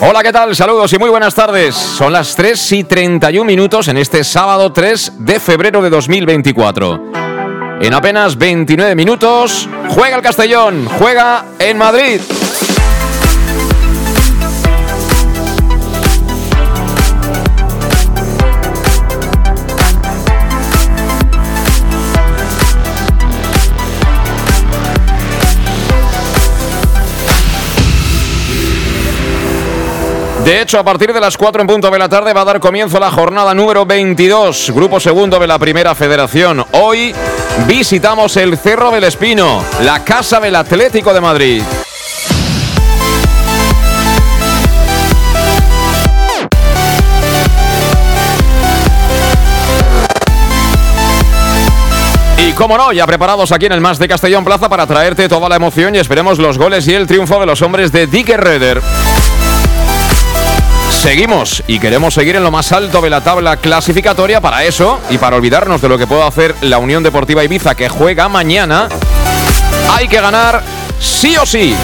Hola, ¿qué tal? Saludos y muy buenas tardes. Son las 3 y 31 minutos en este sábado 3 de febrero de 2024. En apenas 29 minutos, juega el Castellón, juega en Madrid. De hecho, a partir de las 4 en punto de la tarde va a dar comienzo la jornada número 22, grupo segundo de la Primera Federación. Hoy visitamos el Cerro del Espino, la casa del Atlético de Madrid. Y como no, ya preparados aquí en el Más de Castellón Plaza para traerte toda la emoción y esperemos los goles y el triunfo de los hombres de Dick Reder. Seguimos y queremos seguir en lo más alto de la tabla clasificatoria. Para eso y para olvidarnos de lo que puede hacer la Unión Deportiva Ibiza que juega mañana, hay que ganar sí o sí.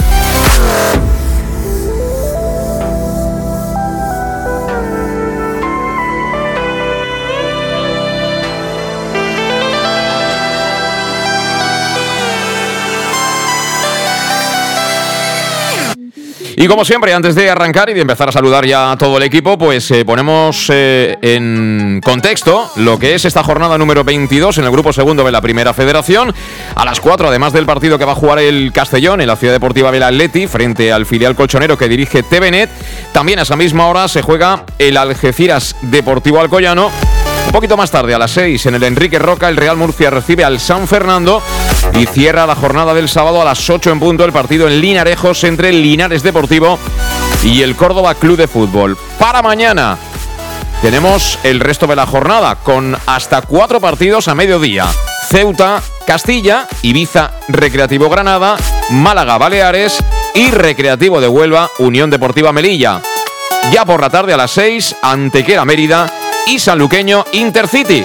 Y como siempre, antes de arrancar y de empezar a saludar ya a todo el equipo, pues eh, ponemos eh, en contexto lo que es esta jornada número 22 en el grupo segundo de la Primera Federación. A las 4, además del partido que va a jugar el Castellón en la Ciudad Deportiva del frente al filial colchonero que dirige TVNet, también a esa misma hora se juega el Algeciras Deportivo Alcoyano un poquito más tarde, a las 6, en el Enrique Roca, el Real Murcia recibe al San Fernando y cierra la jornada del sábado a las 8 en punto el partido en Linarejos entre Linares Deportivo y el Córdoba Club de Fútbol. Para mañana tenemos el resto de la jornada con hasta cuatro partidos a mediodía. Ceuta, Castilla, Ibiza, Recreativo Granada, Málaga, Baleares y Recreativo de Huelva, Unión Deportiva Melilla. Ya por la tarde a las 6, Antequera Mérida y sanluqueño Intercity.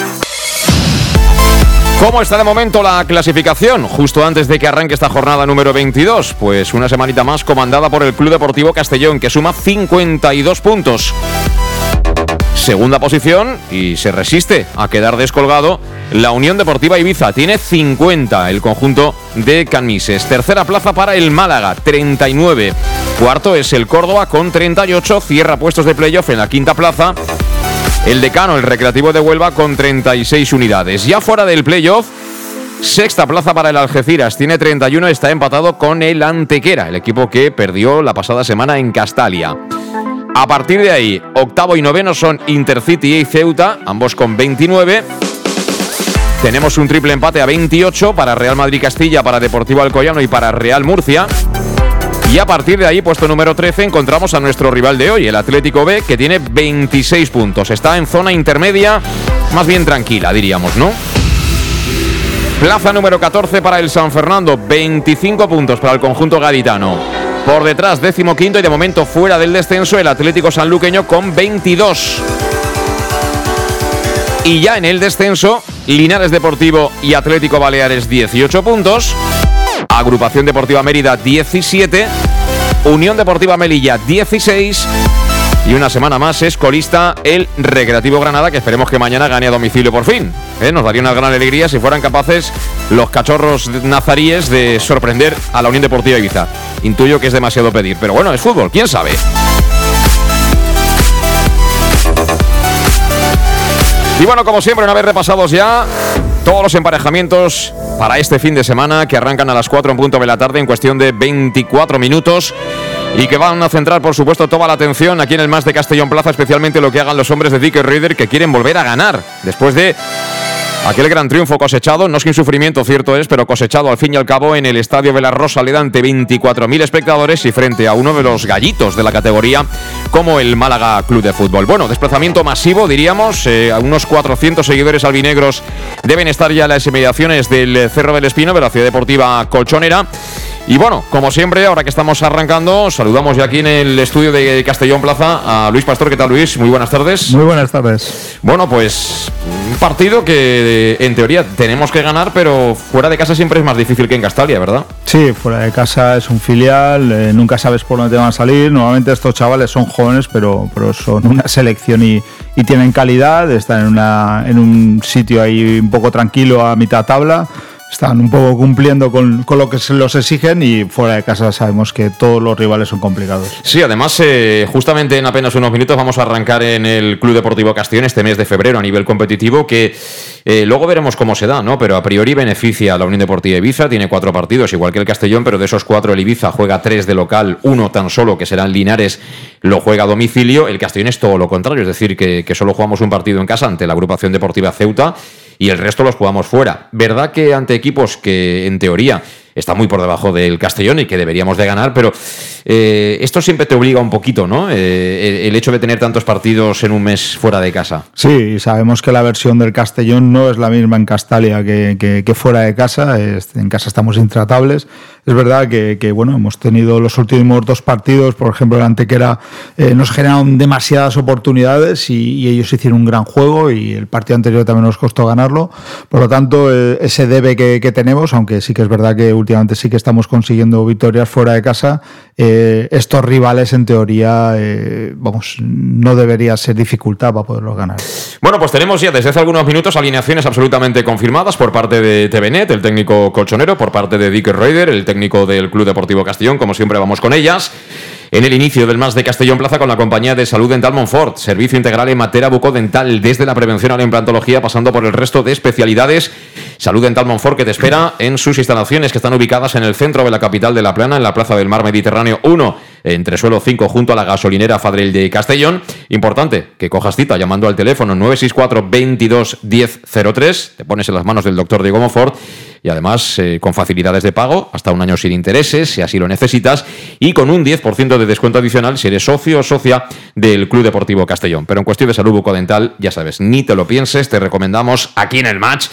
¿Cómo está de momento la clasificación? Justo antes de que arranque esta jornada número 22, pues una semanita más comandada por el Club Deportivo Castellón, que suma 52 puntos. Segunda posición y se resiste a quedar descolgado la Unión Deportiva Ibiza. Tiene 50 el conjunto de Camises. Tercera plaza para el Málaga, 39. Cuarto es el Córdoba con 38. Cierra puestos de playoff en la quinta plaza. El decano, el Recreativo de Huelva, con 36 unidades. Ya fuera del playoff, sexta plaza para el Algeciras, tiene 31, está empatado con el Antequera, el equipo que perdió la pasada semana en Castalia. A partir de ahí, octavo y noveno son Intercity y Ceuta, ambos con 29. Tenemos un triple empate a 28 para Real Madrid Castilla, para Deportivo Alcoyano y para Real Murcia. Y a partir de ahí, puesto número 13, encontramos a nuestro rival de hoy, el Atlético B, que tiene 26 puntos. Está en zona intermedia, más bien tranquila, diríamos, ¿no? Plaza número 14 para el San Fernando, 25 puntos para el conjunto gaditano. Por detrás, décimo quinto y de momento fuera del descenso, el Atlético Sanluqueño con 22. Y ya en el descenso, Linares Deportivo y Atlético Baleares 18 puntos. Agrupación Deportiva Mérida 17, Unión Deportiva Melilla 16 y una semana más es colista el Recreativo Granada, que esperemos que mañana gane a domicilio por fin. ¿eh? Nos daría una gran alegría si fueran capaces los cachorros nazaríes de sorprender a la Unión Deportiva Ibiza. Intuyo que es demasiado pedir, pero bueno, es fútbol, quién sabe. Y bueno, como siempre, una vez repasados ya todos los emparejamientos para este fin de semana que arrancan a las 4 en punto de la tarde en cuestión de 24 minutos y que van a centrar, por supuesto, toda la atención aquí en el Más de Castellón Plaza, especialmente lo que hagan los hombres de Dick Reader que quieren volver a ganar después de Aquel gran triunfo cosechado, no sin sufrimiento, cierto es, pero cosechado al fin y al cabo en el Estadio de la Rosaleda ante 24.000 espectadores y frente a uno de los gallitos de la categoría como el Málaga Club de Fútbol. Bueno, desplazamiento masivo, diríamos, eh, a unos 400 seguidores albinegros deben estar ya en las inmediaciones del Cerro del Espino de la Ciudad Deportiva Colchonera. Y bueno, como siempre, ahora que estamos arrancando, saludamos ya aquí en el estudio de Castellón Plaza a Luis Pastor. ¿Qué tal, Luis? Muy buenas tardes. Muy buenas tardes. Bueno, pues un partido que en teoría tenemos que ganar, pero fuera de casa siempre es más difícil que en Castalia, ¿verdad? Sí, fuera de casa es un filial, eh, nunca sabes por dónde te van a salir. Normalmente estos chavales son jóvenes, pero, pero son una selección y, y tienen calidad. Están en, una, en un sitio ahí un poco tranquilo a mitad tabla están un poco cumpliendo con, lo que se los exigen y fuera de casa sabemos que todos los rivales son complicados. Sí, además, eh, justamente en apenas unos minutos vamos a arrancar en el Club Deportivo Castellón este mes de febrero a nivel competitivo, que eh, luego veremos cómo se da, ¿no? Pero a priori beneficia a la Unión Deportiva Ibiza, tiene cuatro partidos, igual que el Castellón, pero de esos cuatro el Ibiza juega tres de local, uno tan solo que será en Linares, lo juega a domicilio, el Castellón es todo lo contrario, es decir, que solo jugamos un partido en casa ante la agrupación deportiva Ceuta y el resto los jugamos fuera. ¿Verdad que ante equipos que en teoría está muy por debajo del Castellón y que deberíamos de ganar, pero eh, esto siempre te obliga un poquito, ¿no? Eh, el, hecho de tener tantos partidos en un mes fuera de casa. Sí, sabemos que la versión del Castellón no es la misma en Castalia que, fuera de casa. en casa estamos intratables. Es verdad que, bueno, hemos tenido los últimos dos partidos, por ejemplo, el Antequera eh, nos generaron demasiadas oportunidades y, ellos hicieron un gran juego y el partido anterior también nos costó ganarlo. Por lo tanto, ese debe que, tenemos, aunque sí que es verdad que últimamente sí que estamos consiguiendo victorias fuera de casa, eh, estos rivales en teoría, eh, vamos, no debería ser dificultad para poderlos ganar. Bueno, pues tenemos ya desde hace algunos minutos alineaciones absolutamente confirmadas por parte de TVNet, el técnico colchonero, por parte de Dick Raider, el técnico del Club Deportivo Castellón, como siempre vamos con ellas en el inicio del Más de Castellón Plaza con la compañía de salud dental Monfort, servicio integral en materia bucodental, desde la prevención a la implantología, pasando por el resto de especialidades. Salud Dental Monfort que te espera en sus instalaciones que están ubicadas en el centro de la capital de La Plana, en la Plaza del Mar Mediterráneo 1, entre suelo 5, junto a la gasolinera Fadrel de Castellón. Importante que cojas cita llamando al teléfono 964 22 1003, te pones en las manos del doctor Diego Monfort y además eh, con facilidades de pago, hasta un año sin intereses, si así lo necesitas, y con un 10% de descuento adicional si eres socio o socia del Club Deportivo Castellón. Pero en cuestión de salud bucodental, ya sabes, ni te lo pienses, te recomendamos aquí en el match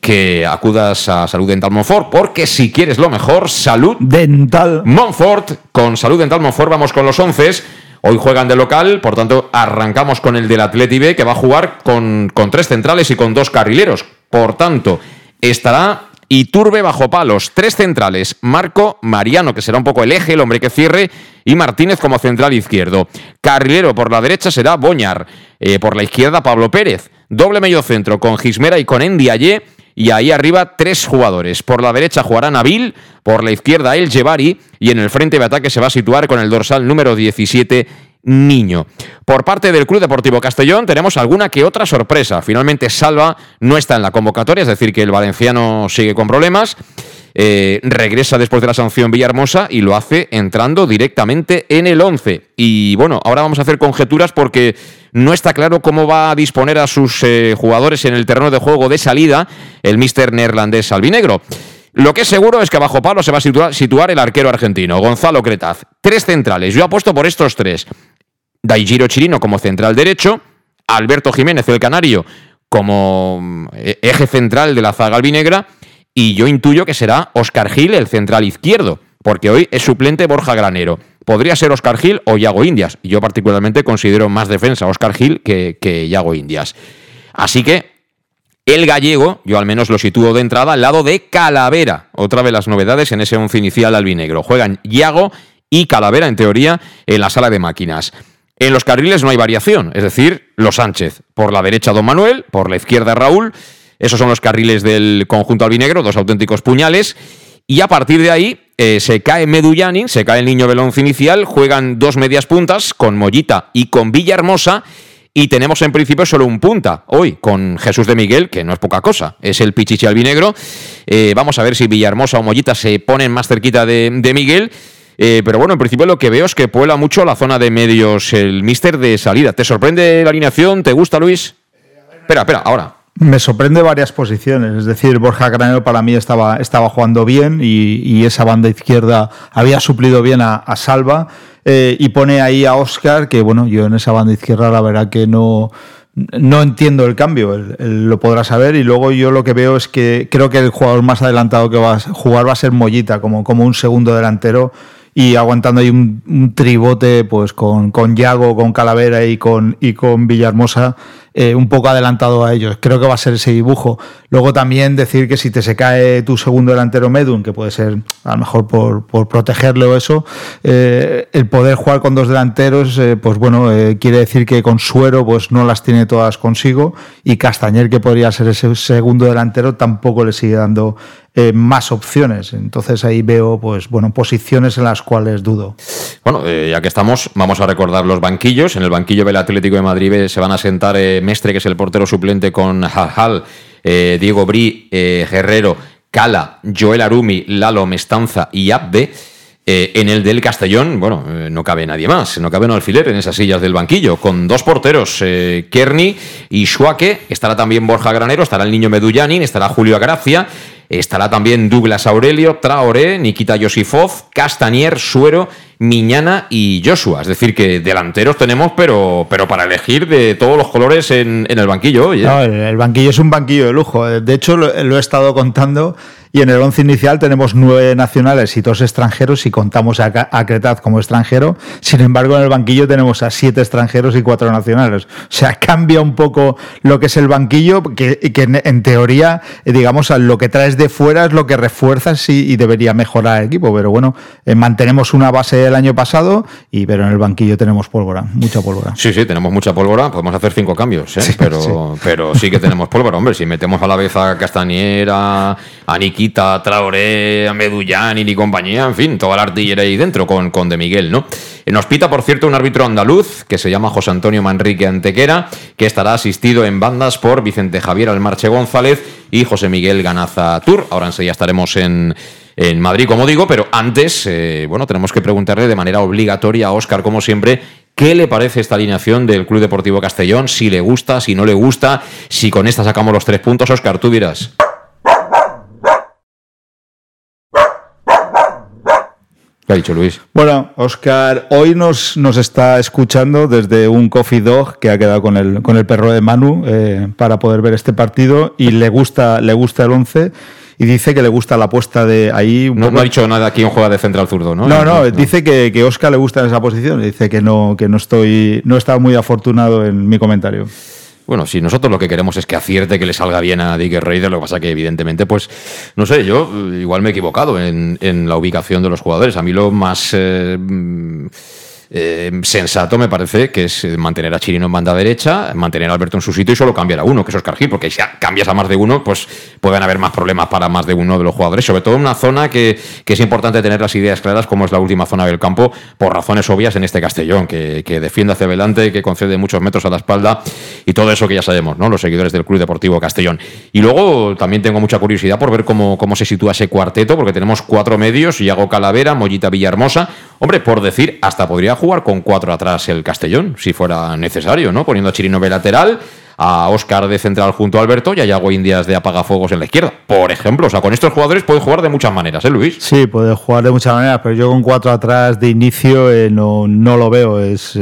que acudas a Salud Dental Monfort, porque si quieres lo mejor, Salud Dental Monfort, con Salud Dental Monfort vamos con los 11. Hoy juegan de local, por tanto arrancamos con el del Atleti B, que va a jugar con, con tres centrales y con dos carrileros. Por tanto, estará y Turbe bajo palos. Tres centrales, Marco Mariano, que será un poco el eje, el hombre que cierre, y Martínez como central izquierdo. Carrilero por la derecha será Boñar, eh, por la izquierda Pablo Pérez. Doble medio centro con Gismera y con Endiaye. Y ahí arriba tres jugadores. Por la derecha jugará Nabil, por la izquierda El Jevari y en el frente de ataque se va a situar con el dorsal número 17 Niño. Por parte del Club Deportivo Castellón tenemos alguna que otra sorpresa. Finalmente Salva no está en la convocatoria, es decir, que el valenciano sigue con problemas. Eh, regresa después de la sanción Villahermosa y lo hace entrando directamente en el 11. Y bueno, ahora vamos a hacer conjeturas porque no está claro cómo va a disponer a sus eh, jugadores en el terreno de juego de salida el mister neerlandés albinegro. Lo que es seguro es que bajo palo se va a situar, el arquero argentino, Gonzalo Cretaz. Tres centrales. Yo apuesto por estos tres. Daijiro Chirino como central derecho, Alberto Jiménez, el canario, como mm, e-, eje central de la zaga albinegra, y yo intuyo que será Oscar Gil, el central izquierdo, porque hoy es suplente Borja Granero. Podría ser Oscar Gil o Yago Indias. Yo particularmente considero más defensa Oscar Gil que, que Yago Indias. Así que El gallego, yo al menos lo sitúo de entrada al lado de Calavera, otra de las novedades en ese once inicial albinegro. Juegan Yago y Calavera, en teoría, en la sala de máquinas. En los carriles no hay variación, es decir, los Sánchez. Por la derecha Don Manuel, por la izquierda Raúl. Esos son los carriles del conjunto albinegro, dos auténticos puñales. Y a partir de ahí eh, se cae Medullanin, se cae el niño del once inicial, juegan dos medias puntas con Mollita y con Villahermosa. Y tenemos en principio solo un punta hoy con Jesús de Miguel, que no es poca cosa, es el Pichichi albinegro. Eh, vamos a ver si Villahermosa o Mollita se ponen más cerquita de, de Miguel. Eh, pero bueno, en principio lo que veo es que puebla mucho la zona de medios el míster de salida. ¿Te sorprende la alineación? ¿Te gusta, Luis? Espera, espera, ahora. Me sorprende varias posiciones, es decir, Borja Granero para mí estaba, estaba jugando bien y, esa banda izquierda había suplido bien a, Salva. Eh, y pone ahí a Oscar, que bueno, yo en esa banda izquierda la verdad que no, no entiendo el cambio, él, lo podrá saber. Y luego yo lo que veo es que creo que el jugador más adelantado que va a jugar va a ser Mollita como, como un segundo delantero y aguantando ahí un, tribote pues con, con Yago, con Calavera y con, y con Villahermosa eh, un poco adelantado a ellos. Creo que va a ser ese dibujo. Luego también decir que si te se cae tu segundo delantero Medun, que puede ser a lo mejor por, por protegerle o eso, eh, el poder jugar con dos delanteros, eh, pues bueno, quiere decir que con Suero pues no las tiene todas consigo y Castañer, que podría ser ese segundo delantero, tampoco le sigue dando más opciones. Entonces ahí veo, pues bueno, posiciones en las cuales dudo. Bueno, ya que estamos, vamos a recordar los banquillos. En el banquillo del Atlético de Madrid se van a sentar Mestre, que es el portero suplente con Hal, eh, Diego Bri, eh, Guerrero, Cala, Joel Arumi, Lalo, Mestanza y Abde. Eh, en el del Castellón, bueno, no cabe nadie más, no cabe un alfiler en esas sillas del banquillo, con dos porteros, Kerny y Schuake, estará también Borja Granero, estará el niño Medullanin, estará Julio Agracia, estará también Douglas Aurelio, Traoré, Nikita Yosifov, Castanier, Suero Miñana y Joshua. Es decir, que delanteros tenemos, pero, pero para elegir de todos los colores en, el banquillo. el banquillo es un banquillo de lujo. De hecho, lo, he estado contando y en el once inicial tenemos nueve nacionales y dos extranjeros si contamos a, a Cretaz como extranjero. Sin embargo, en el banquillo tenemos a siete extranjeros y cuatro nacionales. O sea, cambia un poco lo que es el banquillo, que, que en, teoría, eh, digamos, lo que traes de fuera es lo que refuerzas y, debería mejorar el equipo. Pero bueno, eh, mantenemos una base el año pasado, y pero en el banquillo tenemos pólvora, mucha pólvora. Sí, sí, tenemos mucha pólvora, podemos hacer cinco cambios, ¿eh? pero, sí. pero sí que tenemos pólvora, hombre, si metemos a la vez a Castañera, a Nikita, Traoré, a Medullán y compañía, en fin, toda la artillería ahí dentro con, con De Miguel, ¿no? Nos pita, por cierto, un árbitro andaluz que se llama José Antonio Manrique Antequera, que estará asistido en bandas por Vicente Javier Almarche González y José Miguel Ganaza Tour. Ahora enseguida estaremos en en Madrid, como digo, pero antes, eh, bueno, tenemos que preguntarle de manera obligatoria a Óscar, como siempre, ¿Qué le parece esta alineación del Club Deportivo Castellón? Si le gusta, si no le gusta, si con esta sacamos los tres puntos, Óscar, tú dirás. ¿Qué ha dicho Luis? Bueno, Óscar, hoy nos, nos está escuchando desde un coffee dog que ha quedado con el, con el perro de Manu eh, para poder ver este partido y le gusta, le gusta el 11 y dice que le gusta la apuesta de ahí. No, ha dicho nada aquí un juega de central zurdo, ¿no? No, no, dice que, que Oscar le gusta en esa posición. Dice que no, que no estoy, no está muy afortunado en mi comentario. Bueno, si nosotros lo que queremos es que acierte, que le salga bien a Dick Raider, lo que pasa que evidentemente, pues, no sé, yo igual me he equivocado en, en la ubicación de los jugadores. A mí lo más... Eh, eh, sensato me parece que es mantener a Chirino en banda derecha, mantener a Alberto en su sitio y solo cambiar a uno, que es Oscar Gil, porque si cambias a más de uno, pues pueden haber más problemas para más de uno de los jugadores, sobre todo en una zona que, es importante tener las ideas claras, como es la última zona del campo, por razones obvias en este Castellón, que, defiende hacia adelante, que concede muchos metros a la espalda y todo eso que ya sabemos, ¿no? Los seguidores del Club Deportivo Castellón. Y luego también tengo mucha curiosidad por ver cómo, cómo se sitúa ese cuarteto, porque tenemos cuatro medios, Iago Calavera, Mollita Villahermosa, hombre, por decir, hasta podría jugar con cuatro atrás el Castellón, si fuera necesario, ¿no? Poniendo a Chirino de lateral, a Oscar de central junto a Alberto y a Yago Indias de apagafuegos en la izquierda. Por ejemplo, o sea, con estos jugadores puede jugar de muchas maneras, ¿eh, Luis? Sí, puede jugar de muchas maneras, pero yo con cuatro atrás de inicio eh, no, no lo veo. Es,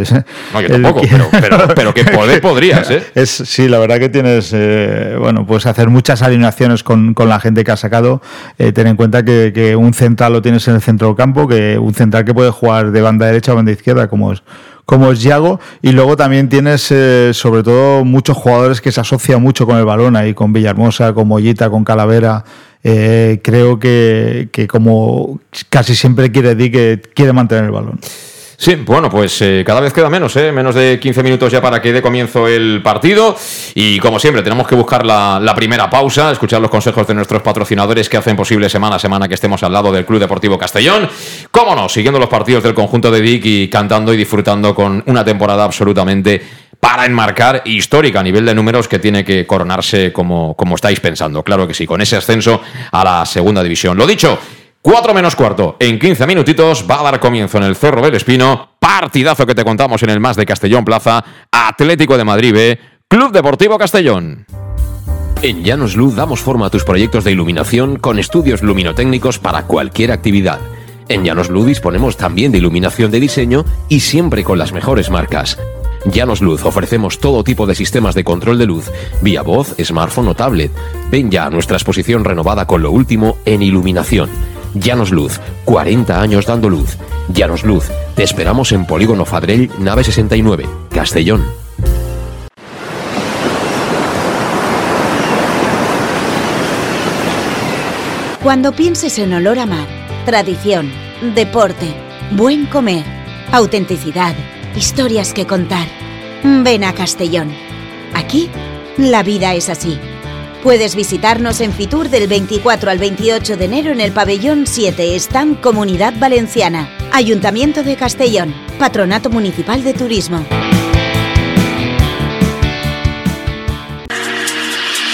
no, yo tampoco, pero, pero, que poder podrías, ¿eh? Es, sí, la verdad que tienes, eh, bueno, pues hacer muchas alineaciones con, con, la gente que ha sacado. Eh, ten en cuenta que, que un central lo tienes en el centro del campo, que un central que puede jugar de banda derecha o banda izquierda, como es como es Yago. Y luego también tienes, eh, sobre todo, muchos jugadores que se asocian mucho con el balón ahí, con Villahermosa, con Mollita, con Calavera. Eh, creo que, que, como casi siempre quiere decir que quiere mantener el balón. Sí, bueno, pues eh, cada vez queda menos, ¿eh? menos de 15 minutos ya para que dé comienzo el partido. Y como siempre, tenemos que buscar la, primera pausa, escuchar los consejos de nuestros patrocinadores que hacen posible semana a semana que estemos al lado del Club Deportivo Castellón. Cómo no, siguiendo los partidos del conjunto de Vic y cantando y disfrutando con una temporada absolutamente para enmarcar histórica a nivel de números que tiene que coronarse como, como estáis pensando. Claro que sí, con ese ascenso a la segunda división. Lo dicho, 4 menos cuarto. En 15 minutitos va a dar comienzo en el Cerro del Espino. Partidazo que te contamos en el Más de Castellón Plaza. Atlético de Madrid B. Club Deportivo Castellón. En Llanos Luz damos forma a tus proyectos de iluminación con estudios luminotécnicos para cualquier actividad. En Llanos Luz disponemos también de iluminación de diseño y siempre con las mejores marcas. Llanos Luz ofrecemos todo tipo de sistemas de control de luz, vía voz, smartphone o tablet. Ven ya a nuestra exposición renovada con lo último en iluminación. Llanos Luz, 40 años dando luz. Llanos Luz, te esperamos en Polígono Fadrell, nave 69, Castellón. Cuando pienses en olor a mar, tradición, deporte, buen comer, autenticidad, historias que contar, ven a Castellón. Aquí, la vida es así. Puedes visitarnos en Fitur del 24 al 28 de enero en el pabellón 7, Stand Comunidad Valenciana, Ayuntamiento de Castellón, Patronato Municipal de Turismo.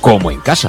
como en casa.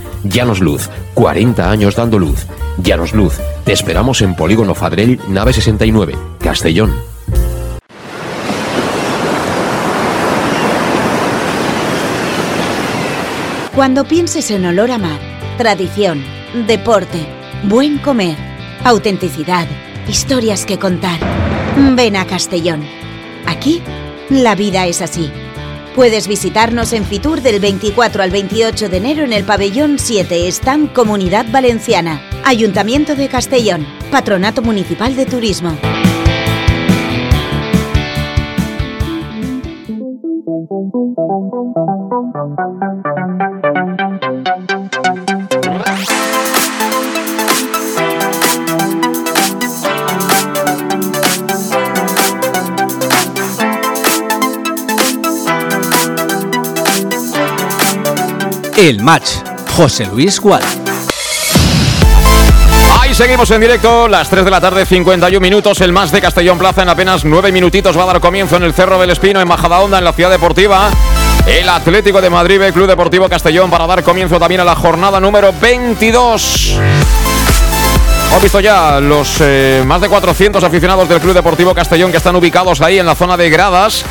Llanos Luz, 40 años dando luz. Llanos Luz, te esperamos en Polígono Fadrell, nave 69, Castellón. Cuando pienses en olor a mar, tradición, deporte, buen comer, autenticidad, historias que contar, ven a Castellón. Aquí, la vida es así. Puedes visitarnos en Fitur del 24 al 28 de enero en el pabellón 7, Stand Comunidad Valenciana, Ayuntamiento de Castellón, Patronato Municipal de Turismo. El match. José Luis Gual. Ahí seguimos en directo, las 3 de la tarde, 51 minutos. El más de Castellón Plaza en apenas 9 minutitos va a dar comienzo en el Cerro del Espino, en Majadahonda, en la ciudad deportiva. El Atlético de Madrid, el Club Deportivo Castellón, para dar comienzo también a la jornada número 22. Hemos visto ya los eh, más de 400 aficionados del Club Deportivo Castellón que están ubicados ahí en la zona de gradas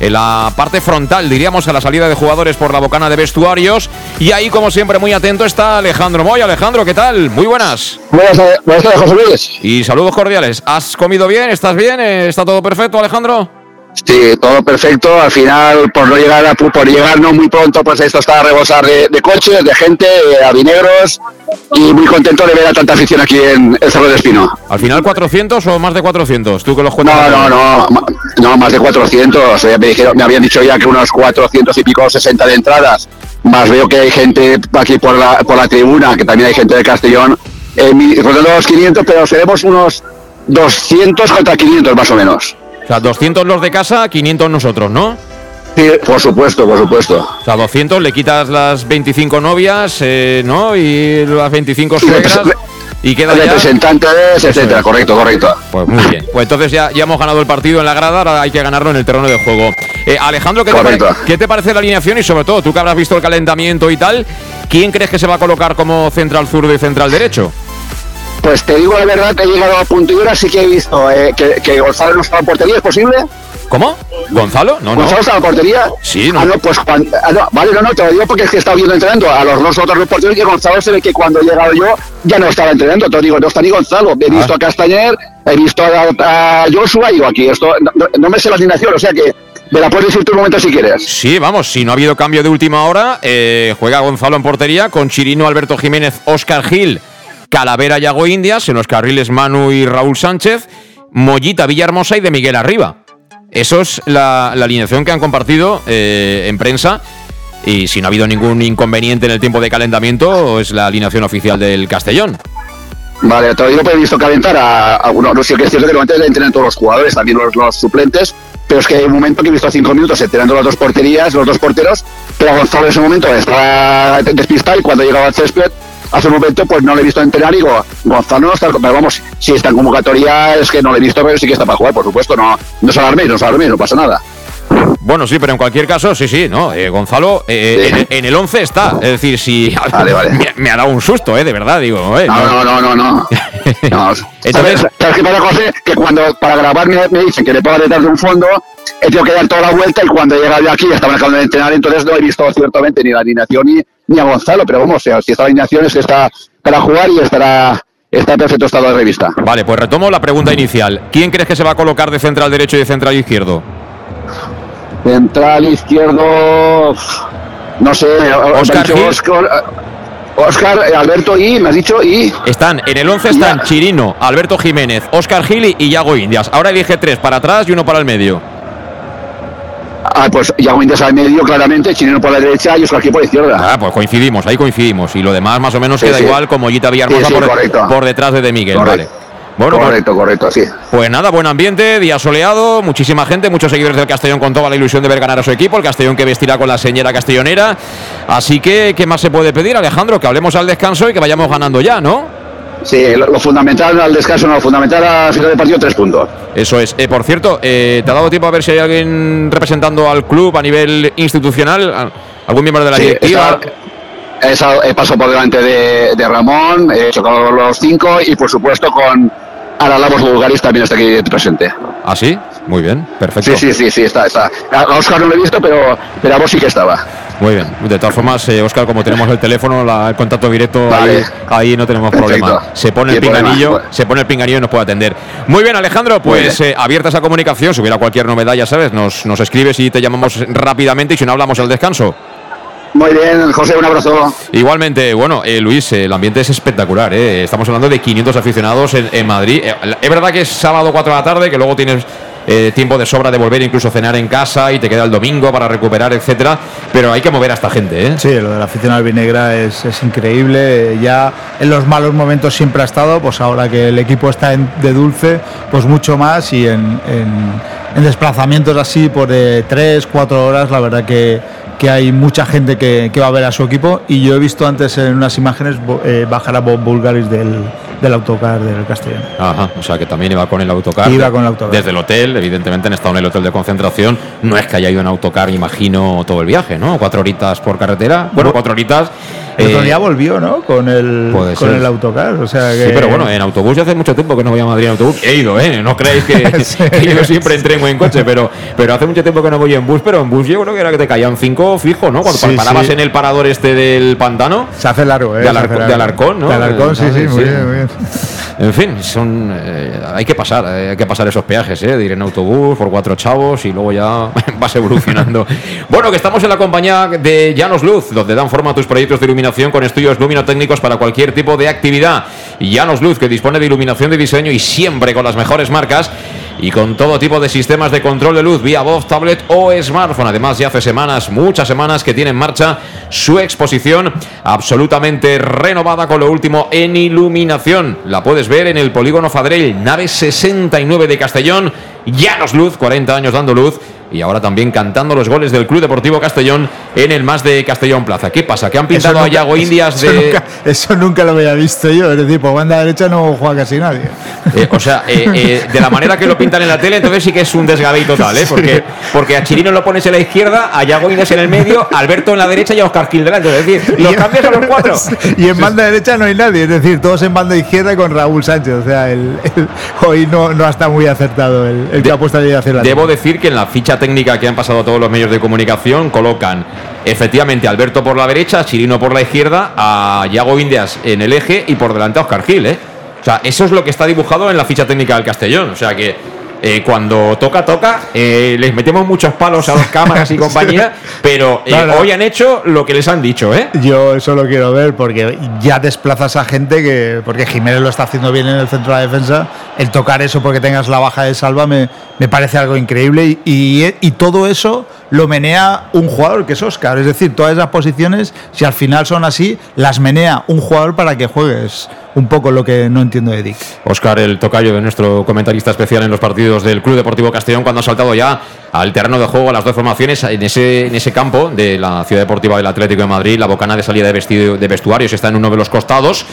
en la parte frontal, diríamos, a la salida de jugadores por la bocana de vestuarios. Y ahí, como siempre, muy atento está Alejandro Moy. Alejandro, ¿qué tal? Muy buenas. Buenas tardes, José Luis. Y saludos cordiales. ¿Has comido bien? ¿Estás bien? ¿Está todo perfecto, Alejandro? Sí, todo perfecto. Al final, por no llegar a, por llegar no muy pronto, pues esto está a rebosar de, coches, de gente, de avinegros y muy contento de ver a tanta afición aquí en el Cerro de Espino. ¿Al final 400 o más de 400? ¿Tú que los cuentas? No, no, no, no, más de 400. Me, dijeron, me habían dicho ya que unos 400 y pico, 60 de entradas. Más veo que hay gente aquí por la, por la tribuna, que también hay gente de Castellón. Eh, los 500, pero seremos unos 200 contra 500 más o menos. O sea, 200 los de casa, 500 nosotros, ¿no? Sí, por supuesto, por supuesto. O sea, 200 le quitas las 25 novias, eh, ¿no? Y las 25 suegras. Y queda representantes, etcétera, correcto, correcto. Pues muy bien. Pues entonces ya, ya hemos ganado el partido en la grada, ahora hay que ganarlo en el terreno de juego. Eh, Alejandro, ¿qué te, ¿qué te, parece la alineación? Y sobre todo, tú que habrás visto el calentamiento y tal, ¿quién crees que se va a colocar como central zurdo y central derecho? Pues te digo la verdad, he llegado a punto y ahora sí que he visto eh, que, Gonzalo no estaba en portería, ¿es posible? ¿Cómo? ¿Gonzalo? No, ¿Gonzalo estaba en portería? Sí, no. Ah, no, pues ah, vale, no, no, te lo digo porque es que he estado viendo entrenando a los dos otros porteros y Gonzalo se ve que cuando he llegado yo ya no estaba entrenando, te lo digo, no está ni Gonzalo. He visto ah. a Castañer, he visto a, Joshua y digo aquí, esto no, me sé la asignación, o sea que me la puedes decir tú un momento si quieres. Sí, vamos, si no ha habido cambio de última hora, eh, juega Gonzalo en portería con Chirino, Alberto Jiménez, Oscar Gil Calavera Yago Indias, en los carriles Manu y Raúl Sánchez, Mollita Villahermosa y de Miguel Arriba. Eso es la, alineación que han compartido eh, en prensa. Y si no ha habido ningún inconveniente en el tiempo de calentamiento, es la alineación oficial del Castellón. Vale, todavía no he visto calentar a, algunos. no, sé qué es cierto que normalmente entrenan todos los jugadores, también los, suplentes, pero es que hay un momento que he visto cinco minutos entrenando las dos porterías, los dos porteros, pero Gonzalo en ese momento estaba despistado y cuando llegaba al césped hace un momento pues no le he visto entrenar y digo, Gonzalo no está, pero vamos, si está en convocatoria es que no le he visto, pero sí que está para jugar, por supuesto, no, no se alarme, no se alarme, no pasa nada. Bueno, sí, pero en cualquier caso, sí, sí, ¿no? Eh, Gonzalo eh, En, el 11 está. Es decir, si. Vale, vale. Me, ha dado un susto, ¿eh? De verdad, digo. Eh, no, no, no, no. no. Entonces, ¿sabes, qué pasa, José? Que cuando para grabar me, dicen que le puedo detrás de un fondo, he tenido que dar toda la vuelta y cuando he llegado aquí ya estaba acabando de entrenar, entonces no he visto ciertamente ni la alineación ni, ni a Gonzalo, pero vamos, o sea, si esta alineación es que está para jugar y estará está en perfecto estado de revista. Vale, pues retomo la pregunta inicial. ¿Quién crees que se va a colocar de central derecho y de central izquierdo? Central izquierdo, no sé, Oscar Gil. Oscar, Oscar, eh, Alberto y, me has dicho, y Están en el 11 están Ya. Chirino, Alberto Jiménez, Oscar Gili y Yago Indias. Ahora elige tres para atrás y uno para el medio. Ah, pues Yago Indias al medio, claramente, Chileno por la derecha y Oscar Gil por la izquierda. Ah, pues coincidimos, ahí coincidimos. Y lo demás más o menos Sí, queda sí. igual como Gita Villarmosa Sí, por, detrás de De Miguel. Correcto. Vale. Bueno, pues- correcto, correcto, sí. Pues nada, buen ambiente, día soleado, muchísima gente, muchos seguidores del Castellón con toda la ilusión de ver ganar a su equipo, el Castellón que vestirá con la señora castellonera. Así que, ¿qué más se puede pedir, Alejandro? Que hablemos al descanso y que vayamos ganando ya, ¿no? Sí, lo, lo fundamental al descanso, no, lo fundamental al final del partido, tres puntos. Eso es. Eh, por cierto, eh, ¿te ha dado tiempo a ver si hay alguien representando al club a nivel institucional? ¿Al- ¿Algún miembro de la Sí, directiva? he, sa- he pasado por delante de, de Ramón, he chocado los cinco y por supuesto con Aralavos Bulgaris también está aquí presente. ¿Ah, sí? Muy bien, perfecto. Sí, sí, sí, sí, está, está. A a Oscar no lo he visto, pero, pero a vos sí que estaba. Muy bien. De todas formas, eh, Oscar, como tenemos el teléfono, la- el contacto directo, Vale. ahí, ahí no tenemos Perfecto. problema. Se pone el pinganillo, Bueno. se pone el pinganillo y nos puede atender. Muy bien, Alejandro, pues bien. eh, abierta esa comunicación, si hubiera cualquier novedad, ya sabes, nos, nos escribes y te llamamos rápidamente y si no hablamos al descanso. Muy bien, José, un abrazo. Igualmente, bueno, eh, Luis, eh, el ambiente es espectacular. eh. Estamos hablando de 500 aficionados en, en Madrid. Es verdad que es sábado 4 de la tarde, que luego tienes eh, tiempo de sobra de volver incluso cenar en casa y te queda el domingo para recuperar, etcétera. Pero hay que mover a esta gente, ¿eh? Sí, lo de la afición albinegra es, es increíble. Ya en los malos momentos siempre ha estado, pues ahora que el equipo está en- de dulce, pues mucho más. Y en, en- en desplazamientos así por eh, tres, cuatro horas, la verdad que, que hay mucha gente que, que va a ver a su equipo. Y yo he visto antes en unas imágenes eh, bajar a Bob Bulgaris del, del autocar del Castellón. Ajá, o sea que también iba con el autocar. Iba con el autocar. Desde el hotel, evidentemente han estado en el hotel de concentración. No es que haya ido en autocar, imagino, todo el viaje, ¿no? Cuatro horitas por carretera. Bueno, cuatro horitas. El otro eh, día volvió, ¿no? Con el, puede con ser. el autocar. O sea que... Sí, pero bueno, en autobús ya hace mucho tiempo que no voy a Madrid en autobús. He ido, ¿eh? No creéis que, Sí. que yo siempre entreno en coche, pero, pero hace mucho tiempo que no voy en bus. Pero en bus yo creo que era que te caían cinco fijo, ¿no? Cuando Sí, parabas sí. en el parador este del pantano. Se hace largo, ¿eh? De largo. de Alarcón, ¿no? De Alarcón, sí, sí, Sí, muy bien, muy bien. En fin, son eh, hay que pasar, eh, hay que pasar esos peajes, ¿eh? de ir en autobús por cuatro chavos y luego ya vas evolucionando. bueno, que estamos en la compañía de Llanos Luz, donde dan forma a tus proyectos de iluminación con estudios luminotécnicos para cualquier tipo de actividad. Llanos Luz, que dispone de iluminación de diseño y siempre con las mejores marcas y con todo tipo de sistemas de control de luz vía voz, tablet o smartphone. Además, ya hace semanas, muchas semanas que tiene en marcha su exposición absolutamente renovada con lo último en iluminación. La puedes ver en el Polígono Fadrell, nave 69 de Castellón. Llanos Luz, 40 años dando luz. Y ahora también cantando los goles del Club Deportivo Castellón en el más de Castellón Plaza. ¿Qué pasa? ¿Que han pintado Eso a nunca- Yago Indias eso de.? nunca, eso nunca lo había visto yo. Es decir, por banda derecha no juega casi nadie. Eh, o sea, eh, eh, de la manera que lo pintan en la tele, entonces sí que es un desgabey total, ¿eh? Porque, porque a Chirino lo pones en la izquierda, a Yago Indias en el medio, a Alberto en la derecha y a Oscar Gil delante. Es decir, los cambios a los cuatro. Y en banda derecha no hay nadie. Es decir, todos en banda izquierda con Raúl Sánchez. O sea, el, el- hoy no, no está muy acertado el, el que De- ha puesto a hacer la Debo decir que en la ficha técnica que han pasado todos los medios de comunicación colocan efectivamente Alberto por la derecha, Chirino por la izquierda, a Yago Indias en el eje y por delante a Oscar Gil, ¿eh? O sea, eso es lo que está dibujado en la ficha técnica del Castellón. O sea que eh, cuando toca, toca, eh, les metemos muchos palos a las cámaras y compañía, pero eh, No, no. hoy han hecho lo que les han dicho, ¿eh? Yo eso lo quiero ver porque ya desplazas a gente que. Porque Jiménez lo está haciendo bien en el centro de la defensa. El tocar eso porque tengas la baja de salva me, me parece algo increíble. Y, y- y todo eso lo menea un jugador que es Oscar. Es decir, todas esas posiciones, si al final son así, las menea un jugador para que juegues. Un poco lo que no entiendo de Dick. Oscar, el tocayo de nuestro comentarista especial en los partidos del Club Deportivo Castellón, cuando ha saltado ya al terreno de juego a las dos formaciones en ese, en ese campo de la Ciudad Deportiva del Atlético de Madrid. La bocana de salida de, vestido, de vestuarios está en uno de los costados,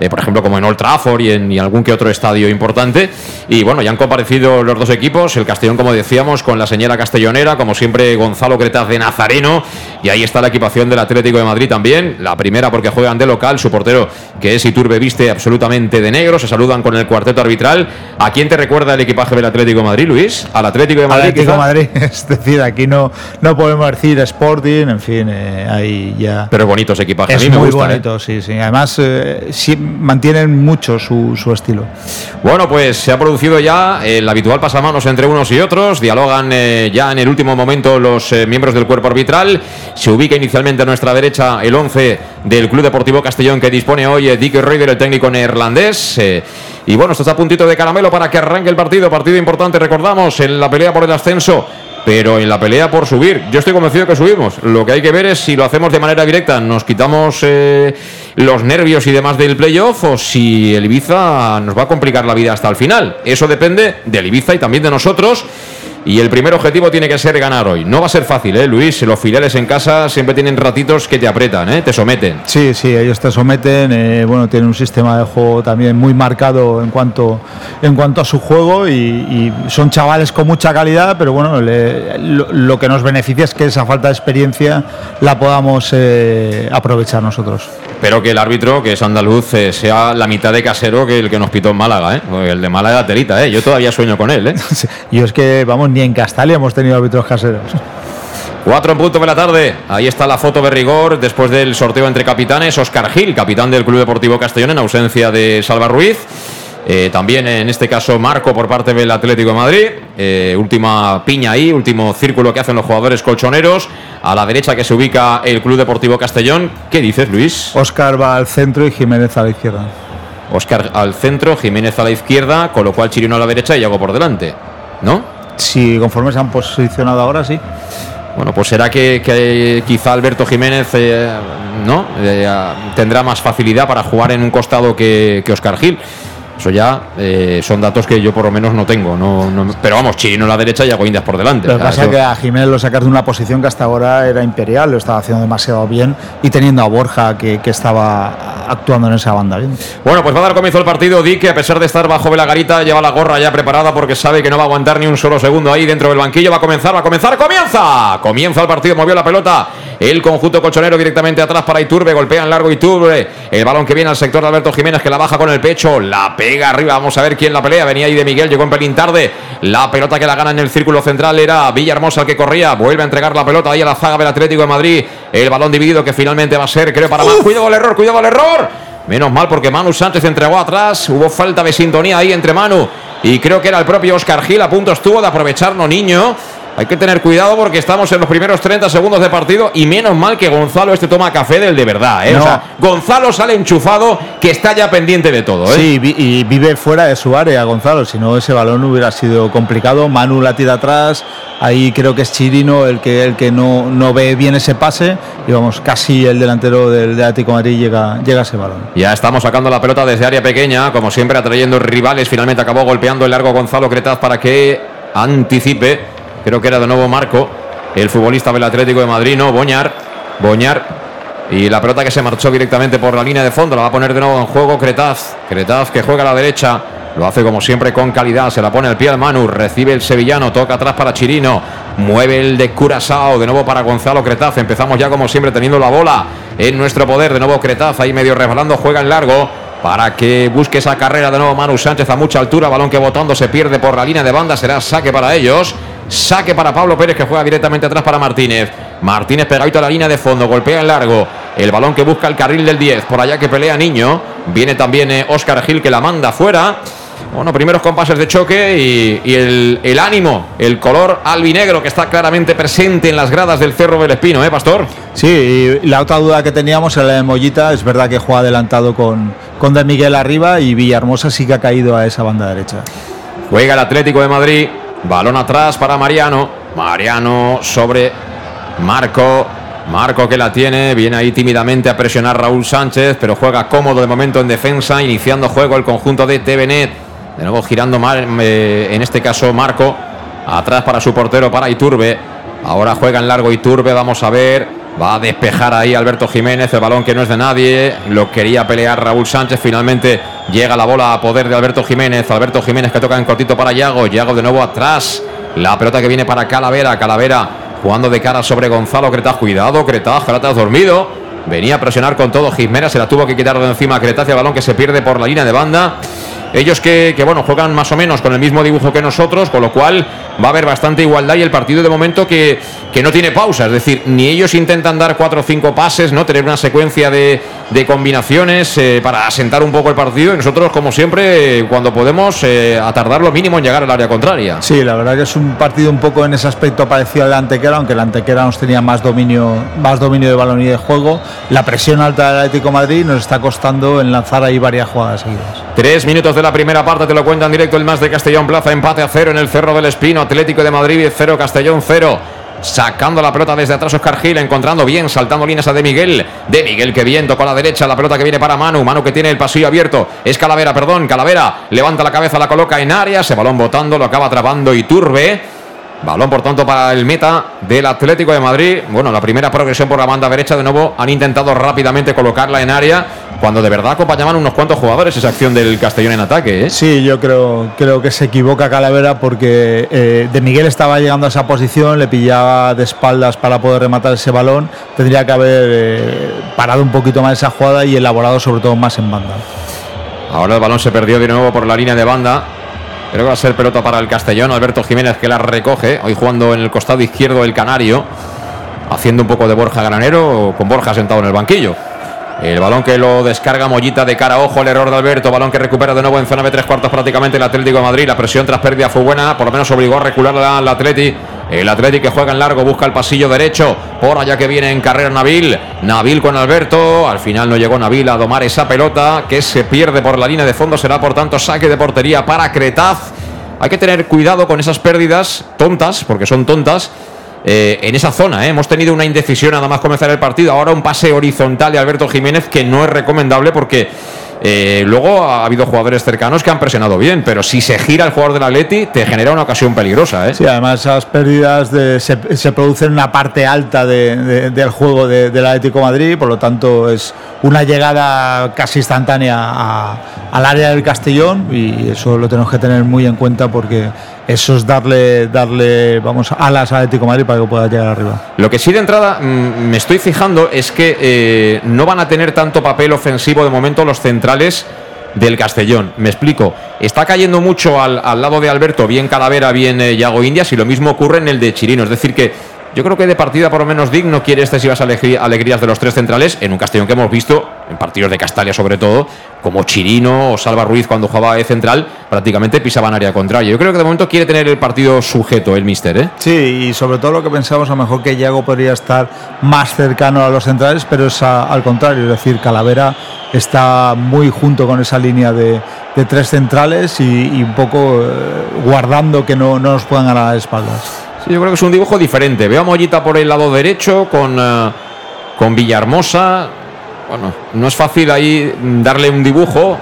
eh, por ejemplo, como en Old Trafford y en y algún que otro estadio importante. Y bueno, ya han comparecido los dos equipos. El Castellón, como decíamos, con la señora castellonera, como siempre, Gonzalo Cretas de Nazareno. Y ahí está la equipación del Atlético de Madrid también. La primera porque juegan de local, su portero, que es Iturbe, viste absolutamente de negro. Se saludan con el cuarteto arbitral. ¿A quién te recuerda el equipaje del Atlético de Madrid, Luis? ¿Al Atlético de Madrid? Atlético de Madrid, es decir, aquí no, no podemos decir Sporting, en fin, eh, ahí ya. Pero bonitos equipajes. Es a mí me muy gustan, ¿eh? bonito, sí, sí. Además, eh, sí, mantienen mucho su, su, estilo. Bueno, pues se ha producido ya el habitual pasamanos entre unos y otros. Dialogan eh, ya en el último momento los eh, miembros del cuerpo arbitral. Se ubica inicialmente a nuestra derecha el 11 del Club Deportivo Castellón que dispone hoy eh, Dick Reuter, el técnico neerlandés. Eh, y bueno, esto está a puntito de caramelo para que arranque el partido. Partido importante, recordamos, en la pelea por el ascenso pero en la pelea por subir, yo estoy convencido que subimos. Lo que hay que ver es si lo hacemos de manera directa, nos quitamos eh, los nervios y demás del playoff, o si el Ibiza nos va a complicar la vida hasta el final. Eso depende del Ibiza y también de nosotros. Y el primer objetivo tiene que ser ganar hoy. No va a ser fácil, ¿eh, Luis? Los filiales en casa siempre tienen ratitos que te apretan, ¿eh? Te someten. Sí, sí, ellos te someten. Eh, bueno, tienen un sistema de juego también muy marcado en cuanto, en cuanto a su juego y, son chavales con mucha calidad, pero bueno, le, lo, lo, que nos beneficia es que esa falta de experiencia la podamos eh, aprovechar nosotros. Pero que el árbitro, que es andaluz, eh, sea la mitad de casero que el que nos pitó en Málaga, ¿eh? Porque el de Málaga telita, ¿eh? Yo todavía sueño con él, ¿eh? y es que, vamos, ni en Castalia hemos tenido árbitros caseros. Cuatro en punto de la tarde. Ahí está la foto de rigor después del sorteo entre capitanes. Oscar Gil, capitán del Club Deportivo Castellón, en ausencia de Salva Ruiz. Eh, también en este caso Marco por parte del Atlético de Madrid. Eh, última piña ahí, último círculo que hacen los jugadores colchoneros. A la derecha que se ubica el Club Deportivo Castellón. ¿Qué dices, Luis? Oscar va al centro y Jiménez a la izquierda. Oscar al centro, Jiménez a la izquierda, con lo cual Chirino a la derecha y Yago por delante. ¿No? Sí, conforme se han posicionado ahora, sí. Bueno, pues será que, que quizá Alberto Jiménez eh, no tendrá más facilidad para jugar en un costado que, que Oscar Gil. Eso ya eh, son datos que yo por lo menos no tengo. No, no, pero vamos, Chirino a la derecha y Agoindas por delante. Lo que pasa es que a Jiménez lo sacas de una posición que hasta ahora era imperial, lo estaba haciendo demasiado bien y teniendo a Borja que, que estaba actuando en esa banda bien. Bueno, pues va a dar comienzo el garita Di que a pesar de estar bajo la garita lleva la gorra ya preparada porque sabe que no va a aguantar ni un solo segundo ahí dentro del banquillo. Va a comenzar, va a comenzar, comienza. Comienza el partido, movió la pelota. El conjunto colchonero directamente atrás para Iturbe, golpea en largo Iturbe. El balón que viene al sector de Alberto Jiménez que la baja con el pecho, la pega arriba. Vamos a ver quién la pelea. Venía ahí de Miguel, llegó en pelín tarde. La pelota que la gana en el círculo central era Villahermosa el que corría. Vuelve a entregar la pelota ahí a la zaga del Atlético de Madrid. El balón dividido que finalmente va a ser, creo, para más. Cuidado el error, cuidado el error. Menos mal porque Manu Sánchez entregó atrás. Hubo falta de sintonía ahí entre Manu y creo que era el propio Oscar Gil. A punto estuvo de aprovecharlo, niño. Hay que tener cuidado porque estamos en los primeros 30 segundos de partido y menos mal que Gonzalo este toma café del de verdad. ¿eh? No. O sea, Gonzalo sale enchufado que está ya pendiente de todo. ¿eh? Sí, vi y vive fuera de su área Gonzalo, si no ese balón hubiera sido complicado. Manu la tira atrás, ahí creo que es Chirino el que, el que no, no ve bien ese pase y vamos, casi el delantero del, del Atlético de Madrid llega, llega a ese balón. Ya estamos sacando la pelota desde área pequeña, como siempre atrayendo rivales, finalmente acabó golpeando el largo Gonzalo Cretaz para que anticipe creo que era de nuevo Marco, el futbolista del Atlético de Madrid, no, Boñar, Boñar, y la pelota que se marchó directamente por la línea de fondo, la va a poner de nuevo en juego Cretaz, Cretaz que juega a la derecha, lo hace como siempre con calidad, se la pone el pie al Manu, recibe el sevillano, toca atrás para Chirino, mueve el de Curazao, de nuevo para Gonzalo Cretaz, empezamos ya como siempre teniendo la bola en nuestro poder, de nuevo Cretaz, ahí medio resbalando, juega en largo, para que busque esa carrera de nuevo Manu Sánchez a mucha altura, balón que botando se pierde por la línea de banda, será saque para ellos. Saque para Pablo Pérez que juega directamente atrás para Martínez. Martínez pegadito a la línea de fondo, golpea en largo. El balón que busca el carril del 10, por allá que pelea Niño. Viene también Oscar eh, Gil que la manda fuera. Bueno, primeros compases de choque y, y el, el, ánimo, el color albinegro que está claramente presente en las gradas del Cerro del Espino, ¿eh, Pastor? Sí, y la otra duda que teníamos era la de Mollita. Es verdad que juega adelantado con, con De Miguel arriba y Villahermosa sí que ha caído a esa banda derecha. Juega el Atlético de Madrid. Balón atrás para Mariano. Mariano sobre Marco. Marco que la tiene, viene ahí tímidamente a presionar Raúl Sánchez, pero juega cómodo de momento en defensa, iniciando juego el conjunto de TVNet. De nuevo girando mal, eh, en este caso Marco, atrás para su portero, para Iturbe. Ahora juega en largo Iturbe, vamos a ver. Va a despejar ahí Alberto Jiménez, el balón que no es de nadie. Lo quería pelear Raúl Sánchez. Finalmente llega la bola a poder de Alberto Jiménez. Alberto Jiménez que toca en cortito para Yago. Yago de nuevo atrás. La pelota que viene para Calavera. Calavera jugando de cara sobre Gonzalo Cretaz. Cuidado, Cretaz, Cretaz dormido. Venía a presionar con todo Jiménez. Se la tuvo que quitar de encima Cretaz. El balón que se pierde por la línea de banda. Ellos que, que, bueno, juegan más o menos con el mismo dibujo que nosotros, con lo cual va a haber bastante igualdad y el partido de momento que, que no tiene pausa. Es decir, ni ellos intentan dar cuatro o cinco pases, ¿no? Tener una secuencia de, de combinaciones eh, para asentar un poco el partido y nosotros, como siempre, cuando podemos, eh, a tardar lo mínimo en llegar al área contraria. Sí, la verdad que es un partido un poco en ese aspecto parecido al de Antequera, aunque el Antequera nos tenía más dominio, más dominio de balón y de juego. La presión alta del Atlético de Madrid nos está costando en lanzar ahí varias jugadas seguidas. Tres minutos de la primera parte, te lo cuentan directo el más de Castellón Plaza, empate a cero en el Cerro del Espino, Atlético de Madrid cero, Castellón cero. Sacando la pelota desde atrás Oscar Gil, encontrando bien, saltando líneas a De Miguel. De Miguel que bien, tocó a la derecha, la pelota que viene para Manu. Manu que tiene el pasillo abierto. Es Calavera, perdón, Calavera. Levanta la cabeza, la coloca en área. Se balón botando, lo acaba atrapando y Turbe. Balón, por tanto, para el meta del Atlético de Madrid. Bueno, la primera progresión por la banda derecha. De nuevo, han intentado rápidamente colocarla en área. Cuando de verdad acompañaban unos cuantos jugadores esa acción del Castellón en ataque. ¿eh? Sí, yo creo, creo que se equivoca Calavera porque eh, De Miguel estaba llegando a esa posición, le pillaba de espaldas para poder rematar ese balón. Tendría que haber eh, parado un poquito más esa jugada y elaborado sobre todo más en banda. Ahora el balón se perdió de nuevo por la línea de banda. Creo que va a ser pelota para el Castellón. Alberto Jiménez que la recoge. Hoy jugando en el costado izquierdo el Canario. Haciendo un poco de Borja Granero con Borja sentado en el banquillo. El balón que lo descarga Mollita de cara ojo, el error de Alberto. Balón que recupera de nuevo en zona de tres cuartos prácticamente el Atlético de Madrid. La presión tras pérdida fue buena, por lo menos obligó a recular al Atleti. El Atleti que juega en largo, busca el pasillo derecho. Por allá que viene en carrera Nabil. Nabil con Alberto. Al final no llegó Nabil a domar esa pelota que se pierde por la línea de fondo. Será por tanto saque de portería para Cretaz. Hay que tener cuidado con esas pérdidas tontas, porque son tontas eh, en esa zona. ¿eh? Hemos tenido una indecisión nada más comenzar el partido. Ahora un pase horizontal de Alberto Jiménez que no es recomendable porque eh, luego ha habido jugadores cercanos que han presionado bien, pero si se gira el jugador del Atleti, te genera una ocasión peligrosa. ¿eh? Sí, además esas pérdidas de, se, se, producen en una parte alta de, de, del juego del Atlético Madrid, por lo tanto es una llegada casi instantánea a, al área del Castellón y eso lo tenemos que tener muy en cuenta porque eso es darle, darle vamos, alas al Atlético Madrid para que pueda llegar arriba. Lo que sí de entrada mmm, me estoy fijando es que eh, no van a tener tanto papel ofensivo de momento los centrales del Castellón. Me explico. Está cayendo mucho al, al lado de Alberto, bien Calavera, bien eh, Yago Indias, y lo mismo ocurre en el de Chirino. Es decir, que yo creo que de partida por lo menos digno quiere excesivas alegrías de los tres centrales en un Castellón que hemos visto, en partidos de Castalia sobre todo, como Chirino o Salva Ruiz cuando jugaba de central, prácticamente pisaban área contraria. Yo creo que de momento quiere tener el partido sujeto el míster, ¿eh? Sí, y sobre todo lo que pensamos, a lo mejor que Yago podría estar más cercano a los centrales, pero es al contrario, es decir, Calavera está muy junto con esa línea de, tres centrales y, un poco eh, guardando que no, no nos puedan ganar las espaldas. Sí, yo creo que es un dibujo diferente. Veo a Mollita por el lado derecho con, uh, con Villahermosa. Bueno, no es fácil ahí darle un dibujo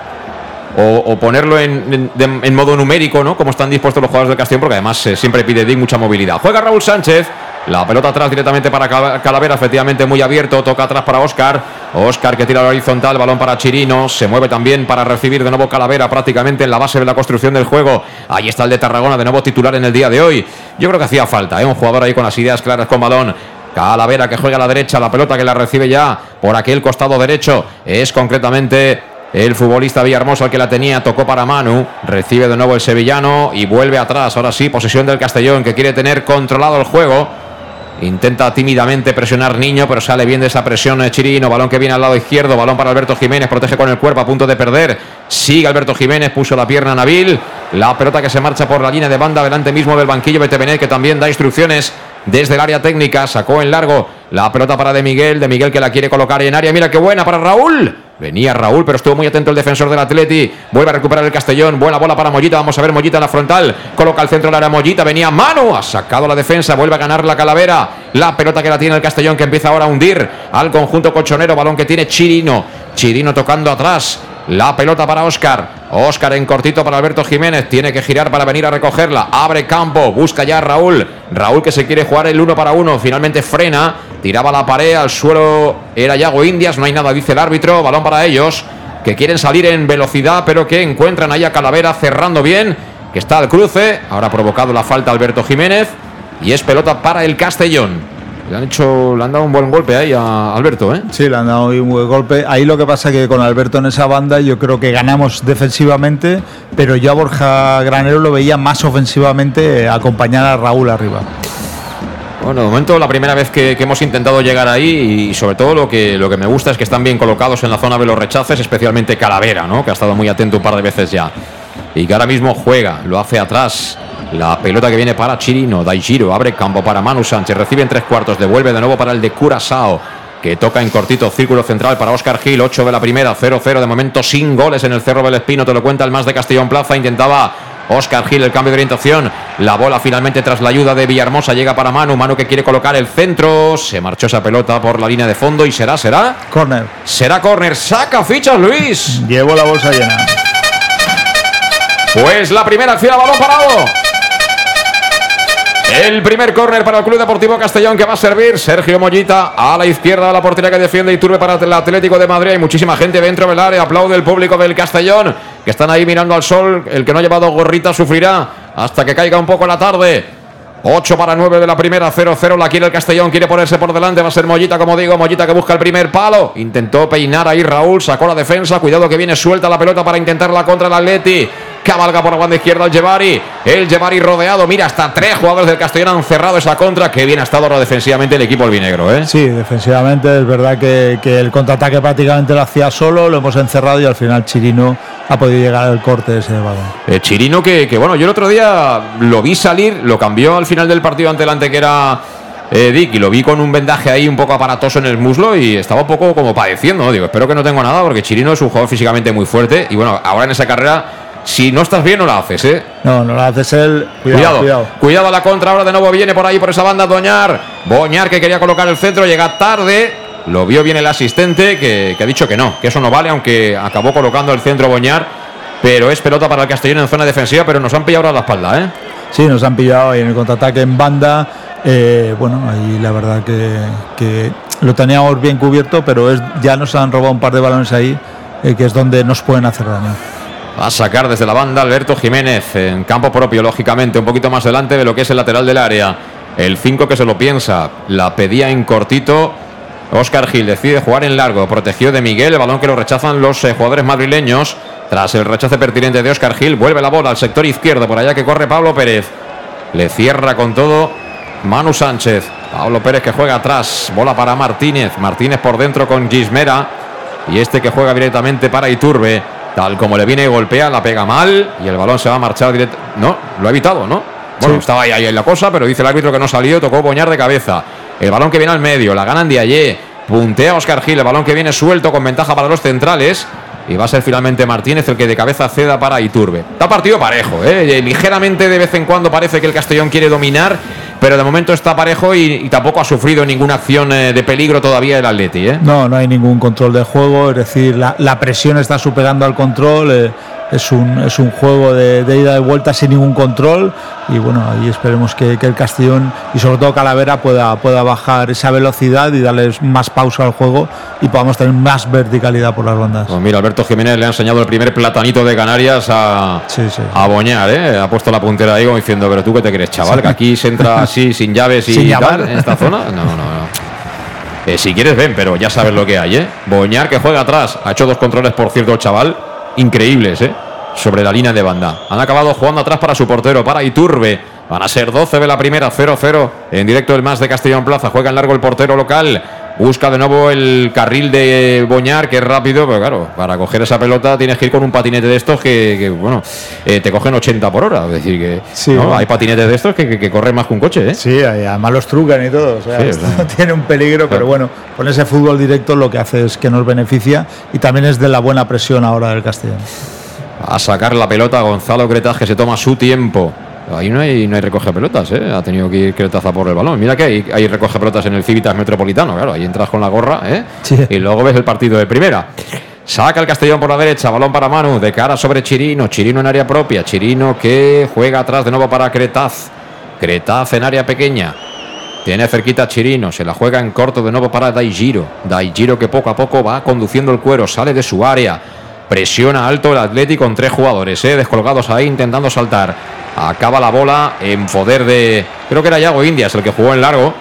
o, ponerlo en, en, modo numérico, ¿no? Como están dispuestos los jugadores del Castellón, porque además eh, siempre pide Dick mucha movilidad. Juega Raúl Sánchez. La pelota atrás directamente para Calavera, efectivamente muy abierto. Toca atrás para Oscar. Oscar que tira la horizontal, balón para Chirino. Se mueve también para recibir de nuevo Calavera prácticamente en la base de la construcción del juego. Ahí está el de Tarragona, de nuevo titular en el día de hoy. Yo creo que hacía falta, ¿eh? un jugador ahí con las ideas claras con balón. Calavera que juega a la derecha, la pelota que la recibe ya por aquel costado derecho. Es concretamente el futbolista Villahermosa el que la tenía, tocó para Manu, recibe de nuevo el sevillano y vuelve atrás. Ahora sí, posesión del Castellón que quiere tener controlado el juego. Intenta tímidamente presionar Niño, pero sale bien de esa presión Chirino. Balón que viene al lado izquierdo. Balón para Alberto Jiménez. Protege con el cuerpo a punto de perder. Sigue Alberto Jiménez. Puso la pierna a Nabil. La pelota que se marcha por la línea de banda delante mismo del banquillo Betebenet, que también da instrucciones desde el área técnica. Sacó en largo la pelota para De Miguel. De Miguel que la quiere colocar en área. Mira qué buena para Raúl. Venía Raúl, pero estuvo muy atento el defensor del Atleti. Vuelve a recuperar el Castellón. Buena bola para Mollita. Vamos a ver Mollita en la frontal. Coloca al centro del área Mollita. Venía Manu. Ha sacado la defensa. Vuelve a ganar la calavera. La pelota que la tiene el Castellón que empieza ahora a hundir al conjunto colchonero. Balón que tiene Chirino. Chirino tocando atrás. La pelota para Oscar. Oscar en cortito para Alberto Jiménez. Tiene que girar para venir a recogerla. Abre campo. Busca ya a Raúl. Raúl que se quiere jugar el uno para uno. Finalmente frena. Tiraba la pared. Al suelo era Yago Indias. No hay nada, dice el árbitro. Balón para ellos. Que quieren salir en velocidad. Pero que encuentran ahí a Calavera cerrando bien. Que está al cruce. Ahora ha provocado la falta Alberto Jiménez. Y es pelota para el Castellón. Le han hecho, le han dado un buen golpe ahí a Alberto, ¿eh? Sí, le han dado un buen golpe. Ahí lo que pasa que con Alberto en esa banda yo creo que ganamos defensivamente, pero yo a Borja Granero lo veía más ofensivamente eh, acompañar a Raúl arriba. Bueno, de momento la primera vez que, que, hemos intentado llegar ahí y sobre todo lo que, lo que me gusta es que están bien colocados en la zona de los rechaces, especialmente Calavera, ¿no? que ha estado muy atento un par de veces ya. Y que ahora mismo juega, lo hace atrás. La pelota que viene para Chirino, Daijiro, abre campo para Manu Sánchez, recibe en tres cuartos, devuelve de nuevo para el de Curazao, que toca en cortito círculo central para Oscar Gil, 8 de la primera, 0-0 de momento sin goles en el Cerro del Espino, te lo cuenta el más de Castellón Plaza, intentaba Oscar Gil, el cambio de orientación. La bola finalmente tras la ayuda de Villahermosa llega para Manu. Manu que quiere colocar el centro. Se marchó esa pelota por la línea de fondo y será, será. Corner. Será corner. Saca fichas Luis. Llevo la bolsa llena. Pues la primera acción a balón parado. El primer córner para el Club Deportivo Castellón que va a servir Sergio Mollita a la izquierda de la portería que defiende Iturbe para el Atlético de Madrid. Hay muchísima gente dentro del área. Aplaude el público del Castellón que están ahí mirando al sol. El que no ha llevado gorrita sufrirá hasta que caiga un poco la tarde. 8 para 9 de la primera, 0-0. La quiere el Castellón, quiere ponerse por delante. Va a ser Mollita, como digo. Mollita que busca el primer palo. Intentó peinar ahí Raúl, sacó la defensa. Cuidado que viene suelta la pelota para intentar la contra el Atleti. Cabalga por la banda izquierda el Llevari. El Llevari rodeado. Mira, hasta tres jugadores del Castellón han cerrado esa contra. Que bien ha estado ahora defensivamente el equipo albinegro. ¿eh? Sí, defensivamente es verdad que, que el contraataque prácticamente lo hacía solo. Lo hemos encerrado y al final Chirino ha podido llegar al corte de ese balón. Eh, Chirino que, que, bueno, yo el otro día lo vi salir, lo cambió al final del partido ante el ante que era eh, Dick y lo vi con un vendaje ahí un poco aparatoso en el muslo y estaba un poco como padeciendo. ¿no? Digo, espero que no tengo nada porque Chirino es un jugador físicamente muy fuerte y bueno, ahora en esa carrera si no estás bien, no la haces, ¿eh? No, no la haces él. Cuidado, cuidado. Cuidado, a la contra. Ahora de nuevo viene por ahí, por esa banda, Doñar. Boñar que quería colocar el centro, llega tarde. Lo vio bien el asistente, que, que, ha dicho que no, que eso no vale, aunque acabó colocando el centro Boñar. Pero es pelota para el Castellón en zona defensiva, pero nos han pillado ahora la espalda, ¿eh? Sí, nos han pillado ahí en el contraataque en banda. Eh, bueno, ahí la verdad que, que, lo teníamos bien cubierto, pero es, ya nos han robado un par de balones ahí, eh, que es donde nos pueden hacer daño. Va a sacar desde la banda Alberto Jiménez en campo propio, lógicamente, un poquito más delante de lo que es el lateral del área. El 5 que se lo piensa, la pedía en cortito. Oscar Gil decide jugar en largo, protegió de Miguel, el balón que lo rechazan los eh, jugadores madrileños. Tras el rechace pertinente de Oscar Gil, vuelve la bola al sector izquierdo, por allá que corre Pablo Pérez. Le cierra con todo Manu Sánchez. Pablo Pérez que juega atrás, bola para Martínez. Martínez por dentro con Gismera. Y este que juega directamente para Iturbe. Tal como le viene y golpea, la pega mal y el balón se va a marchar directo. No, lo ha evitado, ¿no? Bueno, sí. estaba ahí, ahí en la cosa, pero dice el árbitro que no salió, tocó Boñar de cabeza. El balón que viene al medio, la ganan de ayer. Puntea Oscar Gil, el balón que viene suelto con ventaja para los centrales. Y va a ser finalmente Martínez el que de cabeza ceda para Iturbe. Está partido parejo, ¿eh? ligeramente de vez en cuando parece que el Castellón quiere dominar, pero de momento está parejo y, y tampoco ha sufrido ninguna acción eh, de peligro todavía el Atleti. ¿eh? No, no hay ningún control de juego, es decir, la, presión está superando al control. Eh, es un, es un juego de, de, ida y vuelta sin ningún control y bueno, ahí esperemos que, que, el Castellón y sobre todo Calavera pueda, pueda bajar esa velocidad y darles más pausa al juego y podamos tener más verticalidad por las bandas. Pues mira, Alberto Jiménez le ha enseñado el primer platanito de Canarias a, sí, sí. a Boñar, ¿eh? ha puesto la puntera ahí como diciendo, pero tú qué te crees, chaval, que aquí se entra así sin llaves y sin tal en esta zona. No, no, no. Eh, si quieres ven, pero ya sabes lo que hay, ¿eh? Boñar que juega atrás, ha hecho dos controles, por cierto, el chaval, increíbles, ¿eh? sobre la línea de banda. Han acabado jugando atrás para su portero, para Iturbe. Van a ser 12 de la primera, 0-0 en directo el más de Castellón Plaza. Juega en largo el portero local. Busca de nuevo el carril de Boñar, que es rápido, pero claro, para coger esa pelota tienes que ir con un patinete de estos que, que bueno, eh, te cogen 80 por hora. Es decir, que sí, ¿no? hay patinetes de estos que, que, que, corren más que un coche. ¿eh? Sí, además los trucan y todo. O sea, sí, tiene un peligro, claro. pero bueno, con ese fútbol directo lo que hace es que nos beneficia y también es de la buena presión ahora del Castellón. A sacar la pelota Gonzalo Cretas que se toma su tiempo. Ahí no hay, no hay recoge pelotas, ¿eh? ha tenido que ir Cretaza por el balón. Mira que hay, hay recoge pelotas en el Civitas Metropolitano, claro, ahí entras con la gorra ¿eh? sí. y luego ves el partido de primera. Saca el Castellón por la derecha, balón para Manu, de cara sobre Chirino, Chirino en área propia, Chirino que juega atrás de nuevo para Cretaz, Cretaz en área pequeña, tiene cerquita a Chirino, se la juega en corto de nuevo para Daigiro, Daigiro que poco a poco va conduciendo el cuero, sale de su área, presiona alto el Atlético con tres jugadores, ¿eh? descolgados ahí intentando saltar. Acaba la bola en poder de. Creo que era Yago Indias el que jugó en largo.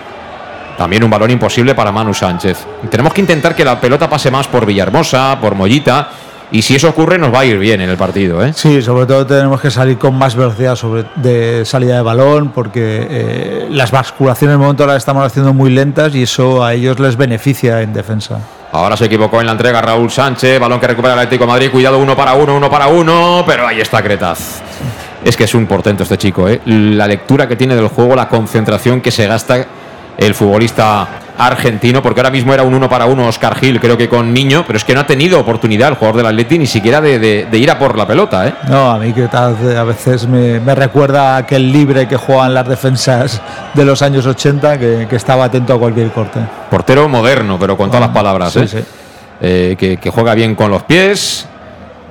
también un balón imposible para Manu Sánchez. Tenemos que intentar que la pelota pase más por Villahermosa, por Mollita. Y si eso ocurre, nos va a ir bien en el partido. ¿eh? Sí, sobre todo tenemos que salir con más velocidad sobre, de salida de balón, porque eh, las basculaciones en el momento las estamos haciendo muy lentas y eso a ellos les beneficia en defensa. Ahora se equivocó en la entrega Raúl Sánchez, balón que recupera el Atlético de Madrid, cuidado uno para uno, uno para uno, pero ahí está Cretaz. Es que es un portento este chico, ¿eh? la lectura que tiene del juego, la concentración que se gasta el futbolista argentino, porque ahora mismo era un uno para uno Oscar Gil, creo que con Niño, pero es que no ha tenido oportunidad el jugador del Atleti ni siquiera de, ir a por la pelota. ¿eh? No, a mí que a veces me, recuerda aquel libre que juegan las defensas de los años 80, que, estaba atento a cualquier corte. Portero moderno, pero con todas las palabras. ¿eh? Eh, que, juega bien con los pies,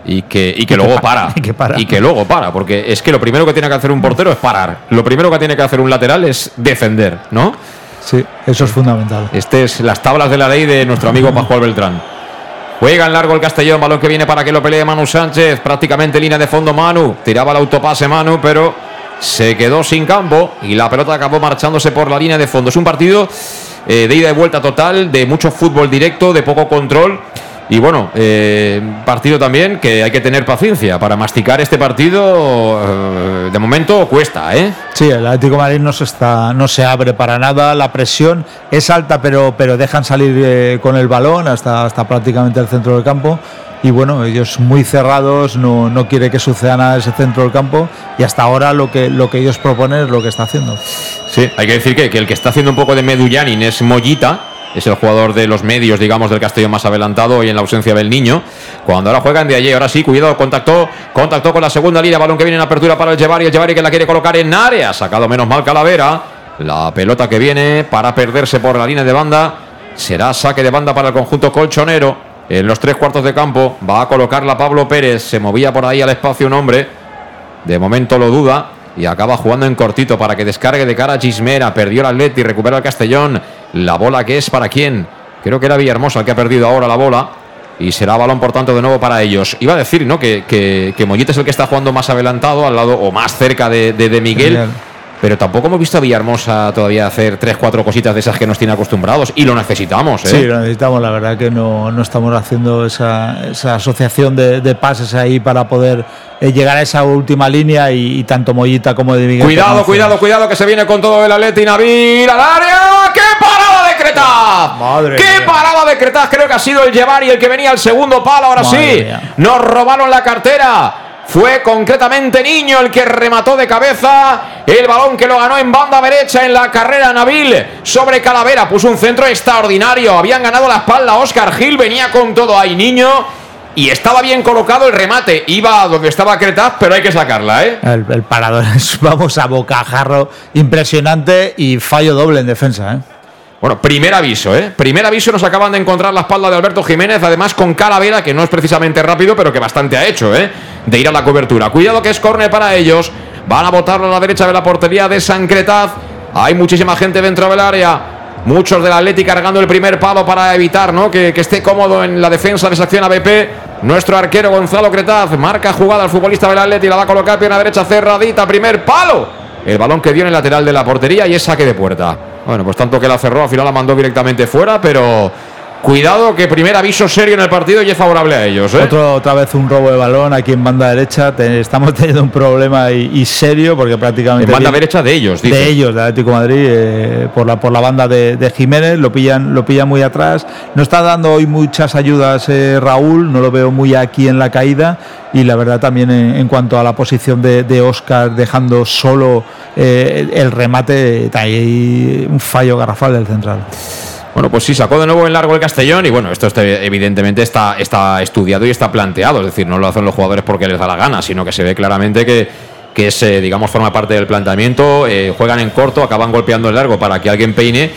y que, y que luego para, Y que para. Y que luego para. Porque es que lo primero que tiene que hacer un portero es parar. Lo primero que tiene que hacer un lateral es defender, ¿no? Sí, eso es fundamental. Este es las tablas de la ley de nuestro amigo Pascual Beltrán. Juega en largo el Castellón, balón que viene para que lo pelee Manu Sánchez, prácticamente línea de fondo Manu, tiraba el autopase Manu, pero se quedó sin campo y la pelota acabó marchándose por la línea de fondo. Es un partido eh, de ida y vuelta total, de mucho fútbol directo, de poco control y bueno, eh, partido también que hay que tener paciencia para masticar este partido. Eh, de momento cuesta, ¿eh? Sí, el Atlético de Madrid no se, está, no se abre para nada. La presión es alta, pero, pero dejan salir eh, con el balón hasta, hasta prácticamente el centro del campo. Y bueno, ellos muy cerrados, no, no quiere que suceda nada en ese centro del campo. Y hasta ahora lo que, lo que ellos proponen es lo que está haciendo. Sí, hay que decir que, que el que está haciendo un poco de Medullanin es Mollita es el jugador de los medios, digamos, del Castellón más adelantado y en la ausencia del niño. Cuando ahora juegan de allí, ahora sí, cuidado, contactó, contactó con la segunda línea, balón que viene en apertura para el Llevari, el Llevari que la quiere colocar en área, sacado menos mal Calavera. La pelota que viene para perderse por la línea de banda será saque de banda para el conjunto colchonero. En los tres cuartos de campo va a colocarla Pablo Pérez. Se movía por ahí al espacio un hombre. De momento lo duda y acaba jugando en cortito para que descargue de cara a Gismera. Perdió el Atleti, recupera el Castellón. La bola que es para quién? Creo que era Villahermosa el que ha perdido ahora la bola. Y será balón, por tanto, de nuevo para ellos. Iba a decir, ¿no? Que, que, es el que está jugando más adelantado, al lado o más cerca de, de, Miguel. Pero tampoco hemos visto a Villahermosa todavía hacer tres, cuatro cositas de esas que nos tiene acostumbrados. Y lo necesitamos, ¿eh? Sí, lo necesitamos. La verdad que no, no estamos haciendo esa, esa asociación de, de, pases ahí para poder eh, llegar a esa última línea y, tanto Mollita como de Miguel. Cuidado, cuidado, cuidado, que se viene con todo el Atleti Nabil al área. ¡Qué parada de Cretaz! Madre ¡Qué parada de Cretaz! Creo que ha sido el llevar y el que venía al segundo palo. Ahora sí, nos robaron la cartera. Fue concretamente Niño el que remató de cabeza el balón que lo ganó en banda derecha en la carrera Nabil sobre Calavera. Puso un centro extraordinario. Habían ganado la espalda. Oscar Gil venía con todo ahí. Niño y estaba bien colocado el remate. Iba donde estaba Cretaz, pero hay que sacarla, ¿eh? El, el parador es, vamos, a bocajarro impresionante y fallo doble en defensa, ¿eh? Bueno, primer aviso, ¿eh? Primer aviso, nos acaban de encontrar la espalda de Alberto Jiménez, además con Calavera, que no es precisamente rápido, pero que bastante ha hecho, ¿eh? De ir a la cobertura. Cuidado que es córner para ellos. Van a botarlo a la derecha de la portería de San Cretaz. Hay muchísima gente dentro del área. Muchos del Atlético cargando el primer palo para evitar ¿no? que, esté cómodo en la defensa de sección ABP. Nuestro arquero Gonzalo Cretaz marca jugada al futbolista del Atlético y la va a colocar pierna derecha cerradita. Primer palo. El balón que dio en el lateral de la portería y es saque de puerta. Bueno, pues tanto que la cerró, al final la mandó directamente fuera, pero Cuidado que primer aviso serio en el partido y es favorable a ellos. ¿eh? otra vez un robo de balón aquí en banda derecha. estamos teniendo un problema y, serio porque prácticamente... En banda derecha de ellos, dice. De ellos, de Atlético Madrid, eh, por, la, por la banda de, Jiménez. Lo pillan, lo pillan muy atrás. No está dando hoy muchas ayudas eh, Raúl, no lo veo muy aquí en la caída. Y la verdad también en, cuanto a la posición de, de Oscar dejando solo el remate, hay un fallo garrafal del central. Bueno, pues sí, sacó de nuevo en largo el Castellón y bueno, esto evidentemente está, está estudiado y está planteado, es decir, no lo hacen los jugadores porque les da la gana, sino que se ve claramente que, que se, digamos, forma parte del planteamiento, eh, juegan en corto, acaban golpeando en largo para que alguien peine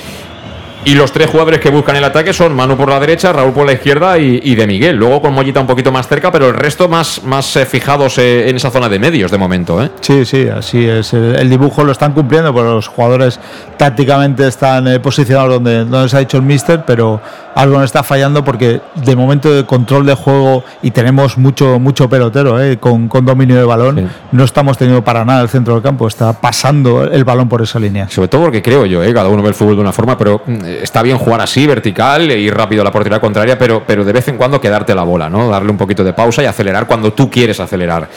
y los tres jugadores que buscan el ataque son Manu por la derecha, Raúl por la izquierda y, de Miguel. Luego con Mollita un poquito más cerca, pero el resto más, más eh, fijados eh, en esa zona de medios de momento. ¿eh? Sí, sí, así es. El, dibujo lo están cumpliendo, pero los jugadores tácticamente están posicionados donde, donde se ha dicho el míster, pero algo nos está fallando porque de momento de control de juego y tenemos mucho mucho pelotero ¿eh? con, con, dominio de balón, no estamos teniendo para nada el centro del campo, está pasando el balón por esa línea. Sobre todo porque creo yo, ¿eh? cada uno ve el fútbol de una forma, pero mm, está bien jugar así, vertical, e ir rápido a la portería contraria, pero, pero de vez en cuando quedarte la bola, ¿no? Darle un poquito de pausa y acelerar cuando tú quieres acelerar.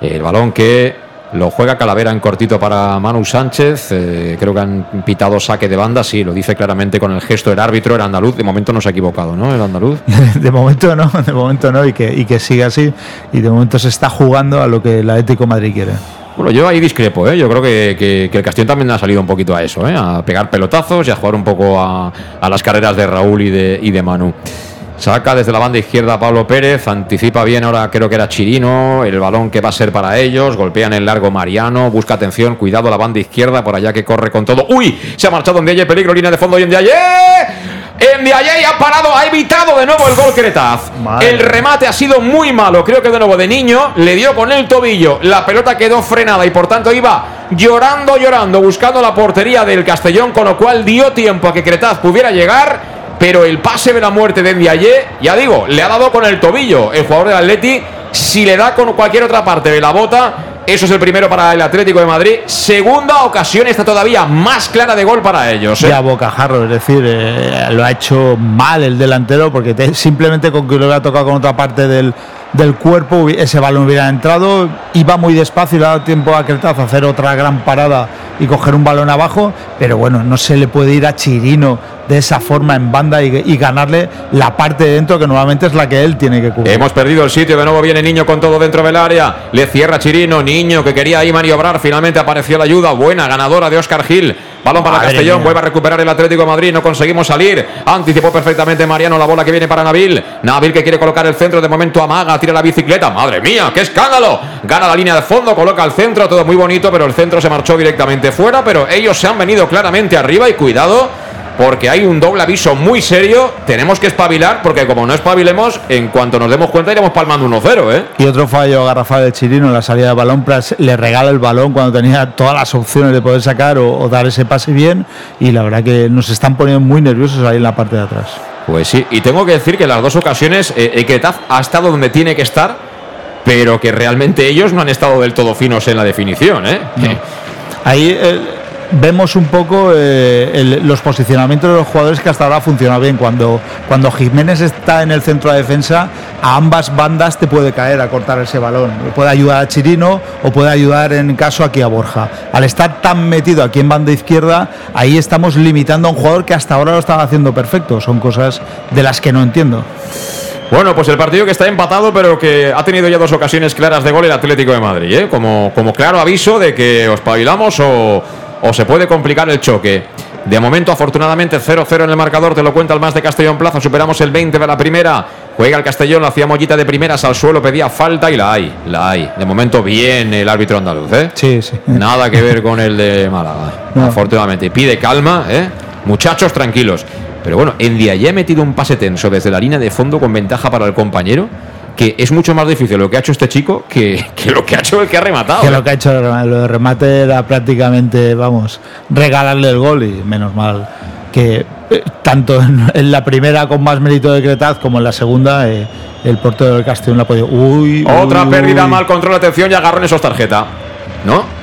El balón que lo juega Calavera en cortito para Manu Sánchez. Eh, creo que han pitado saque de banda. Sí, lo dice claramente con el gesto del árbitro. El andaluz, de momento no se ha equivocado, ¿no? El andaluz. de momento no, de momento no. Y que, y que siga así. Y de momento se está jugando a lo que el Atlético Madrid quiere. Bueno, yo ahí discrepo, ¿eh? yo creo que, el Castillo también ha salido un poquito a eso, ¿eh? a pegar pelotazos y a jugar un poco a, a las carreras de Raúl y de, y de Manu. Saca desde la banda izquierda Pablo Pérez, anticipa bien ahora creo que era Chirino, el balón que va a ser para ellos, golpean el largo Mariano, busca atención, cuidado la banda izquierda por allá que corre con todo. ¡Uy! Se ha marchado en Ndiaye, peligro, línea de fondo y en Ndiaye. En ha parado, ha evitado de nuevo el gol Cretaz. El remate ha sido muy malo, creo que de nuevo de niño, le dio con el tobillo, la pelota quedó frenada y por tanto iba llorando, llorando, buscando la portería del Castellón, con lo cual dio tiempo a que Cretaz pudiera llegar pero el pase de la muerte de Ndiaye, ya digo, le ha dado con el tobillo el jugador del Atleti. Si le da con cualquier otra parte de la bota, eso es el primero para el Atlético de Madrid. Segunda ocasión está todavía más clara de gol para ellos. ¿eh? Ya bocajarro, es decir, eh, lo ha hecho mal el delantero porque simplemente con que lo hubiera tocado con otra parte del, del cuerpo, ese balón hubiera entrado, iba muy despacio y le ha dado tiempo a Cretaz a hacer otra gran parada y coger un balón abajo, pero bueno, no se le puede ir a Chirino de esa forma en banda y, ganarle la parte de dentro que normalmente es la que él tiene que cubrir. Hemos perdido el sitio, de nuevo viene Niño con todo dentro del área, le cierra Chirino, Niño que quería ahí maniobrar, finalmente apareció la ayuda, buena ganadora de Oscar Gil, balón para Castellón, vuelve a recuperar el Atlético de Madrid, no conseguimos salir, anticipó perfectamente Mariano la bola que viene para Nabil, Nabil que quiere colocar el centro, de momento amaga, tira la bicicleta, madre mía, qué escándalo, gana la línea de fondo, coloca el centro, todo muy bonito, pero el centro se marchó directamente fuera, pero ellos se han venido claramente arriba y cuidado porque hay un doble aviso muy serio. Tenemos que espabilar, porque como no espabilemos, en cuanto nos demos cuenta iremos palmando 1-0. ¿eh? Y otro fallo garrafal de Chirino en la salida de balón. Le regala el balón cuando tenía todas las opciones de poder sacar o, dar ese pase bien. Y la verdad que nos están poniendo muy nerviosos ahí en la parte de atrás. Pues sí, y tengo que decir que en las dos ocasiones eh, ha estado donde tiene que estar, pero que realmente ellos no han estado del todo finos en la definición. ¿eh? Ahí vemos un poco eh, los posicionamientos de los jugadores que hasta ahora funcionado bien. Cuando, cuando Jiménez está en el centro de defensa, a ambas bandas te puede caer a cortar ese balón. Puede ayudar a Chirino o puede ayudar en caso aquí a Borja. Al estar tan metido aquí en banda izquierda, ahí estamos limitando a un jugador que hasta ahora lo estaba haciendo perfecto. Son cosas de las que no entiendo. Bueno, pues el partido que está empatado, pero que ha tenido ya dos ocasiones claras de gol el Atlético de Madrid, ¿eh? como, como claro aviso de que os pavilamos o, o se puede complicar el choque. De momento, afortunadamente, 0-0 en el marcador, te lo cuenta el más de Castellón Plaza. Superamos el 20 de la primera. Juega el Castellón, lo hacía mollita de primeras al suelo, pedía falta y la hay, la hay. De momento, bien el árbitro andaluz, ¿eh? Sí, sí. Nada que ver con el de Málaga, afortunadamente. Pide calma, ¿eh? Muchachos, tranquilos. Pero bueno, en día ya he metido un pase tenso desde la línea de fondo con ventaja para el compañero que es mucho más difícil lo que ha hecho este chico que, lo que ha hecho el que ha rematado. Que lo que ha hecho el remate era prácticamente, vamos, regalarle el gol y menos mal que eh, tanto en, la primera con más mérito de Cretaz como en la segunda eh, el portero del Castellón la ha podido. Uy, Otra pérdida, mal control, atención y agarrón esos tarjeta. ¿No?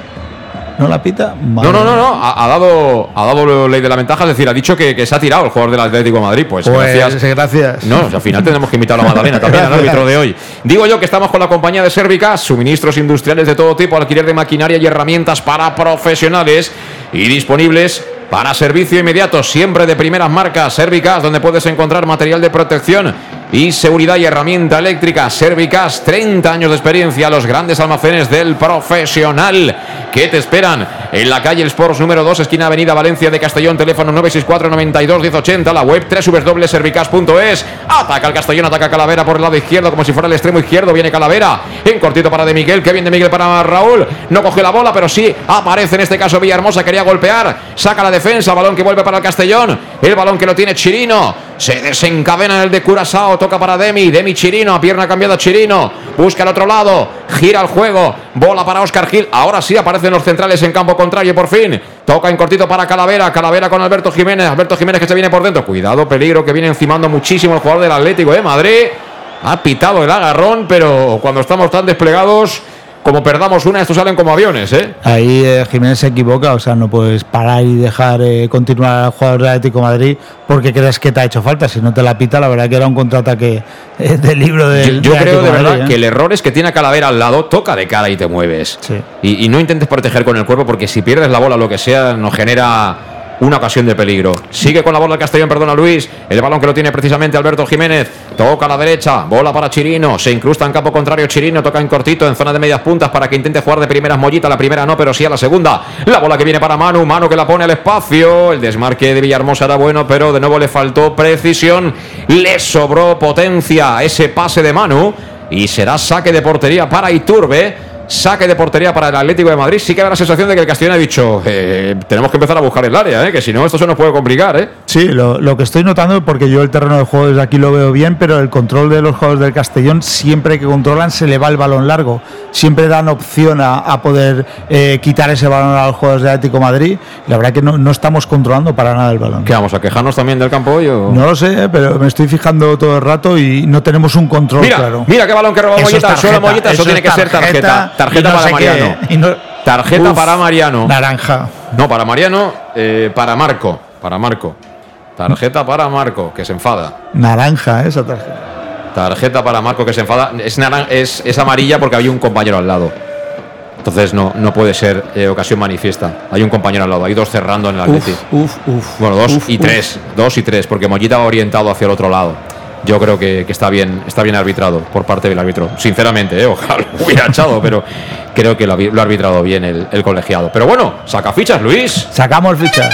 ¿No la pita? No, no, no, no. Ha, dado, ha dado ley de la ventaja, es decir, ha dicho que, se ha tirado el jugador del Atlético de Madrid. Pues, pues gracias. gracias. No, al final tenemos que invitar a la Magdalena también al árbitro de hoy. Digo yo que estamos con la compañía de Servicas, suministros industriales de todo tipo, alquiler de maquinaria y herramientas para profesionales y disponibles para servicio inmediato, siempre de primeras marcas. Servicas, donde puedes encontrar material de protección y seguridad y herramienta eléctrica. Servicas, 30 años de experiencia, los grandes almacenes del profesional que te esperan en la calle Sports número 2, esquina Avenida Valencia de Castellón, teléfono 964 92 1080, la web www.servicas.es. Ataca el Castellón, ataca Calavera por el lado izquierdo, como si fuera el extremo izquierdo. Viene Calavera en cortito para De Miguel, que viene de Miguel para Raúl. No coge la bola, pero sí aparece en este caso Villahermosa, quería golpear, saca la defensa, balón que vuelve para el Castellón, el balón que lo tiene Chirino, se desencadena el de Curazao, toca para Demi, Demi Chirino, a pierna cambiada Chirino, busca al otro lado, gira el juego, bola para Oscar Gil, ahora sí aparece Aparecen los centrales en campo contrario por fin. Toca en cortito para Calavera. Calavera con Alberto Jiménez. Alberto Jiménez que se viene por dentro. Cuidado, peligro que viene encimando muchísimo el jugador del Atlético de Madrid. Ha pitado el agarrón, pero cuando estamos tan desplegados como perdamos una, estos salen como aviones, ¿eh? Ahí eh, Jiménez se equivoca, o sea, no puedes parar y dejar eh, continuar al jugador del Atlético de Madrid porque crees que te ha hecho falta. Si no te la pita, la verdad que era un contraataque eh, del libro del. Yo, yo creo de verdad ¿eh? que el error es que tiene a Calavera al lado, toca de cara y te mueves. Sí. Y, y no intentes proteger con el cuerpo porque si pierdes la bola o lo que sea, nos genera una ocasión de peligro. Sigue con la bola el Castellón, perdona Luis. El balón que lo tiene precisamente Alberto Jiménez. Toca a la derecha, bola para Chirino. Se incrusta en campo contrario Chirino, toca en cortito, en zona de medias puntas para que intente jugar de primeras mollita. La primera no, pero sí a la segunda. La bola que viene para Manu, Manu que la pone al espacio. El desmarque de Villahermosa era bueno, pero de nuevo le faltó precisión. Le sobró potencia ese pase de Manu. Y será saque de portería para Iturbe. Saque de portería para el Atlético de Madrid. Sí que da la sensación de que el Castellón ha dicho: eh, Tenemos que empezar a buscar el área, eh, que si no, esto se nos puede complicar. Eh. Sí, lo, lo que estoy notando, porque yo el terreno de juego desde aquí lo veo bien, pero el control de los jugadores del Castellón, siempre que controlan, se le va el balón largo. Siempre dan opción a, a poder eh, quitar ese balón a los jugadores del Atlético de Madrid. La verdad que no, no estamos controlando para nada el balón. ¿Qué vamos a quejarnos también del campo hoy? o? No lo sé, pero me estoy fijando todo el rato y no tenemos un control Mira, claro. mira qué balón que roba Mollita, solo Mollita, eso, eso tiene que ser tarjeta. Tarjeta no para qué, Mariano. no- Tarjeta Uf, para Mariano. Naranja. No, para Mariano, eh, para Marco. Para Marco. Tarjeta para Marco, que se enfada. Naranja ¿eh? esa tarjeta. Tarjeta para Marco que se enfada. Es, naran- es, es amarilla porque había un compañero al lado. Entonces no, no puede ser eh, ocasión manifiesta. Hay un compañero al lado. Hay dos cerrando en el Atleti. Uf, uf, uf. Bueno, dos Uf, y tres. Dos y tres, porque Mollita va orientado hacia el otro lado. Yo creo que, que está bien está bien arbitrado por parte del árbitro. Sinceramente, ¿eh? ojalá lo hubiera echado, pero creo que lo, ha- lo ha arbitrado bien el, el colegiado. Pero bueno, saca fichas, Luis. Sacamos ficha.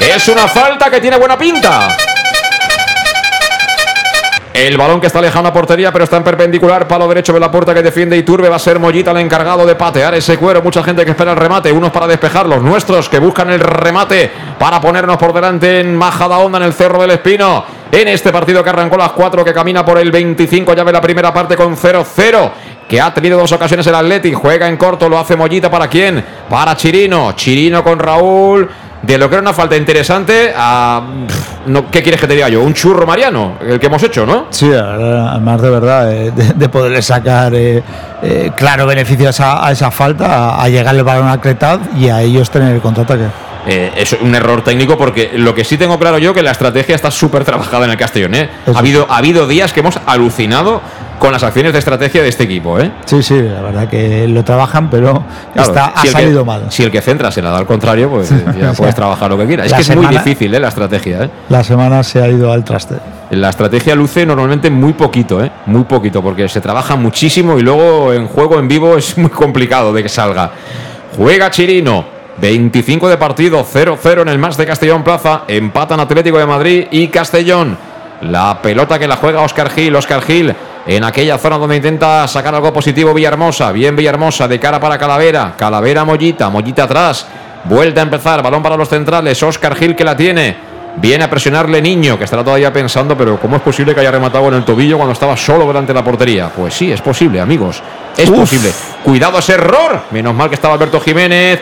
Es una falta que tiene buena pinta. El balón que está lejano a portería, pero está en perpendicular. Palo derecho de la puerta que defiende Iturbe. Va a ser Mollita el encargado de patear ese cuero. Mucha gente que espera el remate. Unos para despejar, los nuestros que buscan el remate para ponernos por delante en Majada Onda en el Cerro del Espino. En este partido que arrancó las 4, que camina por el 25, ya ve la primera parte con 0-0. Que ha tenido dos ocasiones el Atleti. Juega en corto, lo hace Mollita. ¿Para quién? Para Chirino. Chirino con Raúl. De lo que era una falta interesante a. no, ¿Qué quieres que te diga yo? Un churro mariano, el que hemos hecho, ¿no? Sí, además de verdad, eh, de, de poderle sacar eh, eh, claro beneficio a esa, falta, a, a llegar el balón a Cretaz y a ellos tener el contraataque. Eh, es un error técnico porque lo que sí tengo claro yo que la estrategia está súper trabajada en el Castellón. ¿eh? Ha, habido, ha habido días que hemos alucinado con las acciones de estrategia de este equipo. ¿eh? Sí, sí, la verdad que lo trabajan, pero Claro, está, ha que- salido mal. Si el que centra se la da al contrario, pues eh, ya puedes trabajar lo que quieras. Es que es muy difícil ¿eh? la estrategia. ¿eh? La semana se ha ido al traste. La estrategia luce normalmente muy poquito, ¿eh? Muy poquito, porque se trabaja muchísimo y luego en juego en vivo es muy complicado de que salga. Juega Chirino. 25 de partido, 0-0 en el más de Castellón Plaza. Empatan Atlético de Madrid y Castellón. La pelota que la juega Oscar Gil. Oscar Gil en aquella zona donde intenta sacar algo positivo Villahermosa. Bien Villahermosa, de cara para Calavera. Calavera Mollita, Mollita atrás. Vuelta a empezar, balón para los centrales. Oscar Gil que la tiene. Viene a presionarle Niño, que estará todavía pensando, pero ¿cómo es posible que haya rematado en el tobillo cuando estaba solo delante de la portería? Pues sí, es posible, amigos. Es Uf. posible. Cuidado ese error. Menos mal que estaba Alberto Jiménez.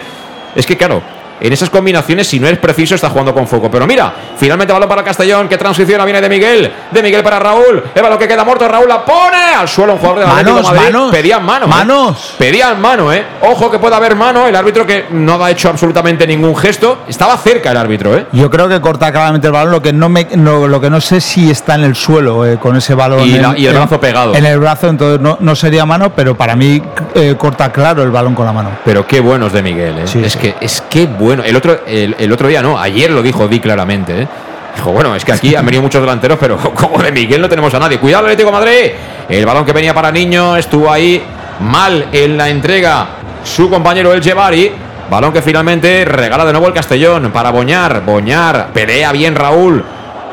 Es que claro, en esas combinaciones, si no es preciso, está jugando con foco. Pero mira, finalmente balón para Castellón, que transiciona, viene de Miguel. De Miguel para Raúl. El balón que queda muerto, Raúl la pone al suelo un jugador de Manos, Madrid. manos. Pedían mano. ¿eh? Manos. Pedían mano, ¿eh? Ojo que pueda haber mano. El árbitro que no ha hecho absolutamente ningún gesto. Estaba cerca el árbitro, ¿eh? Yo creo que corta claramente el balón, lo que no me, no- lo que no sé si está en el suelo eh, con ese balón. Y en- la- y el en- brazo pegado. En el brazo, entonces no, no sería mano, pero para mí eh, corta claro el balón con la mano. Pero qué buenos de Miguel, ¿eh? Sí, es sí. que es que bueno. El otro, el, el otro día no, ayer lo dijo Di claramente, ¿eh? Dijo, bueno, es que aquí han venido muchos delanteros, pero como de Miguel no tenemos a nadie. Cuidado, Atlético de Madrid. El balón que venía para Niño estuvo ahí mal en la entrega su compañero El Chevari. Balón que finalmente regala de nuevo el Castellón para Boñar. Boñar, pelea bien Raúl.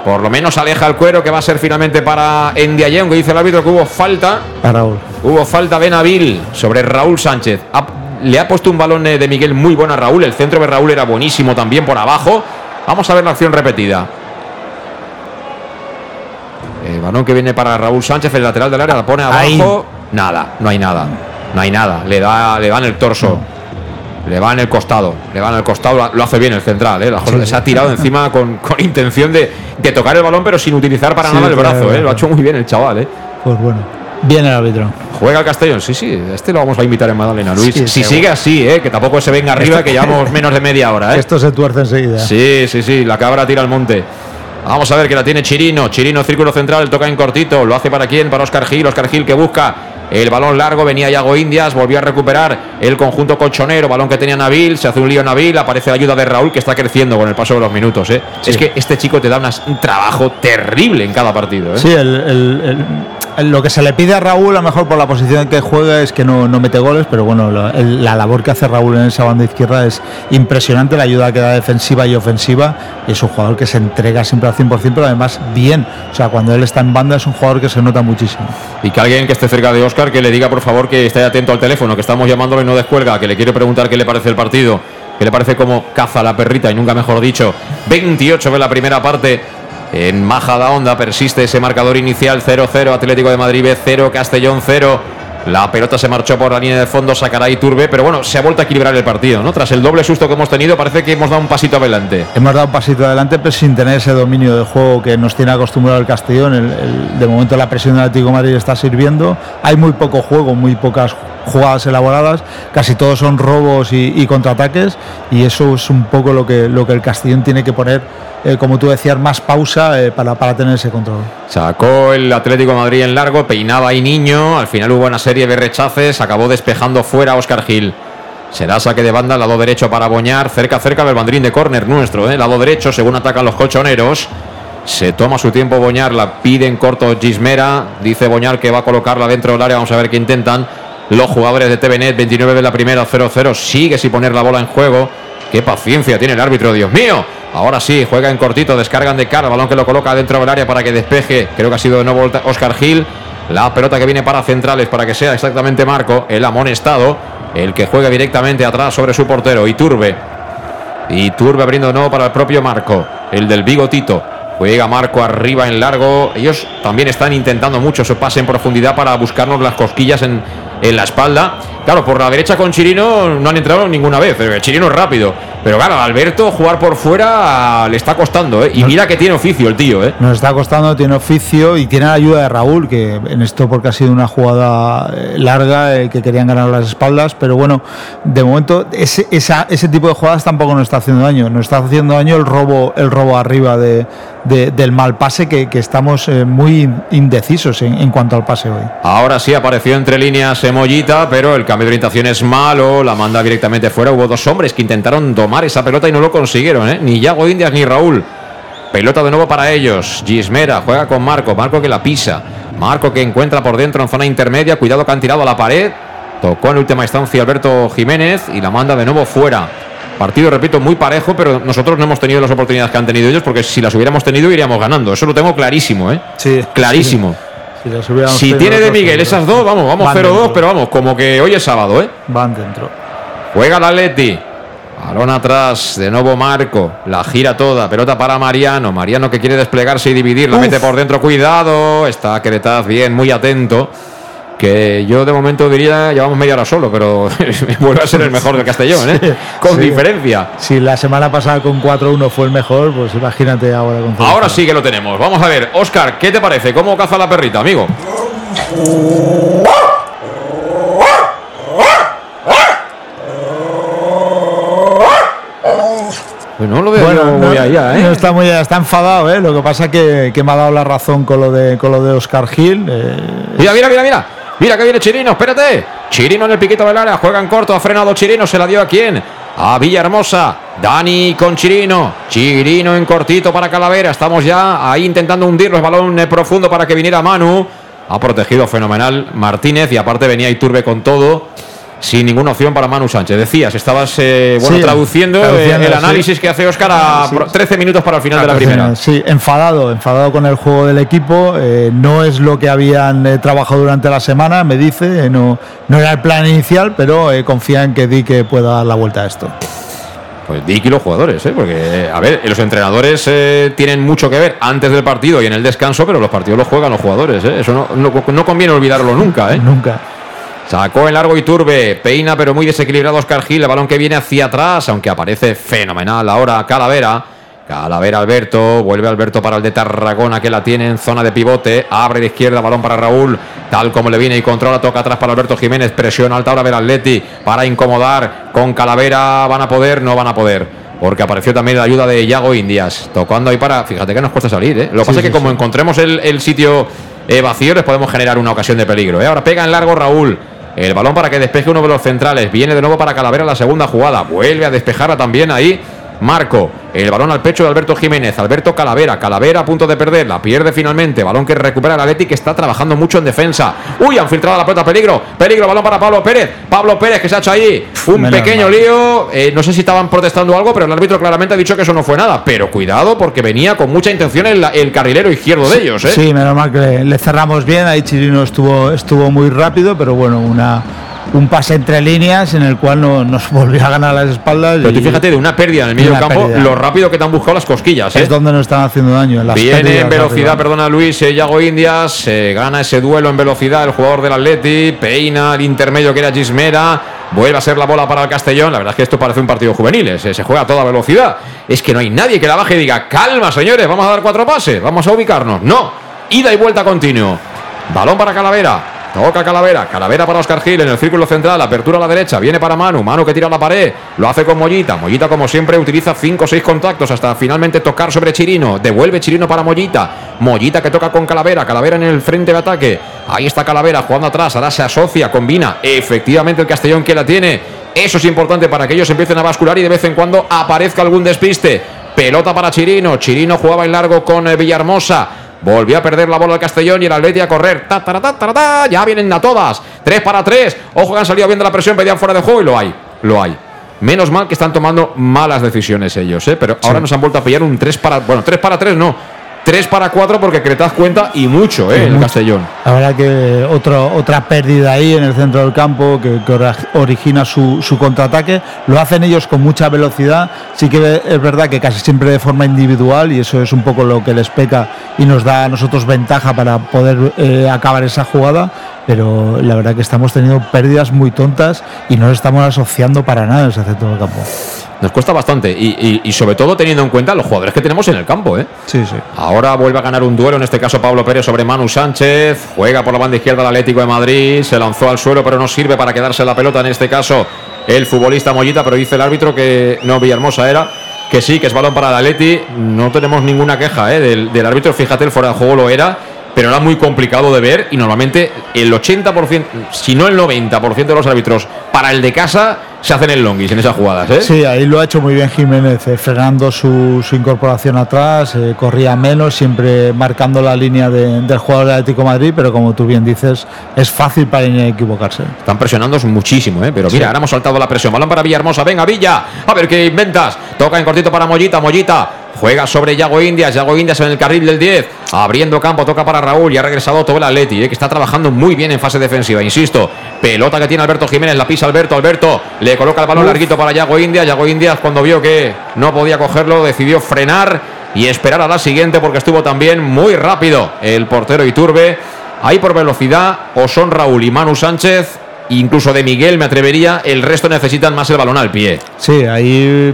Por lo menos aleja el cuero que va a ser finalmente para Endiayen, que dice el árbitro que hubo falta. Raúl. Hubo falta Benabil sobre Raúl Sánchez. Ha- le ha puesto un balón eh, de Miguel muy bueno a Raúl. El centro de Raúl era buenísimo también por abajo. Vamos a ver la acción repetida. El balón que viene para Raúl Sánchez, el lateral del área, la pone abajo. Ahí. Nada, no hay nada. No hay nada, le da, le va en el torso. Le va en el costado, le va en el costado, lo hace bien el central, ¿eh? La se ha tirado encima con, con intención de, de tocar el balón, pero sin utilizar para Sí, nada el brazo, ¿eh? Lo ha hecho muy bien el chaval, ¿eh? Pues bueno, bien el árbitro. Juega el Castellón, sí, sí, este lo vamos a invitar en Madalena, Luis. Sí, si sigue así, ¿eh? Que tampoco se venga arriba, que llevamos menos de media hora, ¿eh? Esto se tuerce enseguida. Sí, sí, sí, la cabra tira al monte. Vamos a ver que la tiene Chirino. Chirino, círculo central, toca en cortito. ¿Lo hace para quién? Para Oscar Gil. Oscar Gil que busca el balón largo. Venía Yago Indias, volvió a recuperar el conjunto colchonero. Balón que tenía Nabil. Se hace un lío Nabil. Aparece la ayuda de Raúl que está creciendo con el paso de los minutos. ¿eh? Es que este chico te da unas- un trabajo terrible en cada partido. ¿eh? Sí, el- el- el- el- lo que se le pide a Raúl, a lo mejor por la posición en que juega, es que no, no mete goles, pero bueno, la, labor que hace Raúl en esa banda izquierda es impresionante, la ayuda que da defensiva y ofensiva, y es un jugador que se entrega siempre al 100%, pero además bien, o sea, cuando él está en banda es un jugador que se nota muchísimo. Y que alguien que esté cerca de Oscar que le diga por favor que esté atento al teléfono, que estamos llamándolo y no descuelga, que le quiero preguntar qué le parece el partido, qué le parece como caza la perrita y nunca mejor dicho. 28 de la primera parte. En Majada Onda persiste ese marcador inicial 0-0 Atlético de Madrid B 0 Castellón 0. La pelota se marchó por la línea de fondo, sacará Iturbe, pero bueno, se ha vuelto a equilibrar el partido, ¿no? Tras el doble susto que hemos tenido, parece que hemos dado un pasito adelante. Hemos dado un pasito adelante, pero sin tener ese dominio de juego que nos tiene acostumbrado el Castellón. El- de momento la presión del Atlético Madrid está sirviendo. Hay muy poco juego, muy pocas jugadas elaboradas. Casi todos son robos y, y contraataques. Y eso es un poco lo que, lo que el Castellón tiene que poner, eh, como tú decías, más pausa eh, para, para tener ese control. Sacó el Atlético Madrid en largo, peinaba ahí niño. Al final hubo una serie de rechaces, acabó despejando fuera Oscar Gil. Será saque de banda, lado derecho para Boñar, cerca, cerca del bandrín de córner nuestro, ¿eh? lado derecho, según atacan los colchoneros. Se toma su tiempo Boñar, la pide en corto Gismera. Dice Boñar que va a colocarla dentro del área. Vamos a ver qué intentan. Los jugadores de TVNet, 29 de la primera, 0-0. Sigue sin poner la bola en juego. Qué paciencia tiene el árbitro, Dios mío. Ahora sí, juega en cortito, descargan de cara, balón que lo coloca dentro del área para que despeje. Creo que ha sido de nuevo Oscar Gil. La pelota que viene para centrales para que sea exactamente Marco, el amonestado, el que juega directamente atrás sobre su portero, Iturbe. Iturbe abriendo de nuevo para el propio Marco, el del bigotito. Juega Marco arriba en largo. Ellos también están intentando mucho su pase en profundidad para buscarnos las cosquillas en, en la espalda. Claro, por la derecha con Chirino no han entrado ninguna vez. eh, Chirino es rápido. Pero claro, a Alberto jugar por fuera le está costando. ¿eh? Y mira que tiene oficio el tío. ¿eh? Nos está costando, tiene oficio y tiene la ayuda de Raúl, que en esto porque ha sido una jugada eh, larga eh, que querían ganar las espaldas, pero bueno, de momento ese, esa- ese tipo de jugadas tampoco nos está haciendo daño. Nos está haciendo daño el robo, el robo arriba de, de- del mal pase, que, que estamos eh, muy indecisos en, en cuanto al pase hoy. Ahora sí apareció entre líneas Emollita, pero el cambio de orientación es malo, la manda directamente fuera. Hubo dos hombres que intentaron domar esa pelota y no lo consiguieron, ¿eh? ni Yago Indias ni Raúl. Pelota de nuevo para ellos. Gismera juega con Marco, Marco que la pisa. Marco que encuentra por dentro en zona intermedia, cuidado que han tirado a la pared. Tocó en última instancia Alberto Jiménez y la manda de nuevo fuera. Partido, repito, muy parejo, pero nosotros no hemos tenido las oportunidades que han tenido ellos, porque si las hubiéramos tenido iríamos ganando. Eso lo tengo clarísimo, ¿eh? Sí, Clarísimo. Si, Si tiene de Miguel esas dos, vamos, vamos Van 0-2, dentro. pero vamos, como que hoy es sábado, ¿eh? Van dentro. Juega la Atleti. Balón atrás, de nuevo Marco. La gira toda, pelota para Mariano. Mariano que quiere desplegarse y dividir, la Uf. mete por dentro. Cuidado, está Queretaz bien, muy atento. Que yo de momento diría, llevamos media hora solo, pero vuelve a ser el mejor del Castellón, ¿eh? Con sí. diferencia. Si la semana pasada con 4-1 fue el mejor, pues imagínate ahora con 0-0. Ahora sí que lo tenemos. Vamos a ver, Oscar, ¿qué te parece? ¿Cómo caza la perrita, amigo? Pues no lo veo Bueno, no, muy allá, ¿eh? no está muy está enfadado, ¿eh? Lo que pasa que, que me ha dado la razón con lo de con lo de Oscar Gil. eh, Mira, mira, mira, mira. Mira que viene Chirino, espérate. Chirino en el piquito del área, juega en corto, ha frenado Chirino, se la dio a quién? A Villahermosa. Dani con Chirino. Chirino en cortito para Calavera. Estamos ya ahí intentando hundirlo. El balón eh, profundo para que viniera Manu. Ha protegido fenomenal Martínez y aparte venía Iturbe con todo. Sin ninguna opción para Manu Sánchez. Decías, estabas eh, bueno, Sí, traduciendo, eh, traduciendo, el sí. análisis que hace Oscar a Sí. pro- 13 minutos para el final de la primera. Sí, enfadado, enfadado con el juego del equipo. eh, no es lo que habían eh, trabajado durante la semana, me dice. no, no era el plan inicial, pero confía en que Di que pueda dar la vuelta a esto. Pues Dick y los jugadores, ¿eh? porque, a ver, los entrenadores eh, tienen mucho que ver antes del partido y en el descanso, pero los partidos los juegan los jugadores. ¿eh? Eso no, no, no conviene olvidarlo nunca. ¿eh? Nunca. Sacó en largo y turbe, peina pero muy desequilibrado Oscar Gil, el balón que viene hacia atrás, aunque aparece fenomenal ahora Calavera. Calavera Alberto, vuelve Alberto para el de Tarragona que la tiene en zona de pivote, abre de izquierda, balón para Raúl, tal como le viene y controla, toca atrás para Alberto Jiménez, presión alta ahora ver Atleti para incomodar, con Calavera van a poder, no van a poder, porque apareció también la ayuda de Yago Indias, tocando ahí para, fíjate que nos cuesta salir, ¿eh? lo que pasa es que como encontremos el, el sitio eh, vacío les podemos generar una ocasión de peligro, ¿eh? ahora pega en largo Raúl, el balón para que despeje uno de los centrales, viene de nuevo para Calavera la segunda jugada, vuelve a despejarla también ahí. Marco, el balón al pecho de Alberto Jiménez, Alberto Calavera, Calavera a punto de perder, la pierde finalmente, balón que recupera el Atleti que está trabajando mucho en defensa. Uy, han filtrado la pelota, peligro, peligro, balón para Pablo Pérez, Pablo Pérez que se ha hecho ahí un Menos pequeño mal. lío, Eh, no sé si estaban protestando algo, pero el árbitro claramente ha dicho que eso no fue nada, pero cuidado porque venía con mucha intención el, el carrilero izquierdo de ellos, ¿eh? Sí, menos mal que le, le cerramos bien. Ahí Chirino estuvo, estuvo muy rápido, pero bueno, una, un pase entre líneas en el cual no, nos volvió a ganar las espaldas. Pero tú fíjate de una pérdida en el medio del campo, pérdida. lo rápido que te han buscado las cosquillas, ¿eh? es donde nos están haciendo daño. en las Viene en velocidad, perdona Luis, eh, Yago Indias, se gana ese duelo en velocidad el jugador del Atleti, peina el intermedio que era Gismera, vuelve a ser la bola para el Castellón, la verdad es que esto parece un partido juvenil, eh, se, se juega a toda velocidad, es que no hay nadie que la baje y diga, calma señores, vamos a dar cuatro pases, vamos a ubicarnos, no, ida y vuelta continuo, balón para Calavera, Toca Calavera, Calavera para Oscar Gil en el círculo central, apertura a la derecha, viene para Manu, Manu que tira la pared, lo hace con Mollita, Mollita como siempre utiliza 5 o 6 contactos hasta finalmente tocar sobre Chirino, devuelve Chirino para Mollita, Mollita que toca con Calavera, Calavera en el frente de ataque, ahí está Calavera jugando atrás, ahora se asocia, combina, efectivamente el Castellón que la tiene, eso es importante para que ellos empiecen a bascular y de vez en cuando aparezca algún despiste, pelota para Chirino, Chirino jugaba en largo con eh, Villahermosa, Volvió a perder la bola el Castellón y el Atleti a correr. Ta, ta, ta, ta, ta, ya vienen a todas. 3 para 3. Ojo que han salido viendo la presión, pedían fuera de juego y lo hay. Lo hay. Menos mal que están tomando malas decisiones ellos, ¿eh? pero ahora nos han vuelto a pillar un 3 para. Bueno, 3 para 3 no. 3 para 4 porque Cretaz cuenta y mucho, ¿eh? El Castellón. La verdad que otro, otra pérdida ahí en el centro del campo que, origina su, su contraataque. Lo hacen ellos con mucha velocidad. Sí que es verdad que casi siempre de forma individual y eso es un poco lo que les peca y nos da a nosotros ventaja para poder eh, acabar esa jugada. Pero la verdad que estamos teniendo pérdidas muy tontas y no nos estamos asociando para nada en ese centro del campo. Nos cuesta bastante y, y- y sobre todo teniendo en cuenta los jugadores que tenemos en el campo, ¿eh? Sí, sí. Ahora vuelve a ganar un duelo, en este caso Pablo Pérez sobre Manu Sánchez. Juega por la banda izquierda el Atlético de Madrid. Se lanzó al suelo, pero no sirve para quedarse la pelota. En este caso, el futbolista Mollita, pero dice el árbitro que no Villahermosa era. Que sí, que es balón para el Atleti. No tenemos ninguna queja ¿eh? del, del árbitro. Fíjate, el fuera de juego lo era. Pero era muy complicado de ver y normalmente el 80%, si no el 90% de los árbitros para el de casa se hacen el longis en esas jugadas. ¿eh? Sí, ahí lo ha hecho muy bien Jiménez, eh, frenando su, su incorporación atrás, eh, corría menos, siempre marcando la línea de- del jugador del Atlético de Madrid, pero como tú bien dices, es fácil para él equivocarse. Están presionando muchísimo, ¿eh? pero mira, ahora hemos saltado la presión. Balón para Villahermosa, venga Villa, a ver qué inventas. Toca en cortito para Mollita, Mollita. Juega sobre Yago Indias, Yago Indias en el carril del 10, abriendo campo, toca para Raúl y ha regresado todo el Atleti, ¿eh? que está trabajando muy bien en fase defensiva, insisto. Pelota que tiene Alberto Jiménez, la pisa Alberto, Alberto le coloca el balón larguito para Yago Indias. Yago Indias cuando vio que no podía cogerlo decidió frenar y esperar a la siguiente porque estuvo también muy rápido el portero Iturbe. Ahí por velocidad o son Raúl y Manu Sánchez, incluso de Miguel me atrevería, el resto necesitan más el balón al pie. Sí, ahí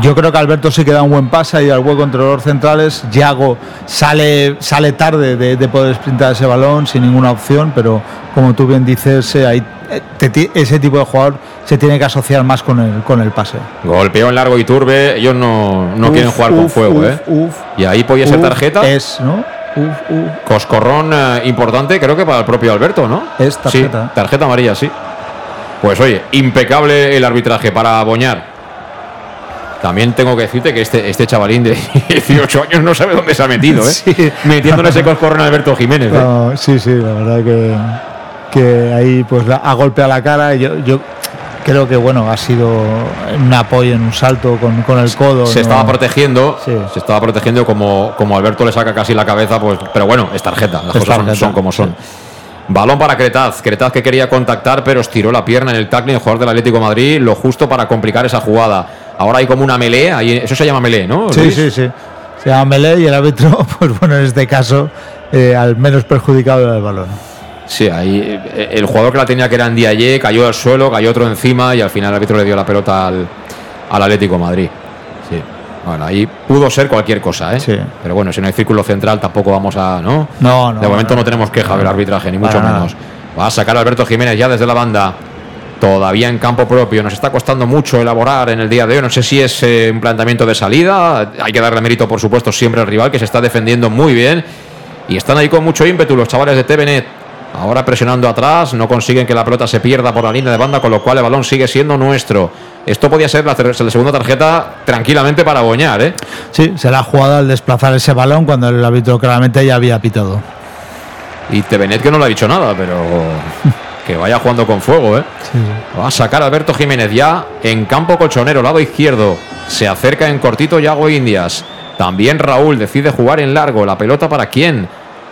yo creo que Alberto sí que da un buen pase ahí al hueco entre los centrales. Yago sale, sale tarde de, de poder sprintar ese balón sin ninguna opción, pero como tú bien dices, eh, ahí, eh, te ese tipo de jugador se tiene que asociar más con el, con el pase. Golpeó en largo y turbe, ellos no, no Uf, quieren jugar con fuego, uf, ¿eh? uf, y ahí podía ser tarjeta. Es, ¿no? Uf, uf. Coscorrón eh, importante, creo que para el propio Alberto, ¿no? Es tarjeta. Sí, tarjeta amarilla, sí. Pues oye, impecable el arbitraje para Boñar. También tengo que decirte que este, este chavalín de 18 años no sabe dónde se ha metido, ¿eh? Sí. Metiéndole ese coscorrón a Alberto Jiménez. ¿eh? No, sí, sí, la verdad que, que ahí pues la- ha golpeado la cara. y Yo, yo creo que bueno, ha sido un apoyo en un salto con, con el codo. se ¿no? estaba protegiendo, Sí. se estaba protegiendo como, como Alberto le saca casi la cabeza, pues, pero bueno, es tarjeta, las Es cosas son- tarjeta, son, como son. Balón para Cretaz, Cretaz que quería contactar, pero estiró la pierna en el tackling el jugador del Atlético de Madrid, lo justo para complicar esa jugada. Ahora hay como una melee, ahí, eso se llama melee, ¿no? Sí, Luis? sí, sí. Se llama Melé y el árbitro, pues bueno, en este caso, eh, al menos perjudicado del balón. Sí, ahí eh, el jugador que la tenía que era Ndiaye cayó al suelo, cayó otro encima y al final el árbitro le dio la pelota al, al Atlético de Madrid. Sí. Bueno, ahí pudo ser cualquier cosa, ¿eh? Sí. Pero bueno, si no hay círculo central tampoco vamos a, ¿no? No, no, De momento no, no, tenemos queja del arbitraje, ni mucho menos. Va a sacar a Alberto Jiménez ya desde la banda. Todavía en campo propio. Nos está costando mucho elaborar en el día de hoy. No sé si es eh, un planteamiento de salida. Hay que darle mérito, por supuesto, siempre al rival que se está defendiendo muy bien. Y están ahí con mucho ímpetu los chavales de Tevenet. Ahora presionando atrás, no consiguen que la pelota se pierda por la línea de banda, con lo cual el balón sigue siendo nuestro. Esto podía ser la, segunda tarjeta tranquilamente para Boñar, ¿eh? Sí, se la ha jugado al desplazar ese balón cuando el árbitro claramente ya había pitado. Y Tevenet que no le ha dicho nada, pero que vaya jugando con fuego, ¿eh? Va a sacar a Alberto Jiménez ya en campo colchonero, lado izquierdo. Se acerca en cortito Yago Indias. También Raúl decide jugar en largo. ¿La pelota para quién?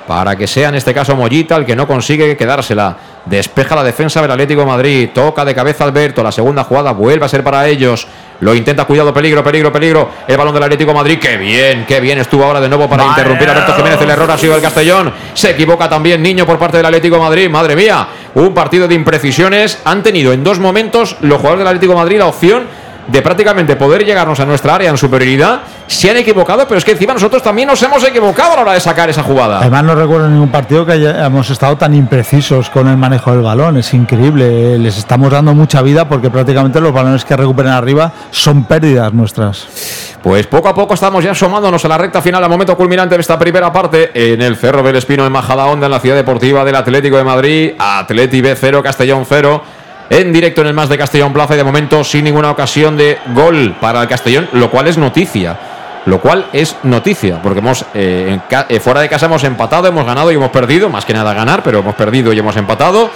Para que sea en este caso Mollita el que no consigue quedársela. Despeja la defensa del Atlético de Madrid. Toca de cabeza Alberto. La segunda jugada vuelve a ser para ellos. Lo intenta, cuidado, peligro, peligro, peligro. El balón del Atlético de Madrid. Qué bien, qué bien. Estuvo ahora de nuevo para Vale. interrumpir a Alberto Jiménez. El error ha sido el Castellón. Se equivoca también Niño por parte del Atlético de Madrid. Madre mía, un partido de imprecisiones. Han tenido en dos momentos los jugadores del Atlético de Madrid la opción de prácticamente poder llegarnos a nuestra área en superioridad. Se han equivocado, pero es que encima nosotros también nos hemos equivocado a la hora de sacar esa jugada. Además no recuerdo ningún partido que hayamos estado tan imprecisos con el manejo del balón. Es increíble. Les estamos dando mucha vida porque prácticamente los balones que recuperan arriba son pérdidas nuestras. Pues poco a poco estamos ya asomándonos a la recta final, al momento culminante de esta primera parte en el Cerro del Espino en Majadahonda, en la ciudad deportiva del Atlético de Madrid. Atleti B 0, Castellón 0. En directo en el más de Castellón Plaza y de momento sin ninguna ocasión de gol para el Castellón, lo cual es noticia. Lo cual es noticia, porque hemos eh, en eh, fuera de casa hemos empatado, hemos ganado y hemos perdido, más que nada ganar, pero hemos perdido y hemos empatado.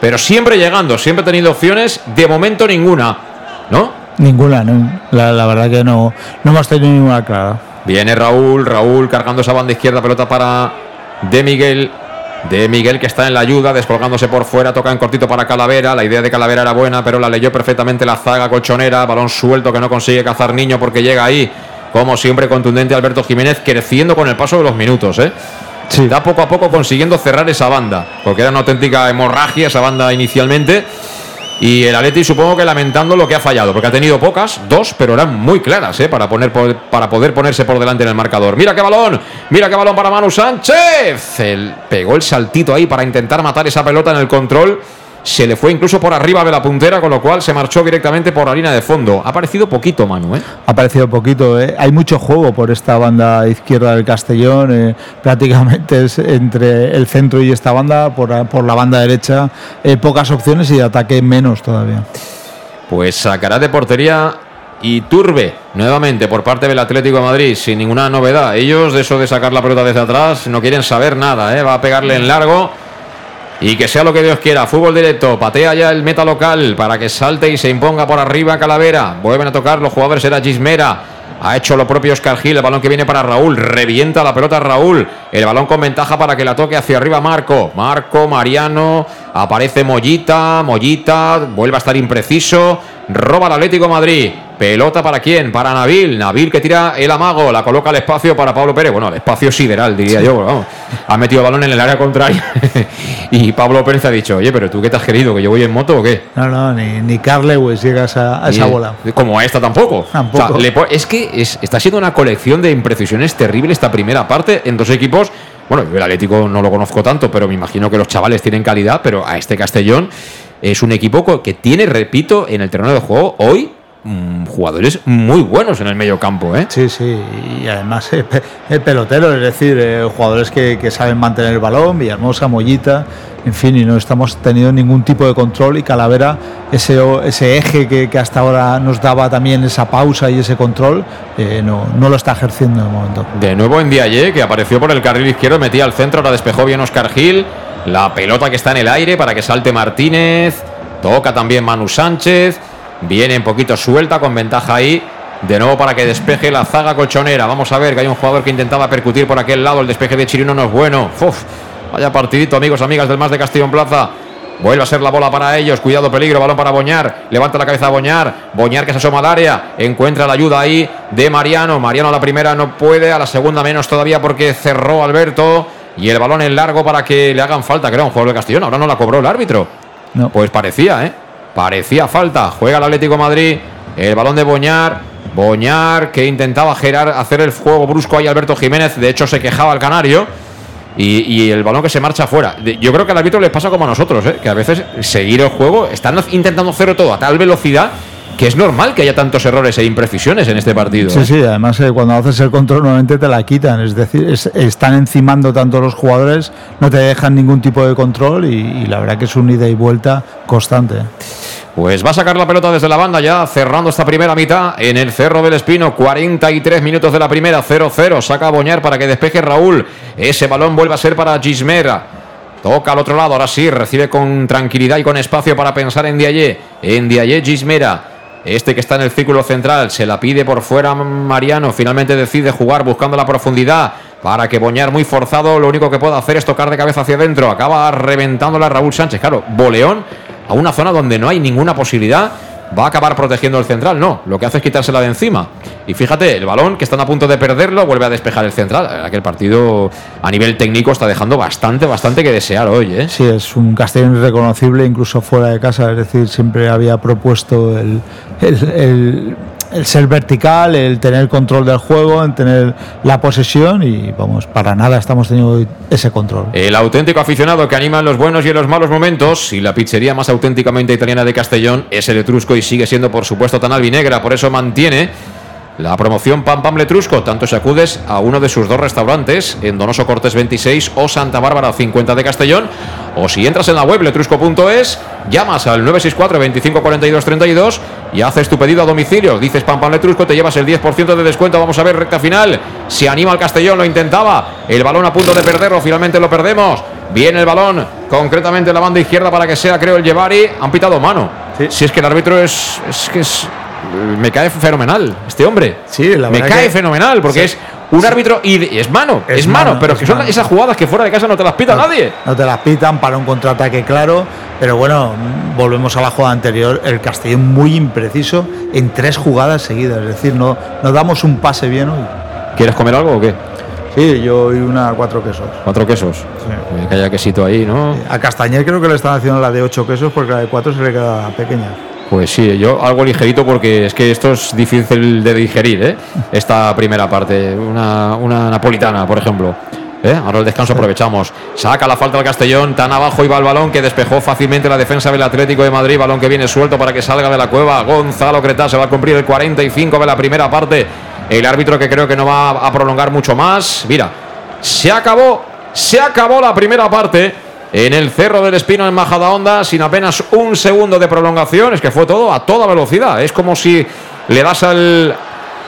Pero siempre llegando, siempre teniendo opciones, de momento ninguna, ¿no? Ninguna, no. La, la verdad que no, no hemos tenido ninguna clara. Viene Raúl, Raúl cargando esa banda izquierda, pelota para De Miguel. De Miguel que está en la ayuda, descolgándose por fuera, toca en cortito para Calavera. La idea de Calavera era buena, pero la leyó perfectamente la zaga colchonera. Balón suelto que no consigue cazar niño porque llega ahí. Como siempre, contundente Alberto Jiménez, creciendo con el paso de los minutos. ¿eh? Sí. Da poco a poco consiguiendo cerrar esa banda, porque era una auténtica hemorragia esa banda inicialmente. Y el Atleti supongo que lamentando lo que ha fallado, porque ha tenido pocas, dos, pero eran muy claras, ¿eh? para, poner para poder ponerse por delante en el marcador. Mira qué balón, mira qué balón para Manu Sánchez. El, pegó el saltito ahí para intentar matar esa pelota en el control. Se le fue incluso por arriba de la puntera, con lo cual se marchó directamente por la línea de fondo. Ha parecido poquito, Manu, ¿eh? Ha parecido poquito. ¿eh? Hay mucho juego por esta banda izquierda del Castellón. eh, prácticamente es entre el centro y esta banda, por, por la banda derecha, eh, pocas opciones y de ataque menos todavía. Pues sacará de portería y Turbe nuevamente por parte del Atlético de Madrid sin ninguna novedad. Ellos de eso de sacar la pelota desde atrás no quieren saber nada, ¿eh? va a pegarle en largo y que sea lo que Dios quiera. Fútbol directo, patea ya el meta local para que salte y se imponga por arriba Calavera. Vuelven a tocar los jugadores, era Gismera. Ha hecho lo propio Oscar Gil, el balón que viene para Raúl, revienta la pelota Raúl, el balón con ventaja para que la toque hacia arriba Marco, Marco, Mariano, aparece Mollita, Mollita, vuelve a estar impreciso, roba el Atlético de Madrid, pelota para quién, para Nabil, Nabil que tira el amago, la coloca al espacio para Pablo Pérez, bueno, el espacio sideral diría yo, vamos. ha metido el balón en el área contraria y Pablo Pérez ha dicho, oye, pero tú qué te has querido, que yo voy en moto o qué? No, no, ni, ni Carl Lewis llega a esa, a esa Y- bola. Como a esta tampoco. Tampoco. O sea, le po- es que es- está siendo una colección de imprecisiones terrible esta primera parte en dos equipos. Bueno, yo el Atlético no lo conozco tanto, pero me imagino que los chavales tienen calidad, pero a este Castellón es un equipo que tiene, repito, en el terreno de juego hoy jugadores muy buenos en el medio campo, ¿eh? Sí, sí, y además el pelotero, es decir, eh, jugadores que, que saben mantener el balón, Villahermosa, Mollita, en fin, y no estamos teniendo ningún tipo de control y Calavera, ese, ese eje que, que hasta ahora nos daba también esa pausa y ese control, eh, no, no lo está ejerciendo de momento. De nuevo en Diaye, que apareció por el carril izquierdo, metía al centro, ahora despejó bien Oscar Gil. La pelota que está en el aire para que salte Martínez. Toca también Manu Sánchez. Viene un poquito suelta, con ventaja ahí. De nuevo para que despeje la zaga colchonera. Vamos a ver que hay un jugador que intentaba percutir por aquel lado. El despeje de Chirino no es bueno. Uf, vaya partidito, amigos, amigas del más de Castellón Plaza. Vuelve a ser la bola para ellos. Cuidado, peligro. Balón para Boñar. Levanta la cabeza a Boñar. Boñar que se asoma al área. Encuentra la ayuda ahí de Mariano. Mariano a la primera no puede. A la segunda menos todavía porque cerró Alberto. y el balón en largo para que le hagan falta, creo, un jugador de Castellón. Ahora no la cobró el árbitro. No. Pues parecía, ¿eh? Parecía falta. Juega el Atlético Madrid. El balón de Boñar. Boñar que intentaba hacer el juego brusco ahí Alberto Jiménez. De hecho, se quejaba el canario. Y, y el balón que se marcha fuera. Yo creo que al árbitro le pasa como a nosotros, ¿eh? que a veces seguir el juego, están intentando hacerlo todo a tal velocidad que es normal que haya tantos errores e imprecisiones en este partido. Sí, ¿eh? sí, además eh, cuando haces el control normalmente te la quitan, es decir, es- están encimando tanto los jugadores, no te dejan ningún tipo de control y, y la verdad que es un ida y vuelta constante. Pues va a sacar la pelota desde la banda ya, cerrando esta primera mitad en el Cerro del Espino. 43 minutos de la primera, 0-0. Saca a Boñar para que despeje Raúl. Ese balón vuelve a ser para Gismera. Toca al otro lado, ahora sí, recibe con tranquilidad y con espacio para pensar en Diayé. En Diayé Gismera. Este que está en el círculo central se la pide por fuera Mariano. Finalmente decide jugar buscando la profundidad para que Boñar muy forzado lo único que puede hacer es tocar de cabeza hacia adentro. Acaba reventándola Raúl Sánchez. Claro, boleón a una zona donde no hay ninguna posibilidad. Va a acabar protegiendo el central. No, lo que hace es quitársela de encima. Y fíjate, el balón que están a punto de perderlo vuelve a despejar el central. La partido a nivel técnico está dejando bastante, bastante que desear hoy. ¿eh? Sí, es un Castellón irreconocible incluso fuera de casa, es decir, siempre había propuesto el- el- el ser vertical, el tener control del juego, el tener la posesión y vamos, para nada estamos teniendo ese control. El auténtico aficionado que anima en los buenos y en los malos momentos. Y la pizzería más auténticamente italiana de Castellón es el Etrusco y sigue siendo, por supuesto, tan albinegra. Por eso mantiene la promoción Pam Pam Letrusco. Tanto si acudes a uno de sus dos restaurantes, en Donoso Cortés 26 o Santa Bárbara 50 de Castellón. O si entras en la web letrusco.es, llamas al 964 25 42 32 y haces tu pedido a domicilio. Dices Pam Pam Letrusco, te llevas el 10% de descuento. Vamos a ver, recta final. Se anima el Castellón, lo intentaba. El balón a punto de perderlo, finalmente lo perdemos. Viene el balón, concretamente en la banda izquierda para que sea, creo, el Llevari. Han pitado mano. Si es que el árbitro es. Es que es. Me cae fenomenal este hombre. Sí, la Me cae que- fenomenal porque Sí. es un árbitro y es mano, es, Es mano, mano, pero es que son mano. esas jugadas que fuera de casa no te las pita no, nadie. No te las pitan para un contraataque claro, pero bueno, volvemos a la jugada anterior, el Castellón muy impreciso en tres jugadas seguidas, es decir, no, no damos un pase bien hoy. ¿Quieres comer algo o qué? Sí, yo y una cuatro quesos. Cuatro quesos. Eh, Que haya quesito ahí, ¿no? A Castañer creo que le están haciendo la de ocho quesos porque la de cuatro se le queda pequeña. Pues sí, yo algo ligerito porque es que esto es difícil de digerir, ¿eh? Esta primera parte. Una, una napolitana, por ejemplo. ¿Eh? Ahora el descanso aprovechamos. Saca la falta al Castellón. Tan abajo iba el balón que despejó fácilmente la defensa del Atlético de Madrid. Balón que viene suelto para que salga de la cueva. Gonzalo Cretá se va a cumplir el 45 de la primera parte. El árbitro que creo que no va a prolongar mucho más. Mira, se acabó. Se acabó la primera parte. En el Cerro del Espino en Majadahonda, sin apenas un segundo de prolongación, es que fue todo a toda velocidad. Es como si le das al,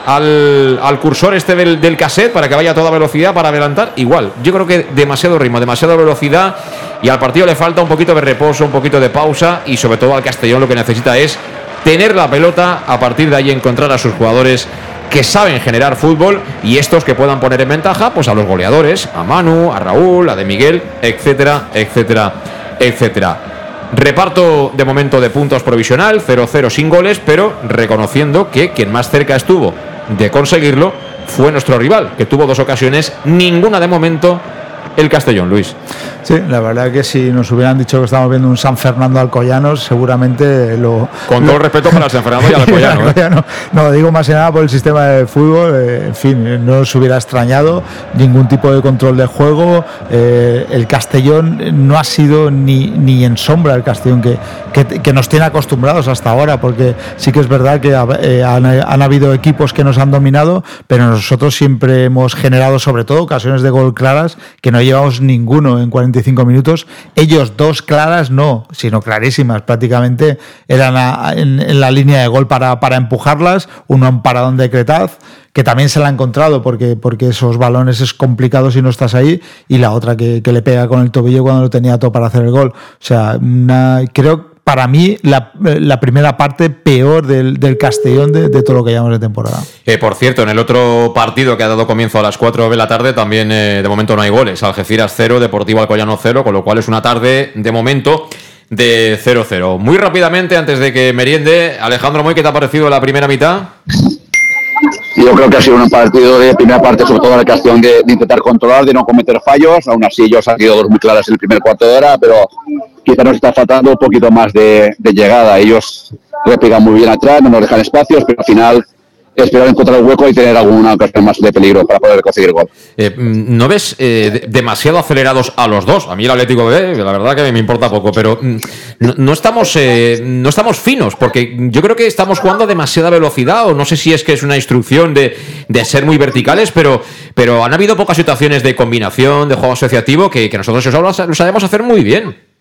al, al cursor este del, del cassette para que vaya a toda velocidad para adelantar. Igual, yo creo que demasiado ritmo, demasiada velocidad y al partido le falta un poquito de reposo, un poquito de pausa y sobre todo al Castellón lo que necesita es tener la pelota, a partir de ahí encontrar a sus jugadores que saben generar fútbol y estos que puedan poner en ventaja pues a los goleadores, a Manu, a Raúl, a De Miguel, etcétera, etcétera, etcétera. Reparto de momento de puntos provisional, 0-0 sin goles, pero reconociendo que quien más cerca estuvo de conseguirlo fue nuestro rival, que tuvo dos ocasiones, ninguna de momento el Castellón, Luis. Sí, la verdad que si nos hubieran dicho que estamos viendo un San Fernando Alcoyanos, seguramente lo. Con todo el respeto para San Fernando y Alcoyano, ¿eh? Alcoyano. No, digo más que nada por el sistema de fútbol. eh, en fin, eh, no nos hubiera extrañado ningún tipo de control de juego. eh, el Castellón no ha sido ni, ni en sombra el Castellón que, que, que nos tiene acostumbrados hasta ahora, porque sí que es verdad que ha- han, han habido equipos que nos han dominado, pero nosotros siempre hemos generado, sobre todo, ocasiones de gol claras que no llevamos ninguno en 45 minutos. Ellos dos claras no, sino clarísimas. Prácticamente eran en, la línea de gol para, para empujarlas. Uno en paradón de Cretaz, que también se la ha encontrado porque, porque esos balones es complicado si no estás ahí. Y la otra que, que le pega con el tobillo cuando lo tenía todo para hacer el gol. O sea, creo para mí la, primera parte peor del, del Castellón de, todo lo que llevamos de temporada. Eh, por cierto, en el otro partido que ha dado comienzo a las 4 de la tarde, también eh, de momento no hay goles. Algeciras 0, Deportivo Alcoyano 0, con lo cual es una tarde de momento de 0-0. Muy rápidamente, antes de que meriende, Alejandro Moy, ¿qué te ha parecido la primera mitad? Yo creo que ha sido un partido de primera parte, sobre todo la cuestión de, intentar controlar, de no cometer fallos. Aún así, ellos han sido dos muy claras en el primer cuarto de hora, pero quizá nos está faltando un poquito más de, de llegada. Ellos replican muy bien atrás, no nos dejan espacios, pero al final esperar encontrar el hueco y tener alguna ocasión más de peligro para poder conseguir gol. Eh, mm, ¿No ves eh, demasiado acelerados a los dos? A mí el Atlético B, la verdad que me importa poco, pero mm, no, estamos, eh, no estamos finos, porque yo creo que estamos jugando a demasiada velocidad, o no sé si es que es una instrucción de, de ser muy verticales, pero, pero han habido pocas situaciones de combinación, de juego asociativo, que, que nosotros eso lo sabemos hacer muy bien.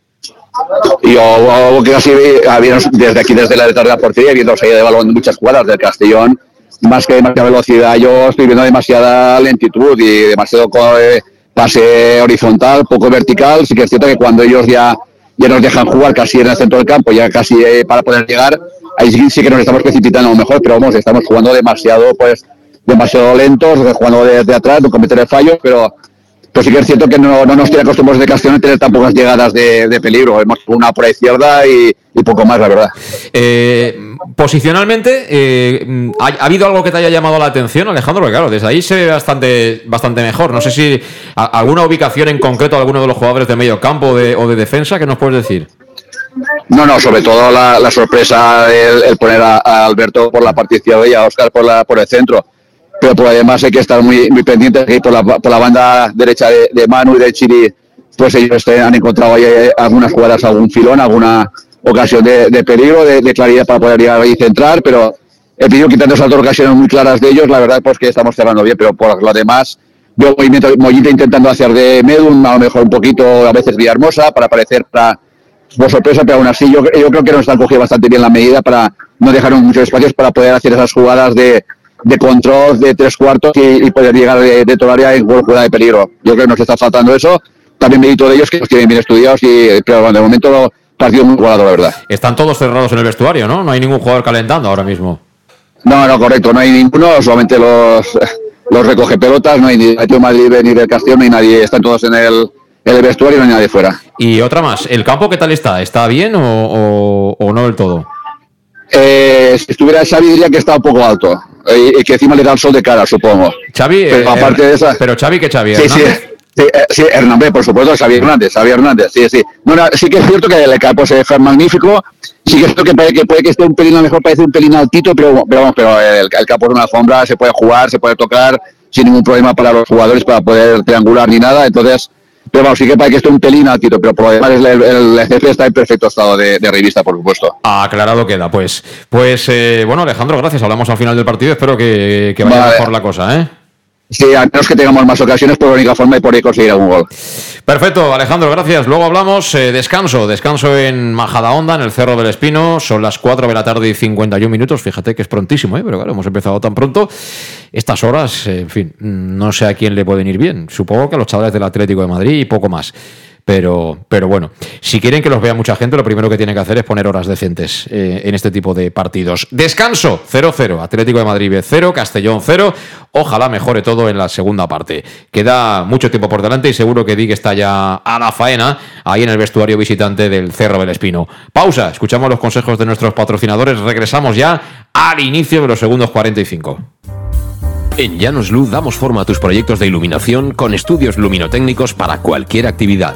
Yo que así desde aquí, desde la de la portería, viendo balón de muchas jugadas del Castellón, más que demasiada velocidad, yo estoy viendo demasiada lentitud y demasiado eh, pase horizontal, poco vertical. Sí que es cierto que cuando ellos ya, ya nos dejan jugar casi en el centro del campo, ya casi eh, para poder llegar, ahí sí, que nos estamos precipitando a lo mejor, pero vamos, estamos jugando demasiado, pues, demasiado lentos, jugando desde atrás, no cometer fallos, pero pues sí que es cierto que no, no nos tiene acostumbrados de Castellón a tener tan pocas llegadas de, peligro. Hemos una por la izquierda y, poco más, la verdad. Eh, posicionalmente, eh, ¿ha, habido algo que te haya llamado la atención, Alejandro? Porque claro, desde ahí se ve bastante, bastante mejor. No sé si alguna ubicación en concreto, alguno de los jugadores de medio campo o de defensa, ¿qué nos puedes decir? No, no, sobre todo la, sorpresa el, poner a, Alberto por la parte izquierda y a Oscar por, la, por el centro pero por además hay que estar muy, muy pendientes que por la, por la banda derecha de, Manu y de Chiri, pues ellos han encontrado ahí eh, algunas jugadas, algún filón, alguna ocasión de, peligro, de, claridad para poder llegar ahí y centrar, pero he pedido quitando esas dos ocasiones muy claras de ellos, la verdad pues que estamos cerrando bien, pero por lo demás veo movimiento, Mollita intentando hacer de Medun, a lo mejor un poquito a veces Villahermosa, para parecer para, por sorpresa, pero aún así yo, yo creo que nos están cogiendo bastante bien la medida para no dejar muchos espacios para poder hacer esas jugadas de de control de tres cuartos y, poder llegar de, de toda área en jugada de peligro. Yo creo que nos está faltando eso. También mérito de ellos que los tienen bien estudiados y pero de momento partido muy igualado, la verdad. Están todos cerrados en el vestuario, ¿no? No hay ningún jugador calentando ahora mismo. No, no, correcto, no hay ninguno, solamente los, los recoge pelotas, no hay ni de Madrid ni del Castillo, ni nadie, están todos en el, el vestuario, no hay nadie fuera. Y otra más, ¿el campo qué tal está? ¿Está bien o, o no del todo? Eh, si estuviera Xavi diría que está un poco alto y, que encima le da el sol de cara, supongo. Xavi, pero, eh, aparte de esa, pero Xavi que Xavi. Sí, sí, sí, eh, sí, Hernández, por supuesto, Xavi Hernández, Xavi Hernández, sí, sí. Bueno, sí que es cierto que el campo se deja magnífico, sí que es cierto que puede que, puede que esté un pelín, a lo mejor parece un pelín altito, pero, pero vamos, pero el, el campo es una alfombra, se puede jugar, se puede tocar sin ningún problema para los jugadores para poder triangular ni nada, entonces pero vamos, sí que parece que esté un pelín altito, pero por lo demás el, el, está en perfecto estado de, revista, por supuesto. Aclarado queda, pues. Pues eh, bueno, Alejandro, gracias. Hablamos al final del partido. Espero que, vaya mejor la cosa, ¿eh? Sí, a menos que tengamos más ocasiones por la única forma de poder conseguir algún gol. Perfecto, Alejandro, gracias. Luego hablamos. Eh, descanso, descanso en Majadahonda, en el Cerro del Espino. Son las 4 de la tarde y 51 minutos. Fíjate que es prontísimo, ¿eh? pero claro, hemos empezado tan pronto. Estas horas, en fin, no sé a quién le pueden ir bien. Supongo que a los chavales del Atlético de Madrid y poco más. Pero, pero bueno, si quieren que los vea mucha gente, lo primero que tienen que hacer es poner horas decentes eh, en este tipo de partidos. Descanso, 0-0, Atlético de Madrid 0, Castellón 0. Ojalá mejore todo en la segunda parte. Queda mucho tiempo por delante y seguro que Dick está ya a la faena ahí en el vestuario visitante del Cerro del Espino. Pausa, escuchamos los consejos de nuestros patrocinadores, regresamos ya al inicio de los segundos 45. En Llanos Luz damos forma a tus proyectos de iluminación con estudios luminotécnicos para cualquier actividad.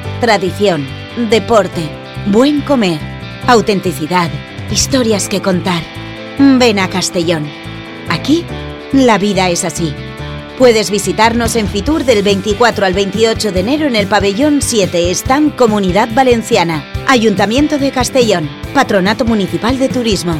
tradición, deporte, buen comer, autenticidad, historias que contar, ven a Castellón. Aquí, la vida es así. Puedes visitarnos en Fitur del 24 al 28 de enero en el pabellón 7, Stand Comunidad Valenciana, Ayuntamiento de Castellón, Patronato Municipal de Turismo.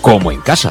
como en casa.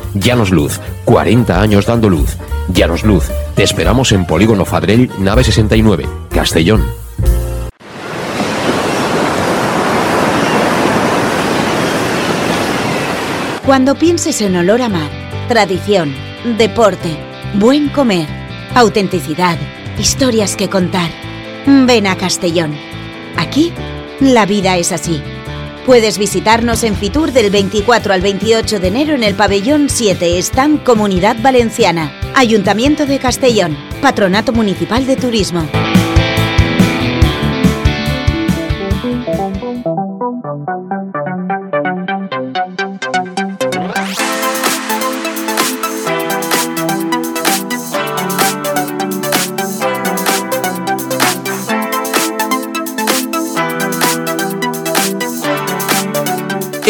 Llanos Luz, 40 años dando luz. Llanos Luz, te esperamos en Polígono Fadrell, nave 69, Castellón. Cuando pienses en olor a mar, tradición, deporte, buen comer, autenticidad, historias que contar, ven a Castellón. Aquí, la vida es así. Puedes visitarnos en Fitur del 24 al 28 de enero en el pabellón 7, Stand Comunidad Valenciana, Ayuntamiento de Castellón, Patronato Municipal de Turismo.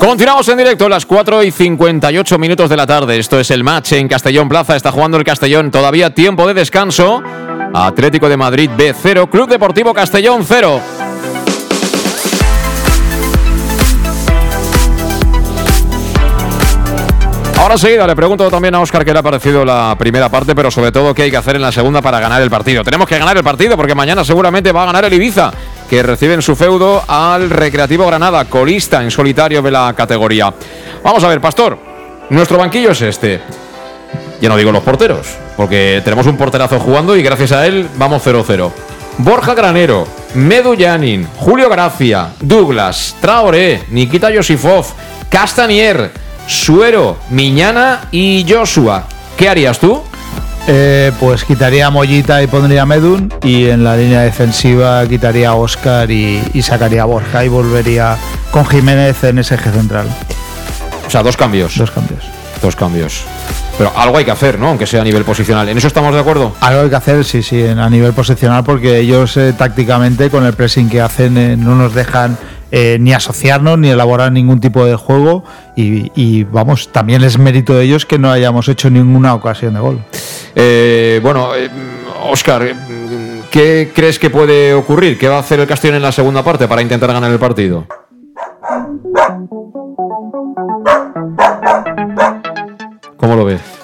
Continuamos en directo las 4 y 58 minutos de la tarde. Esto es el match en Castellón Plaza. Está jugando el Castellón. Todavía tiempo de descanso. Atlético de Madrid B0, Club Deportivo Castellón 0. Ahora seguida le pregunto también a Oscar qué le ha parecido la primera parte, pero sobre todo qué hay que hacer en la segunda para ganar el partido. Tenemos que ganar el partido porque mañana seguramente va a ganar el Ibiza, que recibe en su feudo al Recreativo Granada, colista en solitario de la categoría. Vamos a ver, Pastor, nuestro banquillo es este. Ya no digo los porteros, porque tenemos un porterazo jugando y gracias a él vamos 0-0. Borja Granero, Medu Yanin, Julio Gracia, Douglas, Traoré, Nikita Yosifov, Castanier, Suero, Miñana y Joshua. ¿Qué harías tú? Eh, pues quitaría a Mollita y pondría a Medun y en la línea defensiva quitaría a Oscar y, y sacaría a Borja y volvería con Jiménez en ese eje central. O sea, dos cambios. Dos cambios. Dos cambios. Pero algo hay que hacer, ¿no? Aunque sea a nivel posicional. ¿En eso estamos de acuerdo? Algo hay que hacer, sí, sí, a nivel posicional, porque ellos eh, tácticamente con el pressing que hacen eh, no nos dejan eh, ni asociarnos ni elaborar ningún tipo de juego y, vamos, también es mérito de ellos que no hayamos hecho ninguna ocasión de gol. Eh, bueno, eh, Oscar, eh, ¿qué crees que puede ocurrir? ¿Qué va a hacer el Castellón en la segunda parte para intentar ganar el partido? ¿Cómo lo ves?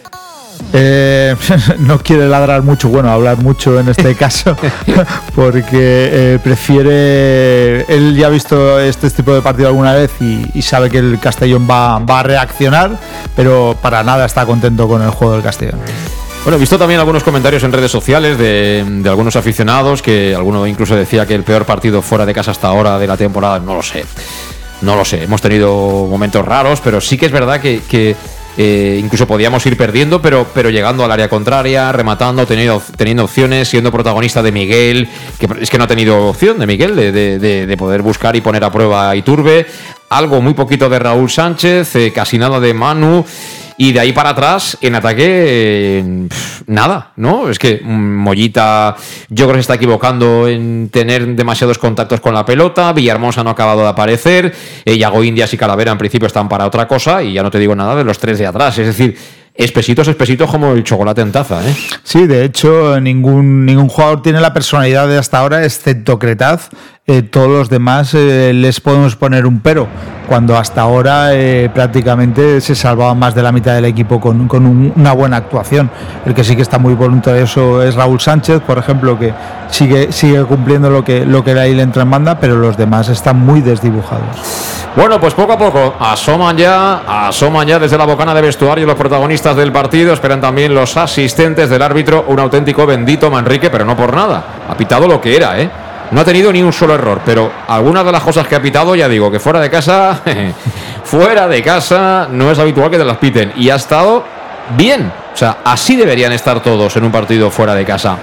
Eh, no quiere ladrar mucho, bueno, hablar mucho en este caso, porque eh, prefiere. Él ya ha visto este tipo de partido alguna vez y, y sabe que el Castellón va, va, a reaccionar, pero para nada está contento con el juego del Castellón. Bueno, he visto también algunos comentarios en redes sociales de, de algunos aficionados, que alguno incluso decía que el peor partido fuera de casa hasta ahora de la temporada, no lo sé. No lo sé, hemos tenido momentos raros, pero sí que es verdad que, que eh, incluso podíamos ir perdiendo, pero, pero llegando al área contraria, rematando, teniendo, teniendo opciones, siendo protagonista de Miguel, que es que no ha tenido opción de Miguel de, de, de, de poder buscar y poner a prueba a Iturbe. Algo muy poquito de Raúl Sánchez, eh, casi nada de Manu. Y de ahí para atrás, en ataque, nada, ¿no? Es que Mollita, yo creo que se está equivocando en tener demasiados contactos con la pelota. Villahermosa no ha acabado de aparecer. Yago Indias y Calavera en principio están para otra cosa. Y ya no te digo nada de los tres de atrás. Es decir, espesitos, espesitos como el chocolate en taza, ¿eh? Sí, de hecho, ningún, ningún jugador tiene la personalidad de hasta ahora, excepto Cretaz. Eh, todos los demás eh, les podemos poner un pero, cuando hasta ahora eh, prácticamente se salvaba más de la mitad del equipo con, con un, una buena actuación. El que sí que está muy voluntarioso es Raúl Sánchez, por ejemplo, que sigue, cumpliendo lo que, lo que ahí le entra en banda, pero los demás están muy desdibujados. Bueno, pues poco a poco asoman ya, asoman ya desde la bocana de vestuario los protagonistas del partido, esperan también los asistentes del árbitro, un auténtico bendito Manrique, pero no por nada, ha pitado lo que era, ¿eh? No ha tenido ni un solo error, pero algunas de las cosas que ha pitado, ya digo, que fuera de casa, fuera de casa, no es habitual que te las piten. Y ha estado bien. O sea, así deberían estar todos en un partido fuera de casa.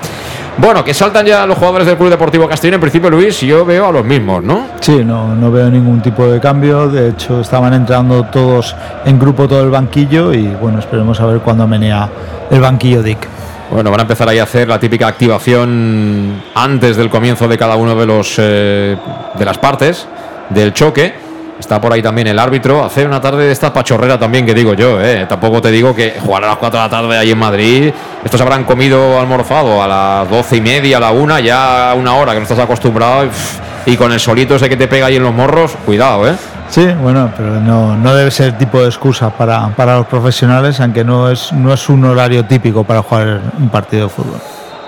Bueno, que saltan ya los jugadores del Club Deportivo Castellón. En principio, Luis, yo veo a los mismos, ¿no? Sí, no, no veo ningún tipo de cambio. De hecho, estaban entrando todos en grupo todo el banquillo y bueno, esperemos a ver cuándo menea el banquillo Dick. Bueno, van a empezar ahí a hacer la típica activación antes del comienzo de cada uno de los eh, de las partes del choque. Está por ahí también el árbitro. Hacer una tarde de esta pachorrera también, que digo yo, ¿eh? Tampoco te digo que jugar a las 4 de la tarde ahí en Madrid. Estos habrán comido almorzado a las 12 y media, a la una, ya una hora que no estás acostumbrado. Y, y con el solito ese que te pega ahí en los morros, cuidado, ¿eh? Sí, bueno, pero no, no debe ser tipo de excusa para, para los profesionales, aunque no es, no es un horario típico para jugar un partido de fútbol.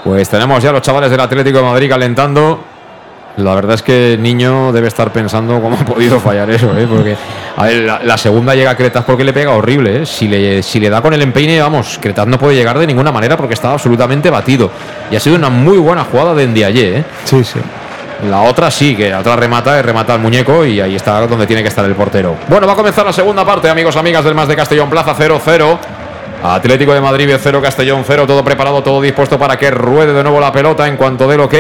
Pues tenemos ya los chavales del Atlético de Madrid calentando. La verdad es que el niño debe estar pensando cómo ha podido fallar eso, ¿eh? porque a ver, la, la, segunda llega a Cretas porque le pega horrible. ¿eh? Si, le, si le da con el empeine, vamos, Cretas no puede llegar de ninguna manera porque estaba absolutamente batido. Y ha sido una muy buena jugada de Ndiaye. ¿eh? Sí, sí. La otra sí, que la otra remata, es remata al muñeco y ahí está donde tiene que estar el portero. Bueno, va a comenzar la segunda parte, amigos, amigas del Más de Castellón Plaza 0-0. Atlético de Madrid 0, Castellón 0, todo preparado, todo dispuesto para que ruede de nuevo la pelota en cuanto del ok.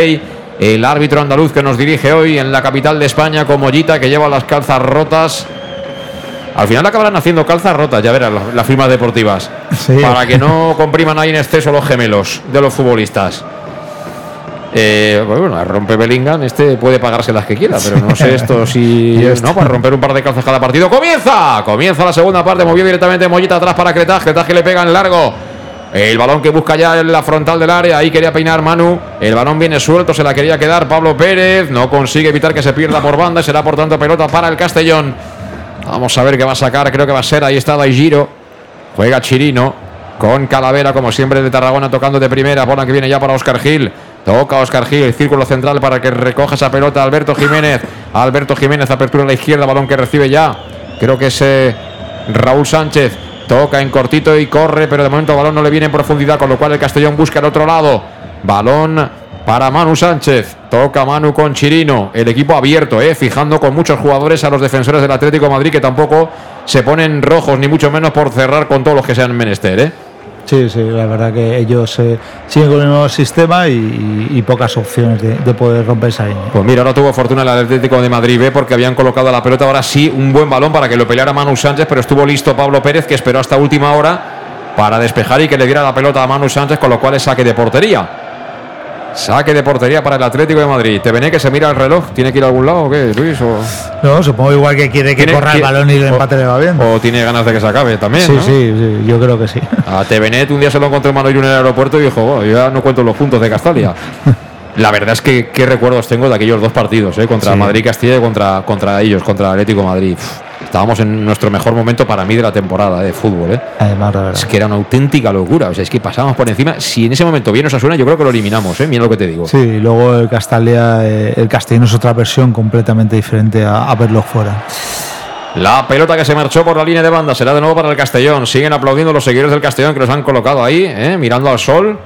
El árbitro andaluz que nos dirige hoy en la capital de España con Mollita que lleva las calzas rotas. Al final acabarán haciendo calzas rotas, ya verás, las, las firmas deportivas. Sí. Para que no compriman ahí en exceso los gemelos de los futbolistas. Eh, pues bueno, rompe Bellingham, este puede pagarse las que quiera, pero no sé esto si. no, para romper un par de calzas cada partido. ¡Comienza! Comienza la segunda parte, movió directamente Mollita atrás para Cretaj, Cretaj que le pega en largo. El balón que busca ya en la frontal del área. Ahí quería peinar Manu. El balón viene suelto. Se la quería quedar Pablo Pérez. No consigue evitar que se pierda por banda. Será por tanto pelota para el Castellón. Vamos a ver qué va a sacar. Creo que va a ser. Ahí está Giro. Juega Chirino. Con Calavera, como siempre, de Tarragona tocando de primera. Bola que viene ya para Oscar Gil. Toca Oscar Gil, círculo central para que recoja esa pelota Alberto Jiménez. Alberto Jiménez, apertura a la izquierda, balón que recibe ya. Creo que es eh, Raúl Sánchez. Toca en cortito y corre, pero de momento el balón no le viene en profundidad, con lo cual el Castellón busca el otro lado. Balón para Manu Sánchez. Toca Manu con Chirino. El equipo abierto, eh, fijando con muchos jugadores a los defensores del Atlético Madrid que tampoco se ponen rojos, ni mucho menos por cerrar con todos los que sean menester. Eh. Sí, sí, la verdad que ellos eh, siguen con el nuevo sistema y, pocas opciones de, poder romper esa línea. Pues mira, no tuvo fortuna el Atlético de Madrid B porque habían colocado la pelota. Ahora sí, un buen balón para que lo peleara Manu Sánchez, pero estuvo listo Pablo Pérez que esperó hasta última hora para despejar y que le diera la pelota a Manu Sánchez, con lo cual es saque de portería. Saque de portería para el Atlético de Madrid. ¿Te venía que se mira el reloj? ¿Tiene que ir a algún lado o qué, Luis? No, supongo igual que quiere que corra el balón y el empate le va bien. O tiene ganas de que se acabe también. Sí, sí, yo creo que sí. A Tevenet un día se lo encontró en Manoir en el aeropuerto y dijo, oh, yo ya no cuento los puntos de Castalia. La verdad es que qué recuerdos tengo de aquellos dos partidos, ¿eh? contra Madrid Castilla y contra, contra ellos, contra el Atlético Madrid. Estábamos en nuestro mejor momento para mí de la temporada de fútbol. ¿eh? Además, es que era una auténtica locura. O sea, es que pasábamos por encima. Si en ese momento viene suena, yo creo que lo eliminamos. ¿eh? Mira lo que te digo. Sí, luego el Castalia, eh, el Castellón es otra versión completamente diferente a, verlo fuera. La pelota que se marchó por la línea de banda será de nuevo para el Castellón. Siguen aplaudiendo los seguidores del Castellón que los han colocado ahí, ¿eh? mirando al sol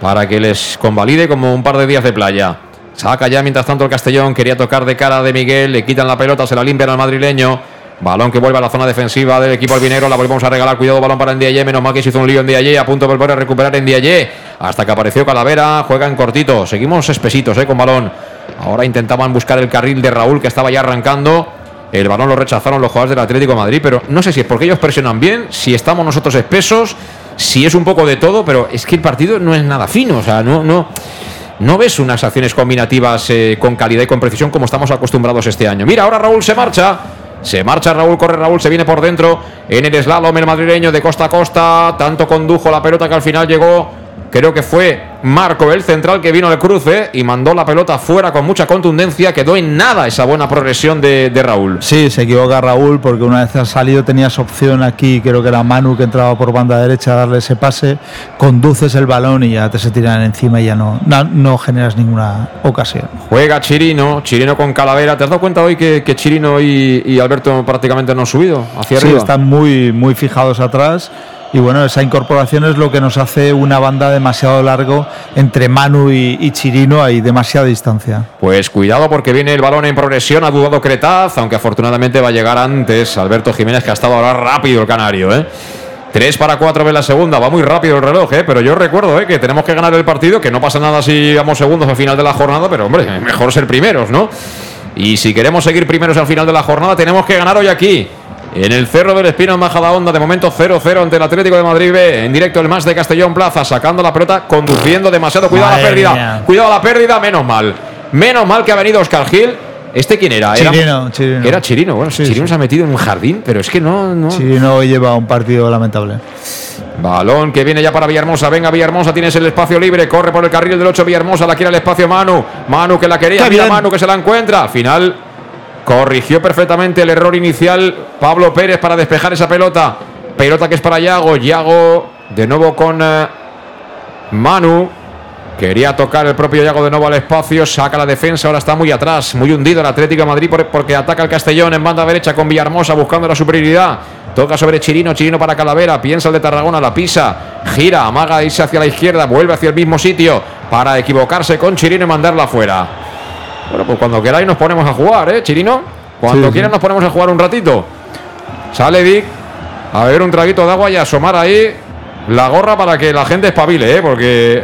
para que les convalide como un par de días de playa. Saca ya mientras tanto el Castellón, quería tocar de cara de Miguel, le quitan la pelota, se la limpian al madrileño. Balón que vuelve a la zona defensiva del equipo albinero, la volvemos a regalar, cuidado, balón para Ndiaye, menos mal que se hizo un lío Ndiaye, a punto de volver a recuperar Ndiaye, hasta que apareció Calavera, juega en cortito, seguimos espesitos eh, con balón. Ahora intentaban buscar el carril de Raúl que estaba ya arrancando. El balón lo rechazaron los jugadores del Atlético Madrid, pero no sé si es porque ellos presionan bien, si estamos nosotros espesos, si es un poco de todo, pero es que el partido no es nada fino, o sea, no, no, no ves unas acciones combinativas eh, con calidad y con precisión como estamos acostumbrados este año. Mira, ahora Raúl se marcha. Se marcha Raúl, corre Raúl, se viene por dentro en el slalom el madrileño de costa a costa. Tanto condujo la pelota que al final llegó creo que fue Marco el central que vino al cruce y mandó la pelota fuera con mucha contundencia. Quedó en nada esa buena progresión de, Raúl. Sí, se equivoca Raúl porque una vez salido tenías opción aquí, creo que era Manu que entraba por banda derecha a darle ese pase, conduces el balón y ya te se tiran encima y ya no, no, generas ninguna ocasión. Juega Chirino, Chirino con Calavera. ¿Te has dado cuenta hoy que, Chirino y, Alberto prácticamente no han subido hacia sí, están muy, muy fijados atrás y bueno, esa incorporación es lo que nos hace una banda demasiado largo entre Manu y, Chirino, hay demasiada distancia. Pues cuidado porque viene el balón en progresión, ha dudado Cretaz, aunque afortunadamente va a llegar antes Alberto Jiménez, que ha estado ahora rápido el canario, ¿eh? 3 para 4 ve la segunda, va muy rápido el reloj, ¿eh? pero yo recuerdo ¿eh? que tenemos que ganar el partido, que no pasa nada si vamos segundos al final de la jornada, pero hombre, mejor ser primeros, ¿no? Y si queremos seguir primeros al final de la jornada, tenemos que ganar hoy aquí. En el Cerro del Espino en Bajada Onda, de momento 0-0 ante el Atlético de Madrid B. En directo el más de Castellón Plaza, sacando la pelota, conduciendo demasiado. Cuidado a la pérdida. Cuidado a la pérdida, menos mal. Menos mal que ha venido Oscar Gil. ¿Este quién era? Chirino, Chirino. Era Chirino. Bueno, Chirino se ha metido en un jardín, pero es que no, no. Chirino lleva un partido lamentable. Balón que viene ya para Villahermosa. Venga, Villahermosa, tienes el espacio libre. Corre por el carril del 8 Villahermosa. La quiere el espacio Manu. Manu que la quería. Mira Manu que se la encuentra. Al final Corrigió perfectamente el error inicial Pablo Pérez para despejar esa pelota. Pelota que es para Yago. Yago de nuevo con eh, Manu. Quería tocar el propio Yago de nuevo al espacio. Saca la defensa. Ahora está muy atrás. Muy hundido el Atlético de Madrid porque ataca el Castellón en banda derecha con Villahermosa buscando la superioridad. Toca sobre Chirino, Chirino para Calavera, piensa el de Tarragona, la pisa, gira, amaga, irse hacia la izquierda, vuelve hacia el mismo sitio para equivocarse con Chirino y mandarla afuera. Bueno, pues cuando queráis nos ponemos a jugar, ¿eh, Chirino? Cuando quieras nos ponemos a jugar un ratito. Sale Dick a beber un traguito de agua y a asomar ahí la gorra para que la gente espabile, ¿eh? porque,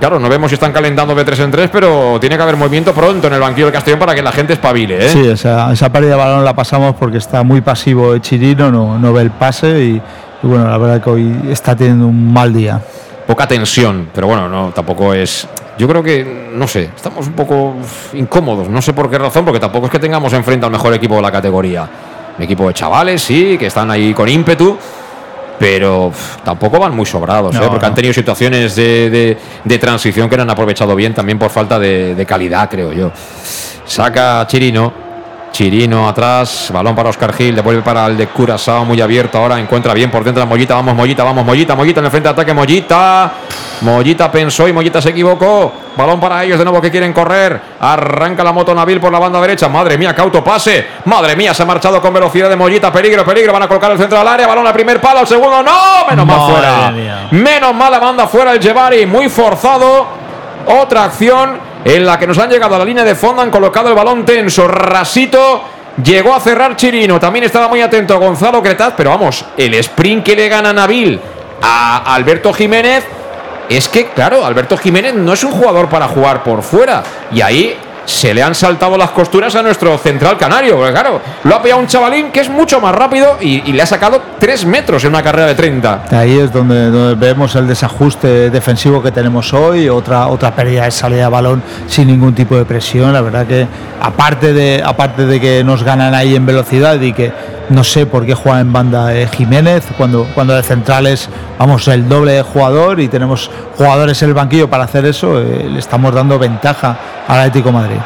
claro, no vemos si están calentando de tres en tres, pero tiene que haber movimiento pronto en el banquillo del Castellón para que la gente espabile. ¿eh? Sí, esa, esa pérdida de balón la pasamos porque está muy pasivo Chirino, no, no ve el pase y, y, bueno, la verdad que hoy está teniendo un mal día. Poca tensión, pero bueno, no tampoco es yo creo que, no sé, estamos un poco incómodos. No sé por qué razón, porque tampoco es que tengamos enfrente al mejor equipo de la categoría. Un equipo de chavales, sí, que están ahí con ímpetu, pero tampoco van muy sobrados, ¿eh? porque han tenido situaciones de, transición que no han aprovechado bien también por falta de, calidad, creo yo. Saca Chirino. Chirino atrás, balón para Oscar Gil, devuelve para el de Curazao, muy abierto ahora, encuentra bien por dentro a Mollita, vamos Mollita, vamos Mollita, Mollita en el frente de ataque, Mollita, Mollita pensó y Mollita se equivocó, balón para ellos de nuevo que quieren correr, arranca la moto Nabil por la banda derecha, madre mía, cauto pase, madre mía, se ha marchado con velocidad de Mollita, peligro, peligro, van a colocar el centro del área, balón al primer palo, al segundo, no, menos mal fuera, menos mal la banda fuera el Jevari, muy forzado, otra acción en la que nos han llegado a la línea de fondo, han colocado el balón tenso, rasito. Llegó a cerrar Chirino, también estaba muy atento Gonzalo Cretaz, pero vamos, el sprint que le gana Nabil a Alberto Jiménez es que, claro, Alberto Jiménez no es un jugador para jugar por fuera. Y ahí se le han saltado las costuras a nuestro central canario. Porque claro, lo ha pillado un chavalín que es mucho más rápido y, le ha sacado 3 metros en una carrera de 30. Ahí es donde, vemos el desajuste defensivo que tenemos hoy, otra, otra pérdida de salida de balón sin ningún tipo de presión. La verdad que aparte de, aparte de que nos ganan ahí en velocidad y que no sé por qué juega en banda eh, Jiménez cuando, cuando de central es vamos, el doble de jugador y tenemos jugadores en el banquillo para hacer eso, eh, le estamos dando ventaja al Atlético Madrid.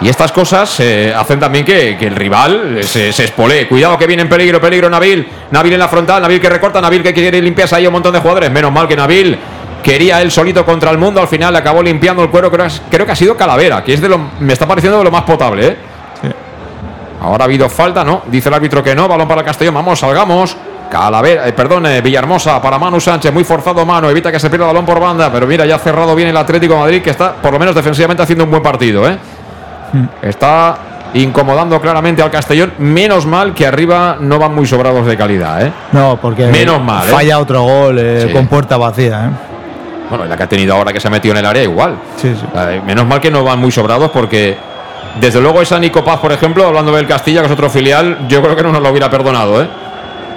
Y estas cosas eh, hacen también que, el rival se, espolee. Cuidado que viene en peligro, peligro Nabil. Nabil en la frontal, Nabil que recorta, Nabil que quiere limpiarse ahí un montón de jugadores. Menos mal que Nabil quería él solito contra el mundo. Al final acabó limpiando el cuero. Creo, creo que ha sido Calavera, que es de lo, me está pareciendo de lo más potable. Ahora ha habido falta, ¿no? Dice el árbitro que no. Balón para Castellón. Vamos, salgamos. Calavera, eh, perdón, eh, Villahermosa para Manu Sánchez, muy forzado Manu, evita que se pierda el balón por banda, pero mira, ya ha cerrado bien el Atlético de Madrid, que está por lo menos defensivamente haciendo un buen partido, ¿eh? Hmm. Está incomodando claramente al Castellón, menos mal que arriba no van muy sobrados de calidad, ¿eh? No, porque menos mal, ¿eh? falla otro gol con puerta vacía. Bueno, la que ha tenido ahora que se ha metido en el área igual. Sí, sí. Menos mal que no van muy sobrados porque desde luego esa Nico Paz, por ejemplo, hablando del Castilla, que es otro filial, yo creo que no nos lo hubiera perdonado, ¿eh?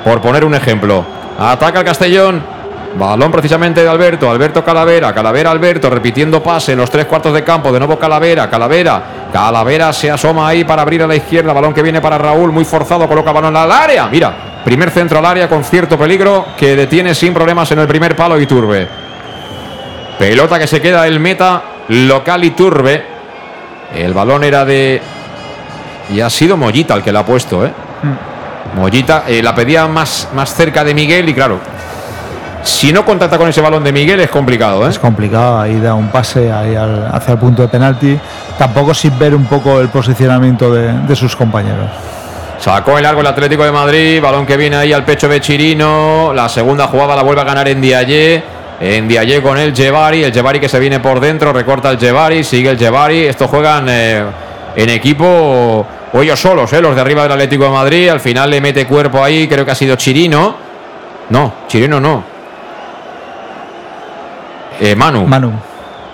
Por poner un ejemplo. Ataca el Castellón. Balón precisamente de Alberto, Alberto Calavera, Calavera Alberto repitiendo pase en los tres cuartos de campo, de nuevo Calavera, Calavera, Calavera se asoma ahí para abrir a la izquierda, balón que viene para Raúl, muy forzado, coloca balón al área, mira, primer centro al área con cierto peligro que detiene sin problemas en el primer palo y Turbe. Pelota que se queda el meta local y Turbe, el balón era de. Y ha sido Mollita el que la ha puesto, ¿eh? Hmm. Mollita eh, la pedía más, más cerca de Miguel y claro. Si no contacta con ese balón de Miguel es complicado, ¿eh? Es complicado, ahí da un pase ahí hacia el punto de penalti. Tampoco sin ver un poco el posicionamiento de, sus compañeros. Sacó el largo el Atlético de Madrid, balón que viene ahí al pecho de Chirino. La segunda jugada la vuelve a ganar en Diallé. En Diallé con el Jevari, el Jevari que se viene por dentro, recorta el Jevari, sigue el Jevari. Estos juegan eh, en equipo o ellos solos, eh, los de arriba del Atlético de Madrid. Al final le mete cuerpo ahí, creo que ha sido Chirino. No, Chirino no. Eh, Manu. Manu.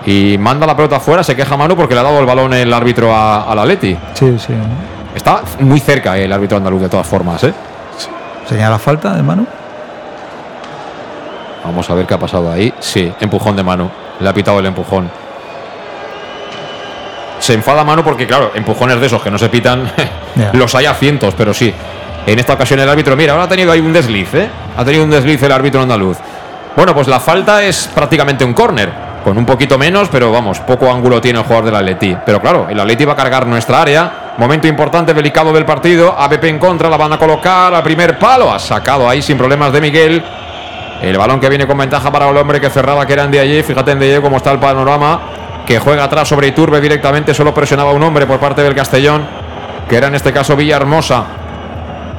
Y manda la pelota afuera, se queja Manu porque le ha dado el balón el árbitro al Atleti. Sí, sí. Está muy cerca el árbitro andaluz de todas formas, ¿eh? ¿Señala falta de Manu? Vamos a ver qué ha pasado ahí. Sí, empujón de mano. Le ha pitado el empujón. Se enfada mano porque, claro, empujones de esos que no se pitan, los hay a cientos, pero sí. En esta ocasión el árbitro, mira, ahora ha tenido ahí un desliz, ¿eh? Ha tenido un desliz el árbitro andaluz. Bueno, pues la falta es prácticamente un córner, con un poquito menos, pero vamos, poco ángulo tiene el jugador del Atleti. Pero claro, el Atleti va a cargar nuestra área. Momento importante, delicado del partido. ABP en contra, la van a colocar al primer palo. Ha sacado ahí sin problemas de Miguel. El balón que viene con ventaja para el hombre que cerraba, que era de allí. Fíjate en allí cómo está el panorama. Que juega atrás sobre Iturbe directamente. Solo presionaba un hombre por parte del Castellón. Que era en este caso Villahermosa.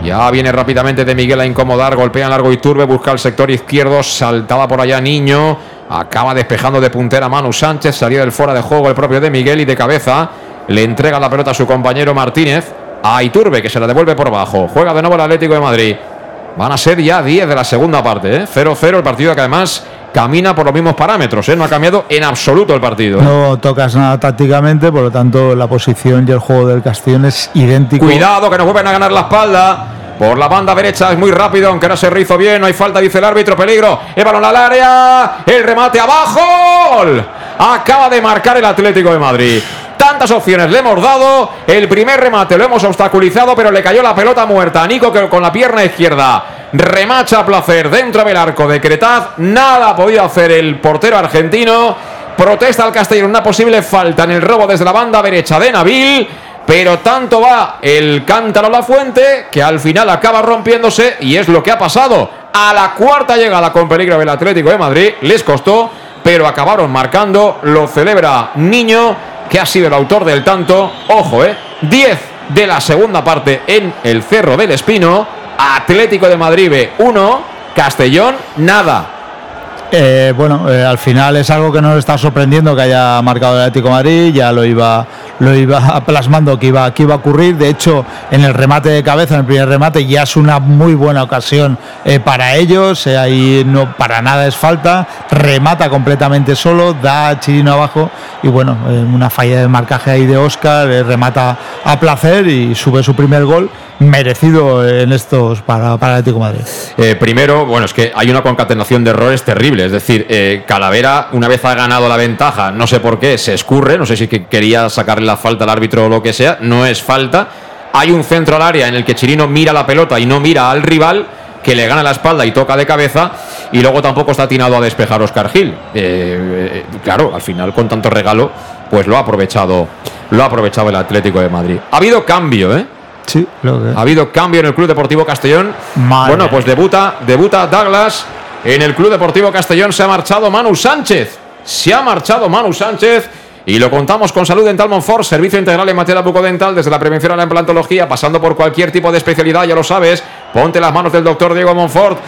Ya viene rápidamente de Miguel a incomodar. Golpea en largo Iturbe. Busca el sector izquierdo. Saltaba por allá Niño. Acaba despejando de puntera Manu Sánchez. Salió del fuera de juego el propio de Miguel y de cabeza. Le entrega la pelota a su compañero Martínez. A Iturbe que se la devuelve por abajo. Juega de nuevo el Atlético de Madrid. Van a ser ya 10 de la segunda parte. 0-0 ¿eh? el partido que además camina por los mismos parámetros. ¿eh? No ha cambiado en absoluto el partido. ¿eh? No tocas nada tácticamente, por lo tanto la posición y el juego del Castellón es idéntico. Cuidado que nos vuelven a ganar la espalda. Por la banda derecha es muy rápido, aunque no se rizo bien, no hay falta, dice el árbitro, peligro. El balón al área, el remate abajo. acaba de marcar el Atlético de Madrid. Tantas opciones le hemos dado. El primer remate lo hemos obstaculizado, pero le cayó la pelota muerta a Nico con la pierna izquierda remacha a placer dentro del arco de Cretaz. Nada ha podido hacer el portero argentino. Protesta al Castellón una posible falta en el robo desde la banda derecha de Nabil. Pero tanto va el cántaro a la fuente que al final acaba rompiéndose y es lo que ha pasado. A la cuarta llegada con peligro del Atlético de Madrid les costó, pero acabaron marcando. Lo celebra Niño que ha sido el autor del tanto. Ojo, ¿eh? 10 de la segunda parte en el Cerro del Espino. Atlético de Madrid 1, Castellón nada. Eh, bueno, eh, al final es algo que nos está sorprendiendo que haya marcado el Atlético Madrid, ya lo iba, lo iba plasmando que iba, que iba a ocurrir. De hecho, en el remate de cabeza, en el primer remate, ya es una muy buena ocasión eh, para ellos. ahí no para nada es falta, remata completamente solo, da Chirino abajo y bueno, una falla de marcaje ahí de Oscar, remata a placer y sube su primer gol merecido en estos para, para Atlético Madrid. Eh, primero, bueno, es que hay una concatenación de errores terrible. Es decir, eh, Calavera, una vez ha ganado la ventaja, no sé por qué, se escurre. No sé si quería sacarle la falta al árbitro o lo que sea. No es falta. Hay un centro al área en el que Chirino mira la pelota y no mira al rival que le gana la espalda y toca de cabeza y luego tampoco está atinado a despejar Oscar Gil. Eh, claro, al final con tanto regalo, pues lo ha aprovechado, lo ha aprovechado el Atlético de Madrid. Ha habido cambio, ¿eh? Sí, Ha habido cambio en el Club Deportivo Castellón. Bueno, pues debuta, debuta Douglas. En el Club Deportivo Castellón se ha marchado Manu Sánchez. Se ha marchado Manu Sánchez. Y lo contamos con Salud Dental Monfort, servicio integral en materia bucodental, desde la prevención a la implantología, pasando por cualquier tipo de especialidad, ya lo sabes. Ponte las manos del doctor Diego Monfort.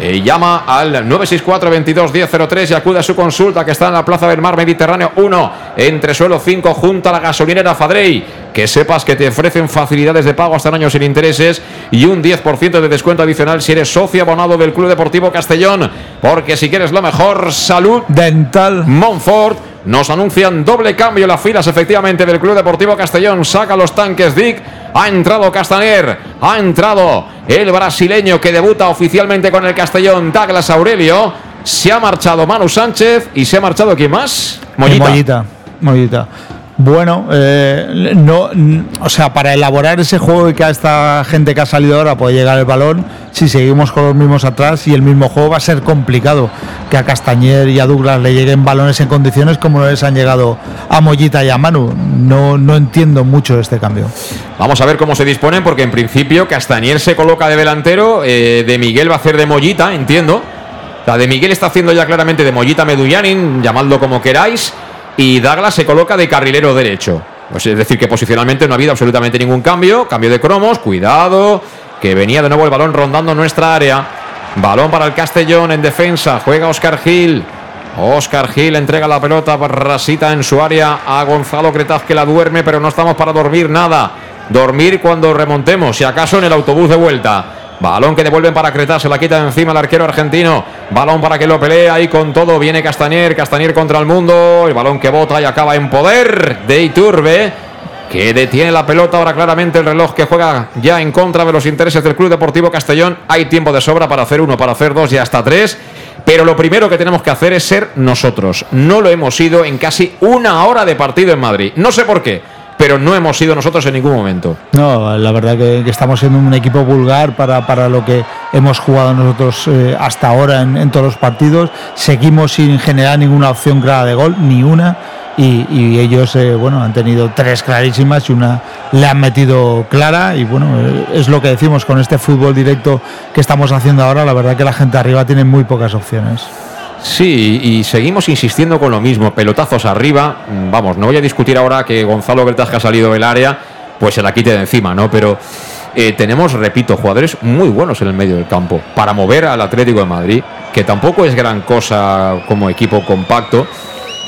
Eh, llama al 964 22 1003 y acude a su consulta que está en la Plaza del Mar Mediterráneo 1, entre suelo 5, junto a la gasolinera Fadrey. Que sepas que te ofrecen facilidades de pago hasta en años sin intereses y un 10% de descuento adicional si eres socio abonado del Club Deportivo Castellón. Porque si quieres lo mejor, salud dental. Monfort nos anuncian doble cambio en las filas efectivamente del Club Deportivo Castellón. Saca los tanques Dick. Ha entrado Castaner. Ha entrado el brasileño que debuta oficialmente con el Castellón, Douglas Aurelio. Se ha marchado Manu Sánchez y se ha marchado quién más? Mollita. Mollita. Bueno, eh, no, o sea, para elaborar ese juego y que a esta gente que ha salido ahora puede llegar el balón, si seguimos con los mismos atrás y el mismo juego va a ser complicado que a Castañer y a Douglas le lleguen balones en condiciones como les han llegado a Mollita y a Manu. No, no entiendo mucho este cambio. Vamos a ver cómo se disponen, porque en principio Castañer se coloca de delantero, eh, de Miguel va a hacer de Mollita, entiendo. La de Miguel está haciendo ya claramente de Mollita Medullanin, llamadlo como queráis y Douglas se coloca de carrilero derecho. Pues es decir, que posicionalmente no ha habido absolutamente ningún cambio. Cambio de cromos, cuidado, que venía de nuevo el balón rondando nuestra área. Balón para el Castellón en defensa. Juega Oscar Gil. Oscar Gil entrega la pelota, rasita en su área a Gonzalo Cretaz que la duerme, pero no estamos para dormir nada. Dormir cuando remontemos, si acaso en el autobús de vuelta. Balón que devuelven para Cretaz, se la quita encima el arquero argentino. Balón para que lo pelee ahí con todo. Viene Castañer, Castañer contra el mundo. El balón que bota y acaba en poder de Iturbe. Que detiene la pelota ahora claramente el reloj que juega ya en contra de los intereses del Club Deportivo Castellón. Hay tiempo de sobra para hacer uno, para hacer dos y hasta tres. Pero lo primero que tenemos que hacer es ser nosotros. No lo hemos sido en casi una hora de partido en Madrid. No sé por qué pero no hemos sido nosotros en ningún momento. No, la verdad que, estamos siendo un equipo vulgar para, para, lo que hemos jugado nosotros eh, hasta ahora en, todos los partidos. Seguimos sin generar ninguna opción clara de gol, ni una. Y, ellos eh, bueno han tenido tres clarísimas y una le han metido clara y bueno eh, es lo que decimos con este fútbol directo que estamos haciendo ahora la verdad que la gente arriba tiene muy pocas opciones Sí, y seguimos insistiendo con lo mismo, pelotazos arriba. Mm, vamos, no voy a discutir ahora que Gonzalo Bertas que ha salido del área, pues se la quite de encima, ¿no? Pero eh, tenemos, repito, jugadores muy buenos en el medio del campo para mover al Atlético de Madrid, que tampoco es gran cosa como equipo compacto.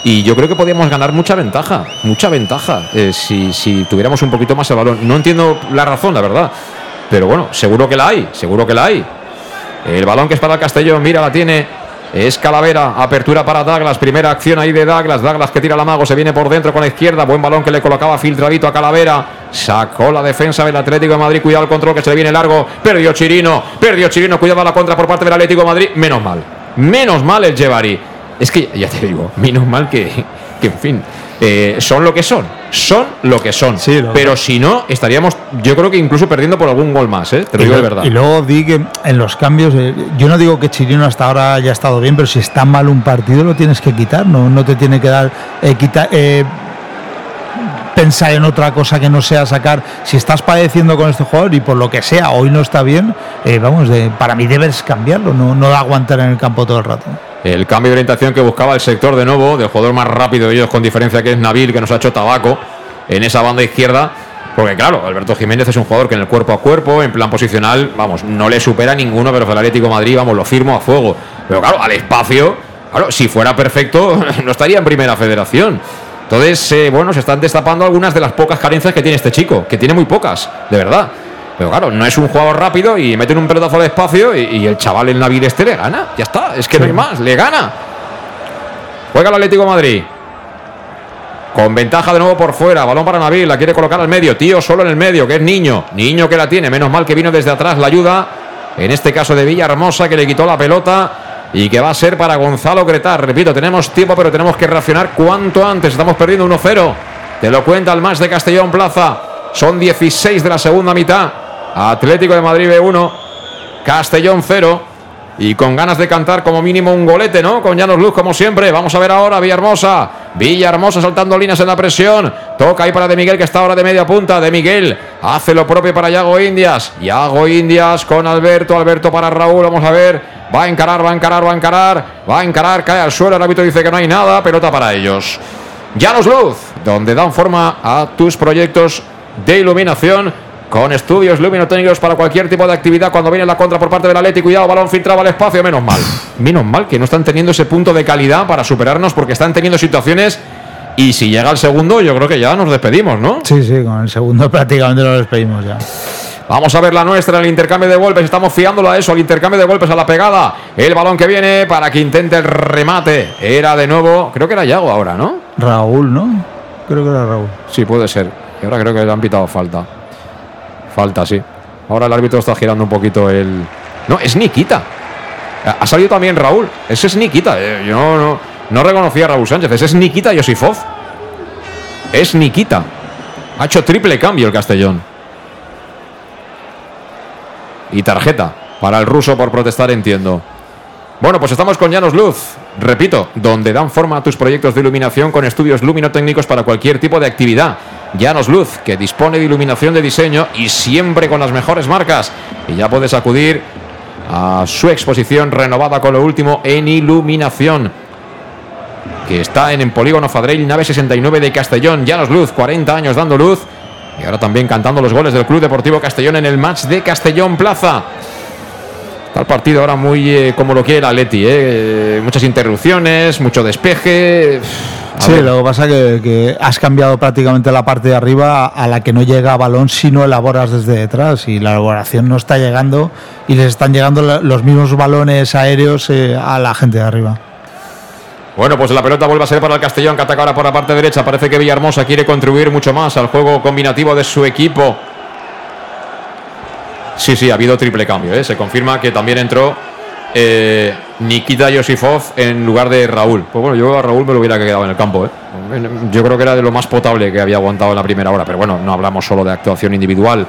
Y yo creo que podríamos ganar mucha ventaja, mucha ventaja, eh, si, si tuviéramos un poquito más el balón. No entiendo la razón, la verdad. Pero bueno, seguro que la hay, seguro que la hay. El balón que es para el Castellón, mira, la tiene es Calavera, apertura para Douglas, primera acción ahí de Douglas, Douglas que tira la mago, se viene por dentro con la izquierda, buen balón que le colocaba filtradito a Calavera, sacó la defensa del Atlético de Madrid, cuidado el control que se le viene largo, perdió Chirino, perdió Chirino, cuidado la contra por parte del Atlético de Madrid, menos mal, menos mal el Jevari. Es que ya te digo, menos mal que, que, en fin, eh, son lo que son. Son lo que son. Sí, lo Pero si no, estaríamos, yo creo que incluso perdiendo por algún gol más, ¿eh? Te lo Y digo de verdad. Y luego di que en los cambios, eh, yo no digo que Chirino hasta ahora haya estado bien, pero si está mal un partido lo tienes que quitar, no, no te tiene que dar eh, quita- eh, pensar en otra cosa que no sea sacar. Si estás padeciendo con este jugador y por lo que sea hoy no está bien, eh, vamos, de- para mí debes cambiarlo, no, no aguantar en el campo todo el rato. El cambio de orientación que buscaba el sector de nuevo, del jugador más rápido de ellos con diferencia que es Nabil, que nos ha hecho tabaco en esa banda izquierda. Porque claro, Alberto Jiménez es un jugador que en el cuerpo a cuerpo, en plan posicional, vamos, no le supera ninguno, pero el Atlético Madrid, vamos, lo firmo a fuego. Pero claro, al espacio, claro, si fuera perfecto, no estaría en primera federación. Entonces, eh, bueno, se están destapando algunas de las pocas carencias que tiene este chico, que tiene muy pocas, de verdad. Pero claro, no es un jugador rápido y meten un pelotazo al espacio y, y el chaval el Nabil este le gana. Ya está, es que no hay más, le gana. Juega el Atlético de Madrid. Con ventaja de nuevo por fuera. Balón para Nabil. La quiere colocar al medio. Tío solo en el medio, que es niño. Niño que la tiene. Menos mal que vino desde atrás la ayuda. En este caso de Villahermosa, que le quitó la pelota. Y que va a ser para Gonzalo Cretar. Repito, tenemos tiempo, pero tenemos que reaccionar cuanto antes. Estamos perdiendo 1-0. Te lo cuenta el más de Castellón Plaza. Son 16 de la segunda mitad. Atlético de Madrid B1. Castellón 0. Y con ganas de cantar como mínimo un golete, ¿no? Con Llanos Luz, como siempre. Vamos a ver ahora Villahermosa. Villahermosa saltando líneas en la presión. Toca ahí para De Miguel, que está ahora de media punta. De Miguel hace lo propio para Yago Indias. Yago Indias con Alberto. Alberto para Raúl. Vamos a ver. Va a encarar, va a encarar, va a encarar. Va a encarar, cae al suelo. El árbitro dice que no hay nada. Pelota para ellos. Llanos Luz, donde dan forma a tus proyectos de iluminación con estudios luminotécnicos para cualquier tipo de actividad cuando viene la contra por parte del Atlético. Cuidado, balón filtrado al espacio, menos mal. Menos mal que no están teniendo ese punto de calidad para superarnos porque están teniendo situaciones y si llega el segundo yo creo que ya nos despedimos, ¿no? Sí, sí, con el segundo prácticamente lo despedimos ya. Vamos a ver la nuestra, el intercambio de golpes. Estamos fiándolo a eso, al intercambio de golpes, a la pegada. El balón que viene para que intente el remate. Era de nuevo, creo que era Yago ahora, ¿no? Raúl, ¿no? Creo que era Raúl. Sí, puede ser. Y ahora creo que le han pitado falta. Falta, sí. Ahora el árbitro está girando un poquito el. No, es Nikita. Ha- salido también Raúl. Ese es Nikita. Eh, Yo no, no, no reconocía a Raúl Sánchez. Ese es Nikita Yosifov. Es Nikita. Ha hecho triple cambio el Castellón. Y tarjeta para el ruso por protestar, entiendo. Bueno, pues estamos con Llanos Luz. Repito, donde dan forma a tus proyectos de iluminación con estudios luminotécnicos para cualquier tipo de actividad. Llanos Luz, que dispone de iluminación de diseño y siempre con las mejores marcas. Y ya puedes acudir a su exposición renovada con lo último en iluminación. Que está en el Polígono Fadrell, nave 69 de Castellón. Llanos Luz, 40 años dando luz. Y ahora también cantando los goles del Club Deportivo Castellón en el match de Castellón Plaza. Está el partido ahora muy eh, como lo quiere el Atleti, ¿eh? Muchas interrupciones, mucho despeje. A Sí, ver, lo que pasa que, que has cambiado prácticamente la parte de arriba a la que no llega balón si no elaboras desde detrás y la elaboración no está llegando y les están llegando los mismos balones aéreos eh, a la gente de arriba. Bueno, pues la pelota vuelve a ser para el Castellón, que ataca ahora por la parte derecha. Parece que Villahermosa quiere contribuir mucho más al juego combinativo de su equipo. Sí, sí, ha habido triple cambio. ¿eh? Se confirma que también entró eh, Nikita Yosifov en lugar de Raúl. Pues bueno, yo a Raúl me lo hubiera quedado en el campo. ¿eh? Yo creo que era de lo más potable que había aguantado en la primera hora. Pero bueno, no hablamos solo de actuación individual.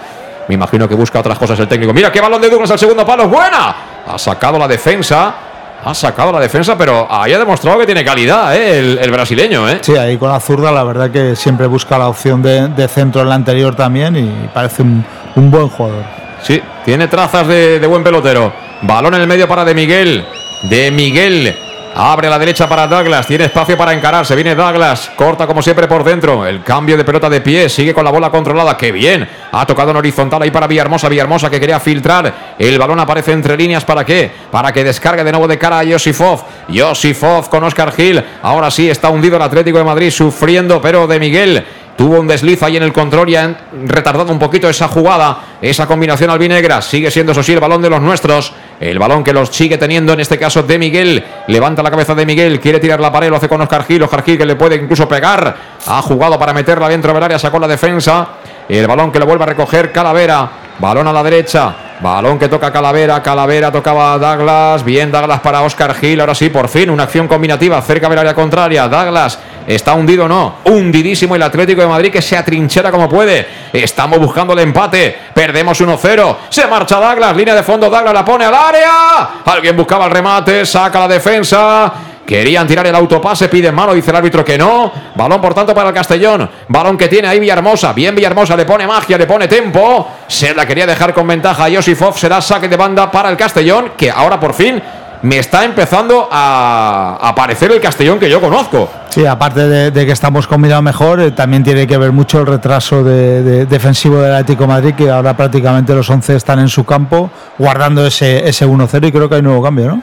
Me imagino que busca otras cosas el técnico. Mira qué balón de Douglas al segundo palo. ¡Es ¡Buena! Ha sacado la defensa. Ha sacado la defensa, pero ahí ha demostrado que tiene calidad, el, brasileño. Sí, ahí con la zurda la verdad que siempre busca la opción de, centro en la anterior también y parece un buen jugador. Sí, tiene trazas de, buen pelotero. Balón en el medio para De Miguel. De Miguel. Abre la derecha para Douglas. Tiene espacio para encarar. Se viene Douglas. Corta como siempre por dentro. El cambio de pelota de pie. Sigue con la bola controlada. ¡Qué bien! Ha tocado en horizontal ahí para Villahermosa. Villahermosa que quería filtrar. El balón aparece entre líneas. ¿Para qué? Para que descargue de nuevo de cara a Yosifov. Yosifov con Oscar Gil. Ahora sí está hundido el Atlético de Madrid sufriendo. Pero De Miguel Tuvo un desliz ahí en el control y han retardado un poquito esa jugada, esa combinación albinegra. Sigue siendo eso sí el balón de los nuestros. El balón que los sigue teniendo en este caso de Miguel. Levanta la cabeza de Miguel, quiere tirar la pared, lo hace con Oscar Gil. Oscar que le puede incluso pegar. Ha jugado para meterla dentro del área, sacó la defensa. El balón que lo vuelve a recoger Calavera. Balón a la derecha. Balón que toca Calavera, Calavera tocaba Douglas, bien Douglas para Oscar Gil, ahora sí, por fin, una acción combinativa cerca del área contraria, Douglas está hundido o no, hundidísimo el Atlético de Madrid que se atrinchera como puede, estamos buscando el empate, perdemos 1-0, se marcha Douglas, línea de fondo, Douglas la pone al área, alguien buscaba el remate, saca la defensa, Querían tirar el autopase, piden mano, dice el árbitro que no. Balón, por tanto, para el Castellón. Balón que tiene ahí Villahermosa. Bien Villahermosa, le pone magia, le pone tempo. Se la quería dejar con ventaja a Josifov. Será saque de banda para el Castellón, que ahora por fin me está empezando a aparecer el Castellón que yo conozco. Sí, aparte de, que estamos combinados mejor, eh, también tiene que ver mucho el retraso de, defensivo del Atlético Madrid, que ahora prácticamente los 11 están en su campo guardando ese, ese 1-0 y creo que hay nuevo cambio, ¿no?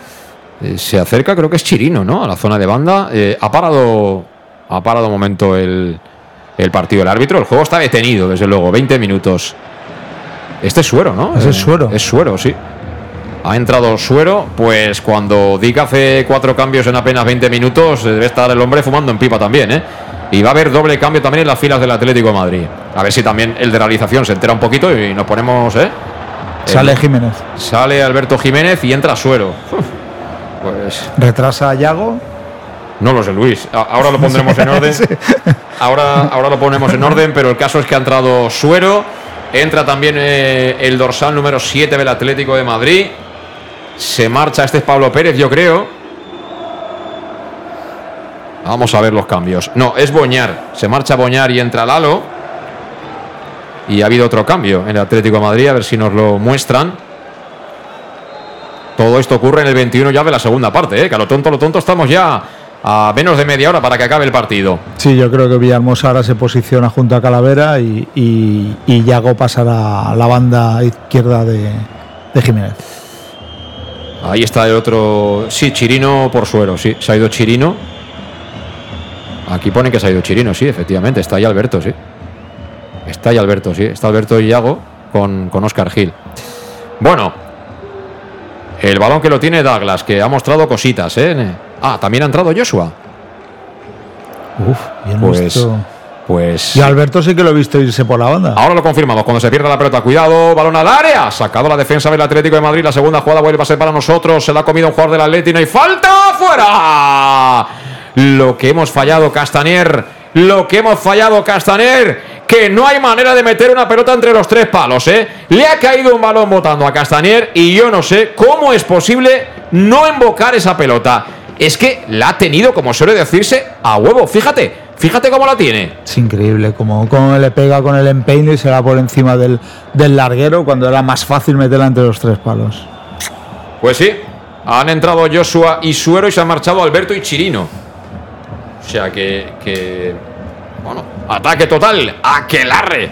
Eh, se acerca, creo que es Chirino, ¿no? A la zona de banda. Eh, ha parado. Ha parado un momento el, partido. El árbitro, el juego está detenido, desde luego. 20 minutos. Este es suero, ¿no? Es suero. Es suero, sí. Ha entrado suero, pues cuando Dick hace cuatro cambios en apenas 20 minutos, debe estar el hombre fumando en pipa también, ¿eh? Y va a haber doble cambio también en las filas del Atlético de Madrid. A ver si también el de realización se entera un poquito y nos ponemos, ¿eh? Sale Jiménez. Sale Alberto Jiménez y entra Suero. Pues. ¿Retrasa a Yago? No lo sé, Luis. Ahora lo pondremos en orden. Ahora, ahora lo ponemos en orden, pero el caso es que ha entrado Suero. Entra también eh, el dorsal número 7 del Atlético de Madrid. Se marcha, este es Pablo Pérez, yo creo. Vamos a ver los cambios. No, es Boñar. Se marcha Boñar y entra Lalo. Y ha habido otro cambio en el Atlético de Madrid, a ver si nos lo muestran. Todo esto ocurre en el 21 ya de la segunda parte, ¿eh? que a lo tonto, lo tonto estamos ya a menos de media hora para que acabe el partido. Sí, yo creo que Villahermosa ahora se posiciona junto a Calavera y, y, Yago pasará a la banda izquierda de, Jiménez. Ahí está el otro. Sí, Chirino por suero, sí. Se ha ido Chirino. Aquí pone que se ha ido Chirino, sí, efectivamente. Está ahí Alberto, sí. Está ahí Alberto, sí. Está Alberto y Yago con, con Oscar Gil. Bueno, el balón que lo tiene Douglas, que ha mostrado cositas, ¿eh? Ah, también ha entrado Joshua. Uf, bien pues, pues. Y Alberto sí que lo he visto irse por la banda. Ahora lo confirmamos. Cuando se pierda la pelota, cuidado, balón al área. Sacado la defensa del Atlético de Madrid. La segunda jugada vuelve a ser para nosotros. Se la ha comido un jugador del Atlético y falta fuera. Lo que hemos fallado, Castaner. Lo que hemos fallado, Castaner que no hay manera de meter una pelota entre los tres palos, ¿eh? Le ha caído un balón botando a Castañer y yo no sé cómo es posible no invocar esa pelota. Es que la ha tenido, como suele decirse, a huevo. Fíjate, fíjate cómo la tiene. Es increíble, como, le pega con el empeine y se va por encima del, del larguero cuando era más fácil meterla entre los tres palos. Pues sí, han entrado Joshua y Suero y se han marchado Alberto y Chirino. O sea que, que bueno, ataque total. Aquelarre.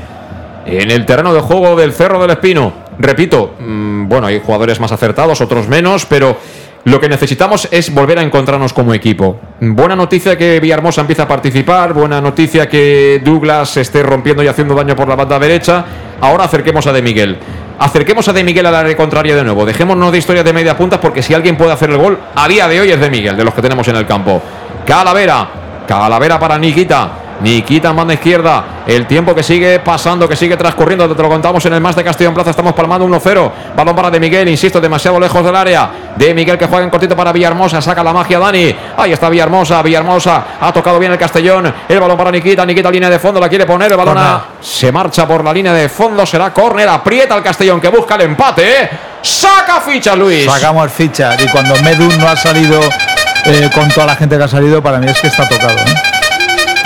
En el terreno de juego del Cerro del Espino. Repito, mm, bueno, hay jugadores más acertados, otros menos, pero lo que necesitamos es volver a encontrarnos como equipo. Buena noticia que Villahermosa empieza a participar, buena noticia que Douglas esté rompiendo y haciendo daño por la banda derecha. Ahora acerquemos a De Miguel. Acerquemos a De Miguel al área contraria de nuevo. Dejémonos de historia de media punta porque si alguien puede hacer el gol, a día de hoy es De Miguel, de los que tenemos en el campo. Calavera. Calavera para Nikita. Nikita banda izquierda. El tiempo que sigue pasando, que sigue transcurriendo. Te lo contamos en el más de Castillo en Plaza. Estamos palmando 1-0. Balón para De Miguel, insisto, demasiado lejos del área. De Miguel que juega en cortito para Villahermosa. Saca la magia Dani. Ahí está Villahermosa. Villahermosa ha tocado bien el Castellón. El balón para Nikita. Nikita, línea de fondo. La quiere poner. El balón se marcha por la línea de fondo. Será córner. Aprieta el Castellón que busca el empate. Saca ficha, Luis. Sacamos ficha. Y cuando Medun no ha salido eh, con toda la gente que ha salido, para mí es que está tocado. ¿eh?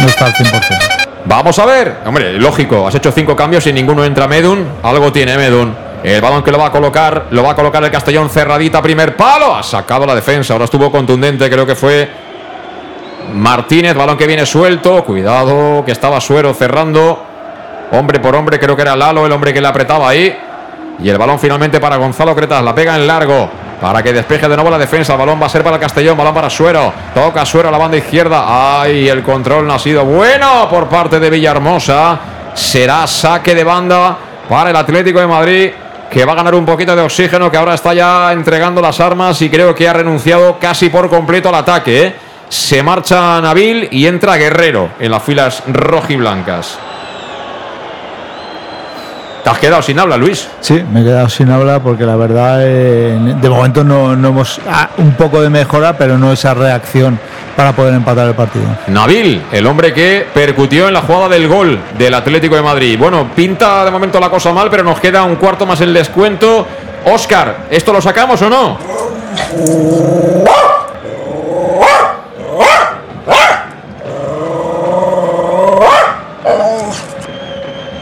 Está al 100%. Vamos a ver. Hombre, lógico, has hecho cinco cambios y ninguno entra Medun. Algo tiene Medun. El balón que lo va a colocar, lo va a colocar el Castellón cerradita, primer palo. Ha sacado la defensa. Ahora estuvo contundente, creo que fue Martínez. Balón que viene suelto. Cuidado, que estaba Suero cerrando. Hombre por hombre, creo que era Lalo el hombre que le apretaba ahí. Y el balón finalmente para Gonzalo Cretas. La pega en largo para que despeje de nuevo la defensa. El balón va a ser para el Castellón, balón para Suero. Toca Suero a la banda izquierda. Ay, el control no ha sido bueno por parte de Villahermosa. Será saque de banda para el Atlético de Madrid, que va a ganar un poquito de oxígeno, que ahora está ya entregando las armas y creo que ha renunciado casi por completo al ataque. ¿eh? Se marcha Nabil y entra Guerrero en las filas rojiblancas. Te has quedado sin habla, Luis. Sí, me he quedado sin habla porque la verdad, eh, de momento no, no hemos. ah, un poco de mejora, pero no esa reacción para poder empatar el partido. Nabil, el hombre que percutió en la jugada del gol del Atlético de Madrid. Bueno, pinta de momento la cosa mal, pero nos queda un cuarto más el descuento. Oscar, ¿esto lo sacamos o no?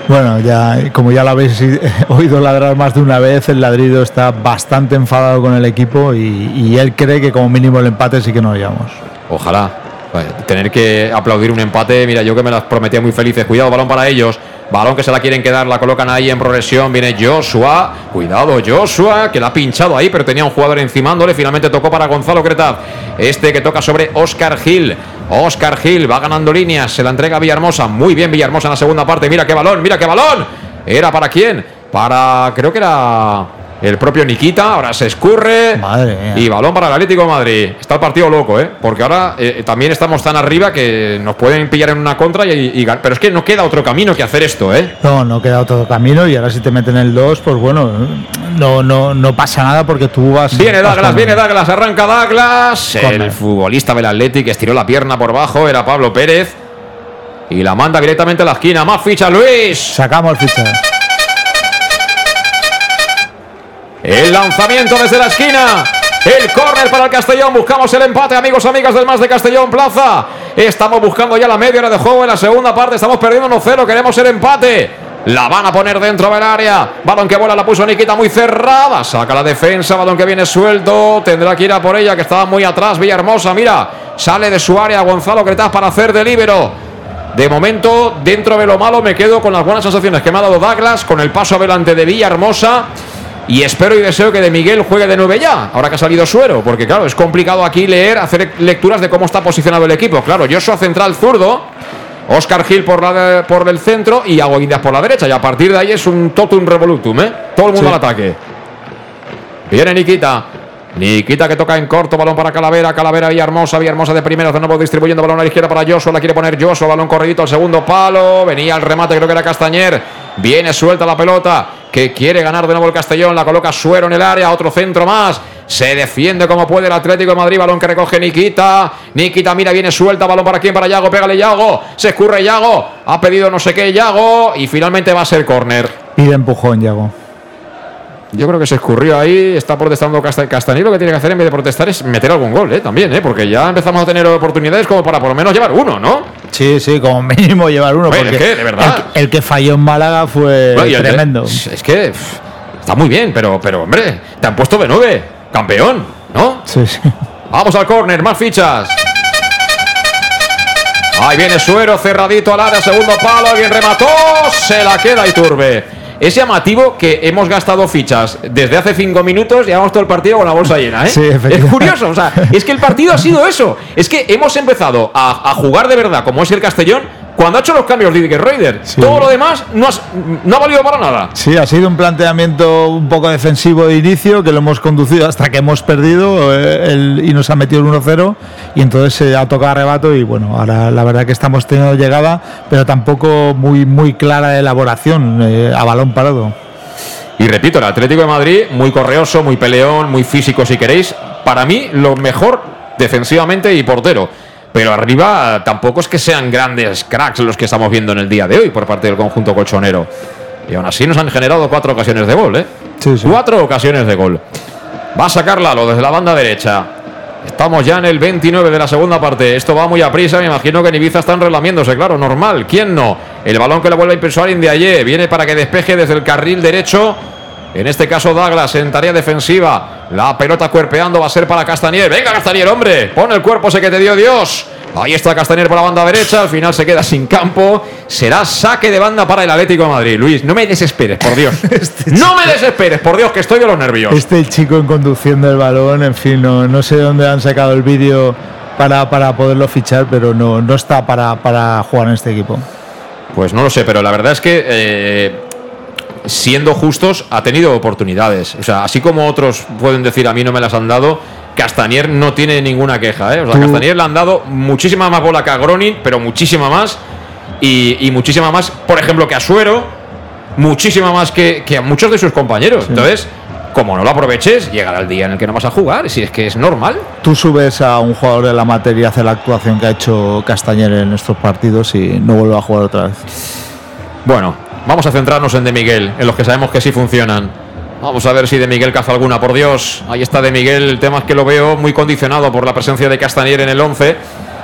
Bueno, ya como ya lo habéis oído ladrar más de una vez, el ladrido está bastante enfadado con el equipo y, él cree que como mínimo el empate sí que nos llevamos. Ojalá. Tener que aplaudir un empate, mira, yo que me las prometía muy felices. Cuidado, balón para ellos. Balón que se la quieren quedar, la colocan ahí en progresión. Viene Joshua. Cuidado, Joshua, que la ha pinchado ahí, pero tenía un jugador encimándole. Finalmente tocó para Gonzalo Cretaz. Este que toca sobre Oscar Gil. Oscar Gil va ganando líneas. Se la entrega a Villahermosa. Muy bien, Villahermosa en la segunda parte. Mira qué balón, mira qué balón. ¿Era para quién? Para, creo que era el propio Nikita. Ahora se escurre. Madre mía. Y balón para el Atlético de Madrid. Está el partido loco, ¿eh? Porque ahora eh, también estamos tan arriba que nos pueden pillar en una contra y, Pero es que no queda otro camino que hacer esto, ¿eh? No, no queda otro camino y ahora si te meten el 2, pues bueno, no, no, no pasa nada porque tú vas. Viene Douglas, con- viene Douglas, arranca Douglas. El futbolista del Atlético estiró la pierna por bajo, era Pablo Pérez. Y la manda directamente a la esquina. Más ficha Luis. Sacamos el El lanzamiento desde la esquina. El córner para el Castellón. Buscamos el empate, amigos, amigas del Más de Castellón Plaza. Estamos buscando ya la media hora de juego en la segunda parte. Estamos perdiendo 1-0. Queremos el empate. La van a poner dentro del área. Balón que vuela, la puso Nikita muy cerrada. Saca la defensa. Balón que viene suelto. Tendrá que ir a por ella, que estaba muy atrás. Villahermosa, mira. Sale de su área Gonzalo Cretaz para hacer de líbero. De momento, dentro de lo malo, me quedo con las buenas sensaciones que me ha dado Douglas, con el paso adelante de Villahermosa. Y espero y deseo que de Miguel juegue de nueve ya, ahora que ha salido Suero, porque claro, es complicado aquí leer, hacer lecturas de cómo está posicionado el equipo. Claro, Joshua central zurdo, Oscar Gil por, la de- por el centro y Ago Indias por la derecha. Y a partir de ahí es un totum revolutum, ¿eh? Todo el mundo Sí. al ataque. Viene Nikita. Nikita que toca en corto, balón para Calavera, Calavera Villahermosa, Villahermosa de primeras, de nuevo distribuyendo balón a la izquierda para Joshua, la quiere poner Joshua, balón corridito al segundo palo, venía el remate, creo que era Castañer, viene suelta la pelota, que quiere ganar de nuevo el Castellón, la coloca Suero en el área, otro centro más, se defiende como puede el Atlético de Madrid, balón que recoge Nikita, Nikita mira, viene suelta, balón para quién, para Yago, pégale Yago, se escurre Yago, ha pedido no sé qué Yago, y finalmente va a ser córner. Pide empujón, Yago. Yo creo que se escurrió ahí, está protestando Casta- Castañer. Lo que tiene que hacer en vez de protestar es meter algún gol, ¿eh? También, ¿eh? Porque ya empezamos a tener oportunidades como para por lo menos llevar uno, ¿no? Sí, sí, como mínimo llevar uno. Oye, porque es que, de verdad. El, que- el que falló en Málaga fue Bueno, de- tremendo. es que pff, está muy bien, pero, pero hombre, te han puesto de nueve, campeón, ¿no? Sí, sí. Vamos al córner, más fichas. Ahí viene Suero, cerradito al área, segundo palo, alguien remató, se la queda Iturbe. Es llamativo que hemos gastado fichas desde hace cinco minutos, llevamos todo el partido con la bolsa llena, ¿eh? Sí, es curioso, o sea, es que el partido ha sido eso. Es que hemos empezado a, a jugar de verdad, como es el Castellón, cuando ha hecho los cambios Didier Raider. Sí. Todo lo demás no, has- no ha valido para nada. Sí, ha sido un planteamiento un poco defensivo de inicio que lo hemos conducido hasta que hemos perdido eh, el- y nos ha metido el 1-0 y entonces se ha tocado arrebato y bueno, ahora la verdad que estamos teniendo llegada, pero tampoco muy muy clara de elaboración eh, a balón parado. Y repito, el Atlético de Madrid, muy correoso, muy peleón, muy físico si queréis. Para mí, lo mejor defensivamente y portero. Pero arriba tampoco es que sean grandes cracks los que estamos viendo en el día de hoy por parte del conjunto colchonero. Y aún así nos han generado cuatro ocasiones de gol, ¿eh? Sí, sí. Cuatro ocasiones de gol. Va a sacar Lalo desde la banda derecha. Estamos ya en el 29 de la segunda parte. Esto va muy a prisa. Me imagino que en Ibiza están relamiéndose, claro, normal. ¿Quién no? El balón que le vuelve a impulsar de ayer viene para que despeje desde el carril derecho. En este caso, Douglas en tarea defensiva. La pelota cuerpeando va a ser para Castañer. Venga, Castañer, hombre. Pon el cuerpo ese que te dio Dios. Ahí está Castañer por la banda derecha. Al final se queda sin campo. Será saque de banda para el Atlético de Madrid. Luis, no me desesperes, por Dios. no me desesperes, por Dios, que estoy de los nervios. Este chico en conducción del balón, en fin, no, no sé dónde han sacado el vídeo para, para poderlo fichar, pero no, no está para, para jugar en este equipo. Pues no lo sé, pero la verdad es que eh, siendo justos ha tenido oportunidades. O sea, así como otros pueden decir a mí no me las han dado, Castañer no tiene ninguna queja. ¿eh? O sea, le han dado muchísima más bola que a Gronin, pero muchísima más. Y, y muchísima más, por ejemplo, que a Suero. muchísima más que, que a muchos de sus compañeros. Entonces, como no lo aproveches, llegará el día en el que no vas a jugar, si es que es normal. Tú subes a un jugador de la materia a hacer la actuación que ha hecho Castañer en estos partidos y no vuelve a jugar otra vez. Bueno, vamos a centrarnos en De Miguel, en los que sabemos que sí funcionan. Vamos a ver si De Miguel caza alguna, por Dios. Ahí está De Miguel, el tema es que lo veo muy condicionado por la presencia de Castañer en el 11.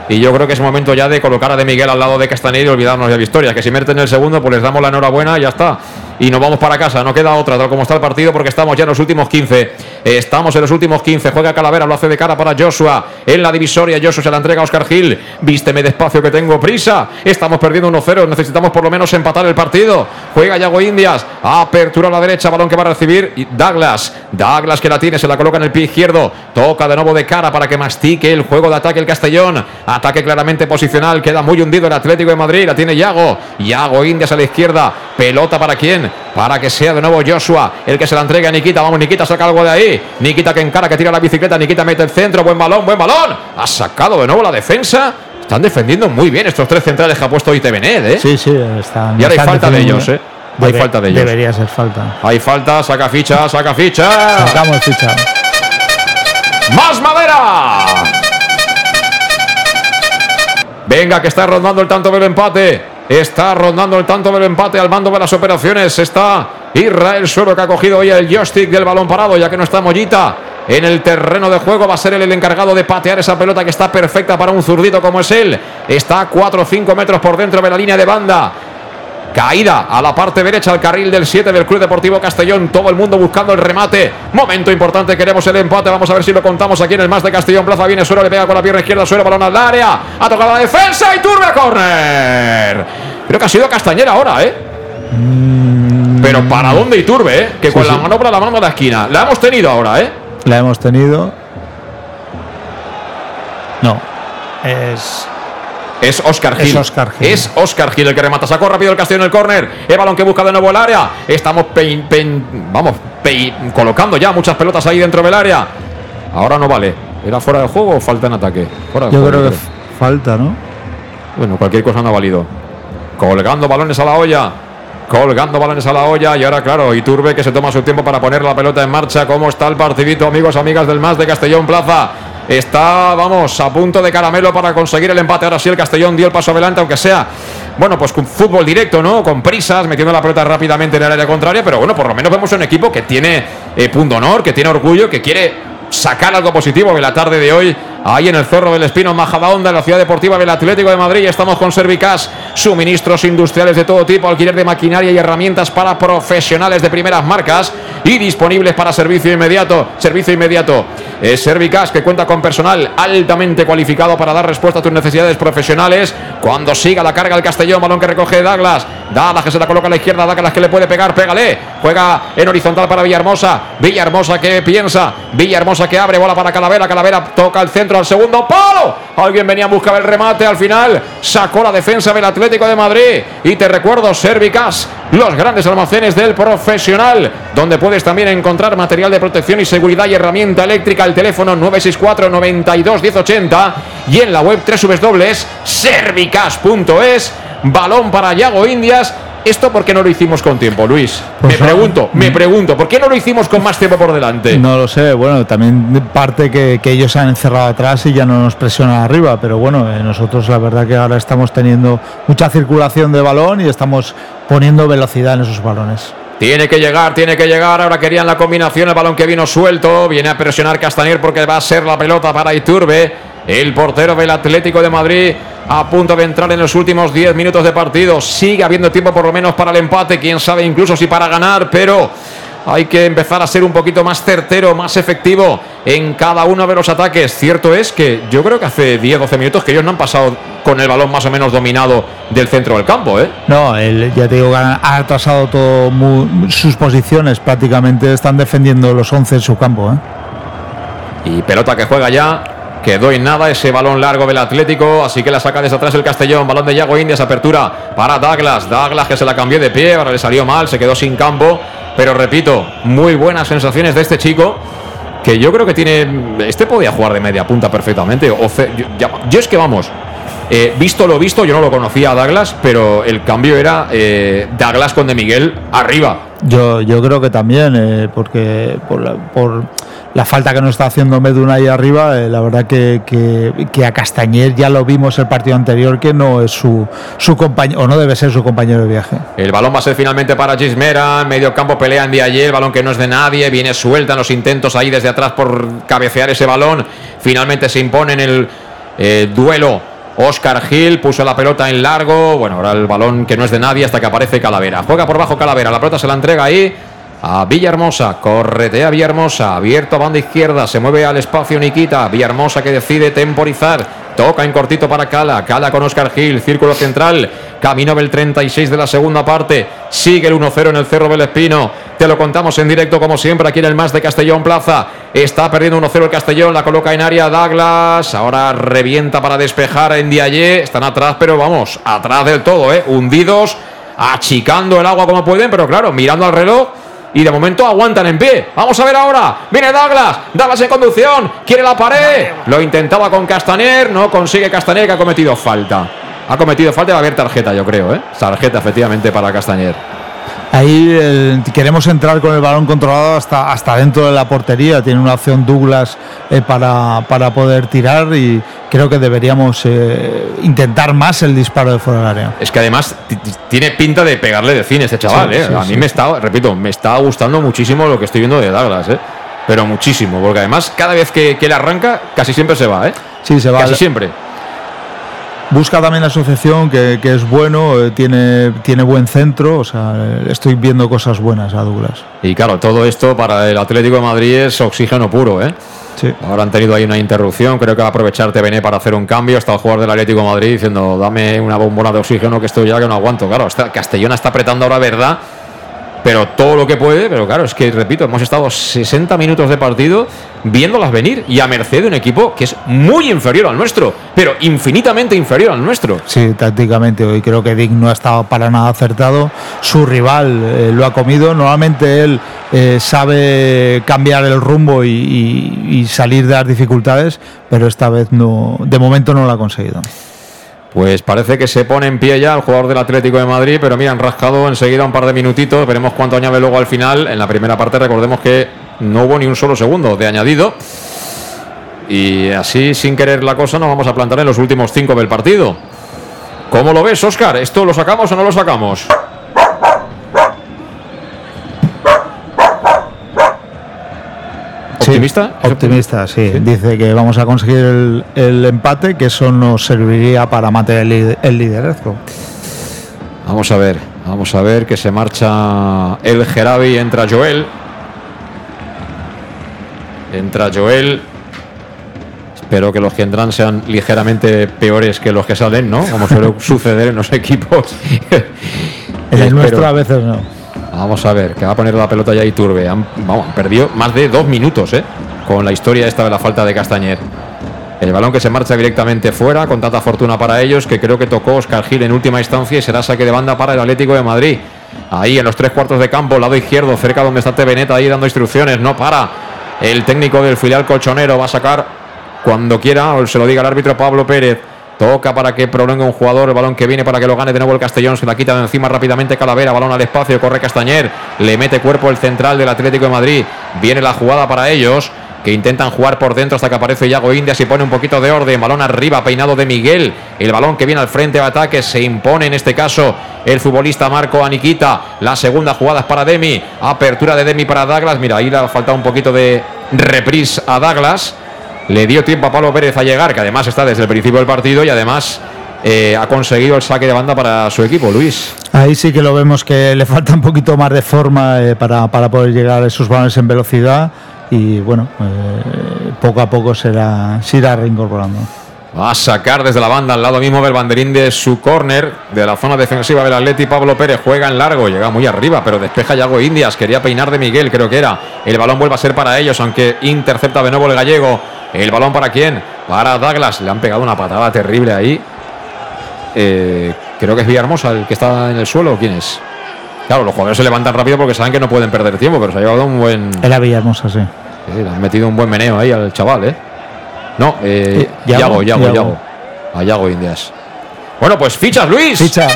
Y yo creo que es momento ya de colocar a De Miguel al lado de Castañer y olvidarnos de la victoria. Que si meten el segundo, pues les damos la enhorabuena y ya está y nos vamos para casa. No queda otra, tal como está el partido, porque estamos ya en los últimos 15. Estamos en los últimos 15. Juega Calavera, lo hace de cara para Joshua. En la divisoria, Joshua se la entrega a Oscar Gil. Vísteme despacio que tengo prisa. Estamos perdiendo 1-0. Necesitamos por lo menos empatar el partido. Juega Yago Indias. Apertura a la derecha, balón que va a recibir Douglas. Douglas que la tiene, se la coloca en el pie izquierdo. Toca de nuevo de cara para que mastique el juego de ataque el Castellón. Ataque claramente posicional. Queda muy hundido el Atlético de Madrid. La tiene Yago. Yago Indias a la izquierda. Pelota para quién? Para que sea de nuevo Joshua el que se la entrega a Nikita. Vamos, Nikita, saca algo de ahí. Nikita que encara, que tira la bicicleta. Nikita mete el centro. Buen balón, buen balón. Ha sacado de nuevo la defensa. Están defendiendo muy bien estos tres centrales que ha puesto Itebened, ¿eh? Sí, sí, están. Y ahora hay falta de ellos, ¿eh? Hay falta de ellos. Debería ser falta. Hay falta, saca ficha, saca ficha. Sacamos ficha. ¡Más madera! Venga, que está rondando el tanto del empate. Está rondando el tanto del empate al mando de las operaciones. Está Israel Suero que ha cogido hoy el joystick del balón parado, ya que no está Mollita en el terreno de juego. Va a ser él el encargado de patear esa pelota que está perfecta para un zurdito como es él. Está a 4 o 5 metros por dentro de la línea de banda. Caída a la parte derecha al carril del 7 del Club Deportivo Castellón. Todo el mundo buscando el remate. Momento importante, queremos el empate. Vamos a ver si lo contamos aquí en el más de Castellón. Plaza viene Suero, le pega con la pierna izquierda. Suero, balón al área. Ha tocado la defensa y turbe corner. Creo que ha sido Castañera ahora, ¿eh? Mm. Pero para dónde Iturbe, ¿eh? Que con la mano para la mano de la esquina. La hemos tenido ahora, ¿eh? La hemos tenido. No. Es es Oscar Gil. Es Oscar Gil. Es Oscar Gil el que remata. Sacó rápido el Castillo en el córner. El balón que busca de nuevo el área. Estamos vamos, colocando ya muchas pelotas ahí dentro del área. Ahora no vale. ¿Era fuera de juego o falta en ataque? Yo creo que falta, ¿no? Bueno, cualquier cosa no ha valido. Colgando balones a la olla. Colgando balones a la olla. Y ahora, claro, Iturbe que se toma su tiempo para poner la pelota en marcha. ¿Cómo está el partidito, amigos, amigas del Más de Castellón Plaza? está, vamos, a punto de caramelo para conseguir el empate. Ahora sí el Castellón dio el paso adelante, aunque sea, bueno, pues con fútbol directo, ¿no? Con prisas, metiendo la pelota rápidamente en el área contraria, pero bueno, por lo menos vemos un equipo que tiene eh, punto honor, que tiene orgullo, que quiere sacar algo positivo de la tarde de hoy ahí en el Zorro del Espino, Majadahonda, en la ciudad deportiva del Atlético de Madrid. Estamos con Servicas, suministros industriales de todo tipo, alquiler de maquinaria y herramientas para profesionales de primeras marcas y disponibles para servicio inmediato. Servicio inmediato. Es Servicas que cuenta con personal altamente cualificado para dar respuesta a tus necesidades profesionales. Cuando siga la carga el Castellón, balón que recoge Douglas. Douglas que se la coloca a la izquierda, Douglas que le puede pegar, pégale. Juega en horizontal para Villahermosa. Villahermosa que piensa. Villahermosa que abre, bola para Calavera. Calavera toca el centro al segundo palo. Alguien venía a buscar el remate. Al final sacó la defensa del Atlético de Madrid. Y te recuerdo, Servicas, los grandes almacenes del profesional, donde puedes también encontrar material de protección y seguridad y herramienta eléctrica. El teléfono 964 92 1080 y en la web www.servicas.es. Balón para Yago Indias ¿Esto por qué no lo hicimos con tiempo, Luis? Pues me pregunto, me pregunto, ¿por qué no lo hicimos con más tiempo por delante? No lo sé, bueno, también parte que, ellos se han encerrado atrás y ya no nos presionan arriba, pero bueno, eh, nosotros la verdad que ahora estamos teniendo mucha circulación de balón y estamos poniendo velocidad en esos balones. Tiene que llegar, tiene que llegar. Ahora querían la combinación. El balón que vino suelto. Viene a presionar Castañer porque va a ser la pelota para Iturbe. El portero del Atlético de Madrid a punto de entrar en los últimos 10 minutos de partido. Sigue habiendo tiempo por lo menos para el empate, quién sabe incluso si para ganar, pero hay que empezar a ser un poquito más certero, más efectivo en cada uno de los ataques. Cierto es que yo creo que hace 10-12 minutos que ellos no han pasado con el balón más o menos dominado del centro del campo. ¿eh? No, ya te digo que ha atrasado todo sus posiciones, prácticamente están defendiendo los 11 en su campo. ¿eh? Y pelota que juega ya Quedó en nada ese balón largo del Atlético, así que la saca desde atrás el Castellón. Balón de Yago Indias, apertura para Douglas. Douglas que se la cambió de pie, ahora le salió mal, se quedó sin campo. Pero repito, muy buenas sensaciones de este chico que yo creo que tiene. Este podía jugar de media punta perfectamente. Yo, es que vamos. Eh, visto lo visto, yo no lo conocía a Douglas, pero el cambio era eh, Douglas con De Miguel arriba. Yo, yo creo que también, eh, porque por la, por la falta que nos está haciendo Meduna ahí arriba, eh, la verdad que, que- a Castañer ya lo vimos el partido anterior que no es su, su compañero, o no debe ser su compañero de viaje. El balón va a ser finalmente para Gismera. Medio campo pelea en ayer. El balón que no es de nadie. Viene suelta en los intentos ahí desde atrás por cabecear ese balón. Finalmente se impone en el eh, duelo. Oscar Gil puso la pelota en largo. Bueno, ahora el balón que no es de nadie hasta que aparece Calavera. Juega por bajo Calavera. La pelota se la entrega ahí a Villahermosa. Corretea Villahermosa. Abierto a banda izquierda. Se mueve al espacio Nikita. Villahermosa que decide temporizar. Toca en cortito para Cala. Cala con Oscar Gil. Círculo central. Camino del 36 de la segunda parte. Sigue el 1-0 en el Cerro del Espino. Te lo contamos en directo como siempre aquí en el Más de Castellón Plaza. Está perdiendo 1-0 el Castellón. La coloca en área Douglas. Ahora revienta para despejar en Diallé. Están atrás, pero vamos, atrás del todo, ¿eh? Hundidos, achicando el agua como pueden, pero claro, mirando al reloj. Y de momento aguantan en pie. Vamos a ver ahora. Viene Douglas. Douglas en conducción. Quiere la pared. Lo intentaba con Castaner. No consigue Castaner que ha cometido falta. Ha cometido falta y va a haber tarjeta, yo creo. ¿eh? Tarjeta, efectivamente, para Castañer. Ahí el- queremos entrar con el balón controlado hasta, hasta dentro de la portería. Tiene una opción Douglas eh, para, para poder tirar y creo que deberíamos eh, intentar más el disparo de fuera del área. Es que además tiene pinta de pegarle de cine este chaval. Sí, ¿eh? sí, a mí sí. me está, repito, me está gustando muchísimo lo que estoy viendo de Douglas. ¿eh? Pero muchísimo, porque además cada vez que, que le arranca, casi siempre se va. ¿eh? Sí, se va. Casi siempre. Busca también la asociación, que, que es bueno, eh, tiene, tiene buen centro, o sea, eh, estoy viendo cosas buenas a Douglas. Y claro, todo esto para el Atlético de Madrid es oxígeno puro. ¿eh? Sí. Ahora han tenido ahí una interrupción. Creo que va a aprovechar TVN para hacer un cambio. Está el jugador del Atlético de Madrid diciendo: Dame una bombona de oxígeno que estoy ya que no aguanto. Claro, está, Castellón está apretando ahora, verdad. Pero todo lo que puede. Pero claro, es que repito, hemos estado 60 minutos de partido viéndolas venir y a merced de un equipo que es muy inferior al nuestro, pero infinitamente inferior al nuestro. Sí, tácticamente hoy creo que Dick no ha estado para nada acertado. Su rival eh, lo ha comido. Normalmente él eh, sabe cambiar el rumbo y, y- y salir de las dificultades, pero esta vez no, de momento no lo ha conseguido. Pues parece que se pone en pie ya el jugador del Atlético de Madrid, pero mira, han rascado enseguida un par de minutitos, veremos cuánto añade luego al final. En la primera parte recordemos que no hubo ni un solo segundo de añadido. Y así, sin querer la cosa, nos vamos a plantar en los últimos cinco del partido. ¿Cómo lo ves, Oscar? ¿Esto lo sacamos o no lo sacamos? ¿Optimista? ¿Es optimista, sí. Dice que vamos a conseguir el, el empate, que eso nos serviría para mantener el, el liderazgo. Vamos a ver, vamos a ver que se marcha el Gerabi, entra Joel. Entra Joel. Espero que los que entran sean ligeramente peores que los que salen, ¿no? Como suele suceder en los equipos. En el nuestro a veces no. Vamos a ver, que va a poner la pelota ya Iturbe. Han, vamos, han perdido más de dos minutos, ¿eh? Con la historia esta de la falta de Castañer. El balón que se marcha directamente fuera, con tanta fortuna para ellos, que creo que tocó Oscar Gil en última instancia y será saque de banda para el Atlético de Madrid. Ahí en los tres cuartos de campo, lado izquierdo, cerca donde está Teveneta, ahí dando instrucciones, no para. El técnico del filial colchonero va a sacar cuando quiera, o se lo diga el árbitro Pablo Pérez. Toca para que prolongue un jugador, el balón que viene para que lo gane de nuevo el Castellón, se la quita de encima rápidamente Calavera, balón al espacio, corre Castañer, le mete cuerpo el central del Atlético de Madrid, viene la jugada para ellos, que intentan jugar por dentro hasta que aparece Yago Indias y pone un poquito de orden, balón arriba, peinado de Miguel, el balón que viene al frente de ataque, se impone en este caso el futbolista Marco Aniquita, la segunda jugada para Demi, apertura de Demi para Douglas, mira, ahí le ha faltado un poquito de reprise a Douglas, le dio tiempo a Pablo Pérez a llegar, que además está desde el principio del partido y además eh, ha conseguido el saque de banda para su equipo, Luis. Ahí sí que lo vemos que le falta un poquito más de forma eh, para, para poder llegar a esos balones en velocidad y bueno, eh, poco a poco será, se irá reincorporando. Va a sacar desde la banda al lado mismo del banderín de su córner, de la zona defensiva del Atleti. Pablo Pérez juega en largo, llega muy arriba, pero despeja Yago Indias. Quería peinar de Miguel, creo que era. El balón vuelve a ser para ellos, aunque intercepta de nuevo el gallego. El balón para quién? Para Douglas. Le han pegado una patada terrible ahí. Eh, creo que es Villahermosa el que está en el suelo. ¿Quién es? Claro, los jugadores se levantan rápido porque saben que no pueden perder tiempo, pero se ha llevado un buen. Era Villahermosa, sí. Sí, le han metido un buen meneo ahí al chaval, ¿eh? No, eh, Eh, Yago, Yago, Yago. A Yago Indias. Bueno, pues fichas, Luis. Ficha.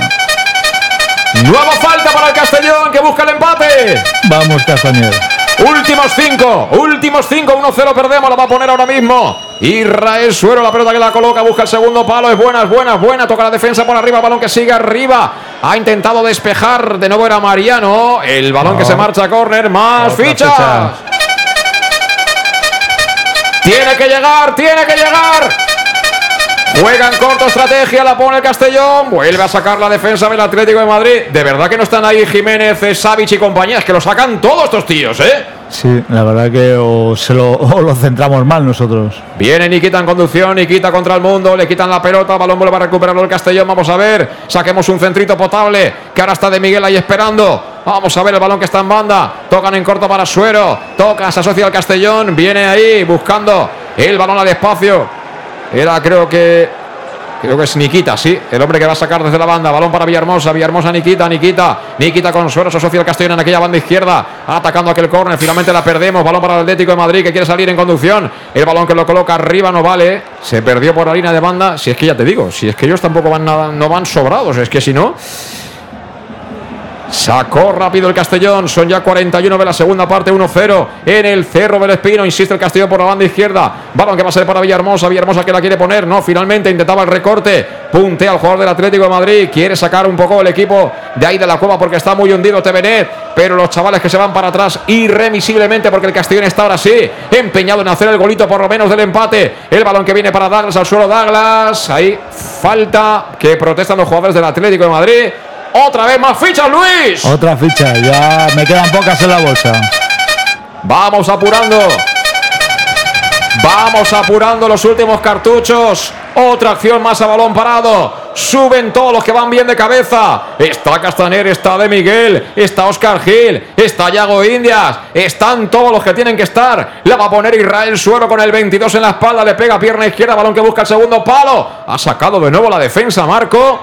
Nueva falta para el Castellón que busca el empate. Vamos, Castañer. Últimos cinco, últimos cinco, 1-0 perdemos, la va a poner ahora mismo. Israel Suero, la pelota que la coloca, busca el segundo palo, es buena, es buena, es buena, toca la defensa por arriba, balón que sigue arriba. Ha intentado despejar, de nuevo era Mariano, el balón que se marcha a córner, más Otra fichas. ficha. Tiene que llegar, tiene que llegar. Juega en corto estrategia, la pone el Castellón. Vuelve a sacar la defensa del Atlético de Madrid. De verdad que no están ahí Jiménez, eh, Savic y compañía. Es que lo sacan todos estos tíos, ¿eh? Sí, la verdad que o, se lo, o lo centramos mal nosotros. Viene Nikita en conducción, Nikita contra el mundo, le quitan la pelota, balón vuelve a recuperarlo el Castellón, vamos a ver, saquemos un centrito potable, que ahora está de Miguel ahí esperando, vamos a ver el balón que está en banda, tocan en corto para Suero, toca, se asocia al Castellón, viene ahí buscando el balón al espacio, era creo que... Creo que es Nikita, sí, el hombre que va a sacar desde la banda. Balón para Villahermosa, Villahermosa, Nikita, Nikita. Nikita con Suero, se asocia al Castellón en aquella banda izquierda. Atacando aquel córner, finalmente la perdemos. Balón para el Atlético de Madrid que quiere salir en conducción. El balón que lo coloca arriba no vale. Se perdió por la línea de banda. Si es que ya te digo, si es que ellos tampoco van nada, no van sobrados. Es que si no. Sacó rápido el Castellón, son ya 41 de la segunda parte, 1-0 en el Cerro del Espino, insiste el Castellón por la banda izquierda, balón que va a ser para Villahermosa, Villahermosa que la quiere poner, no, finalmente intentaba el recorte, puntea al jugador del Atlético de Madrid, quiere sacar un poco el equipo de ahí de la cueva porque está muy hundido Tevenet, pero los chavales que se van para atrás irremisiblemente porque el Castellón está ahora sí empeñado en hacer el golito por lo menos del empate, el balón que viene para Douglas al suelo Douglas, ahí falta que protestan los jugadores del Atlético de Madrid, otra vez más fichas, Luis. Otra ficha, ya me quedan pocas en la bolsa. Vamos apurando. Vamos apurando los últimos cartuchos. Otra acción más a balón parado. Suben todos los que van bien de cabeza. Está Castaner, está De Miguel, está Oscar Gil, está Yago Indias. Están todos los que tienen que estar. La va a poner Israel Suero con el 22 en la espalda. Le pega pierna izquierda, balón que busca el segundo palo. Ha sacado de nuevo la defensa, Marco.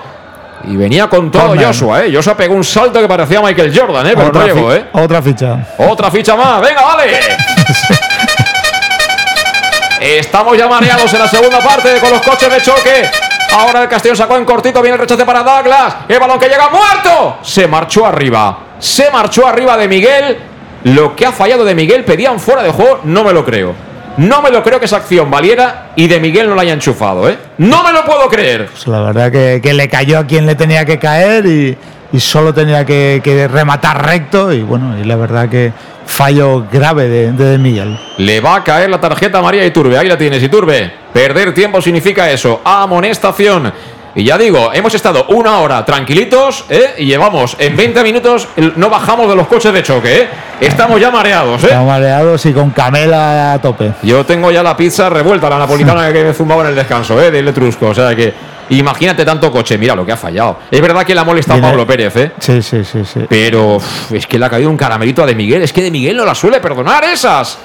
Y venía con todo. Joshua, ¿eh? Joshua pegó un salto que parecía Michael Jordan, ¿eh? Pero no Otra, llegó, ¿eh? otra ficha. Otra ficha más, venga, vale. Estamos ya mareados en la segunda parte con los coches de choque. Ahora el Castellón sacó en cortito, viene el rechace para Douglas. El balón que llega muerto. Se marchó arriba. Se marchó arriba de Miguel. Lo que ha fallado de Miguel pedían fuera de juego, no me lo creo. No me lo creo que esa acción valiera y de Miguel no la haya enchufado, ¿eh? No me lo puedo creer. Pues la verdad que, que le cayó a quien le tenía que caer y, y solo tenía que, que rematar recto. Y bueno, y la verdad que fallo grave de, de Miguel. Le va a caer la tarjeta a María Iturbe. Ahí la tienes, Iturbe. Perder tiempo significa eso. Amonestación. Y ya digo, hemos estado una hora tranquilitos ¿eh? y llevamos en 20 minutos, no bajamos de los coches de choque. ¿eh? Estamos ya mareados. ¿eh? Estamos mareados y con Camela a tope. Yo tengo ya la pizza revuelta, la napolitana que me zumbaba en el descanso ¿eh? del Etrusco. O sea que imagínate tanto coche. Mira lo que ha fallado. Es verdad que la molesta a Pablo Pérez. ¿eh? Sí, sí, sí, sí. Pero uf, es que le ha caído un caramelito a De Miguel. Es que De Miguel no la suele perdonar esas.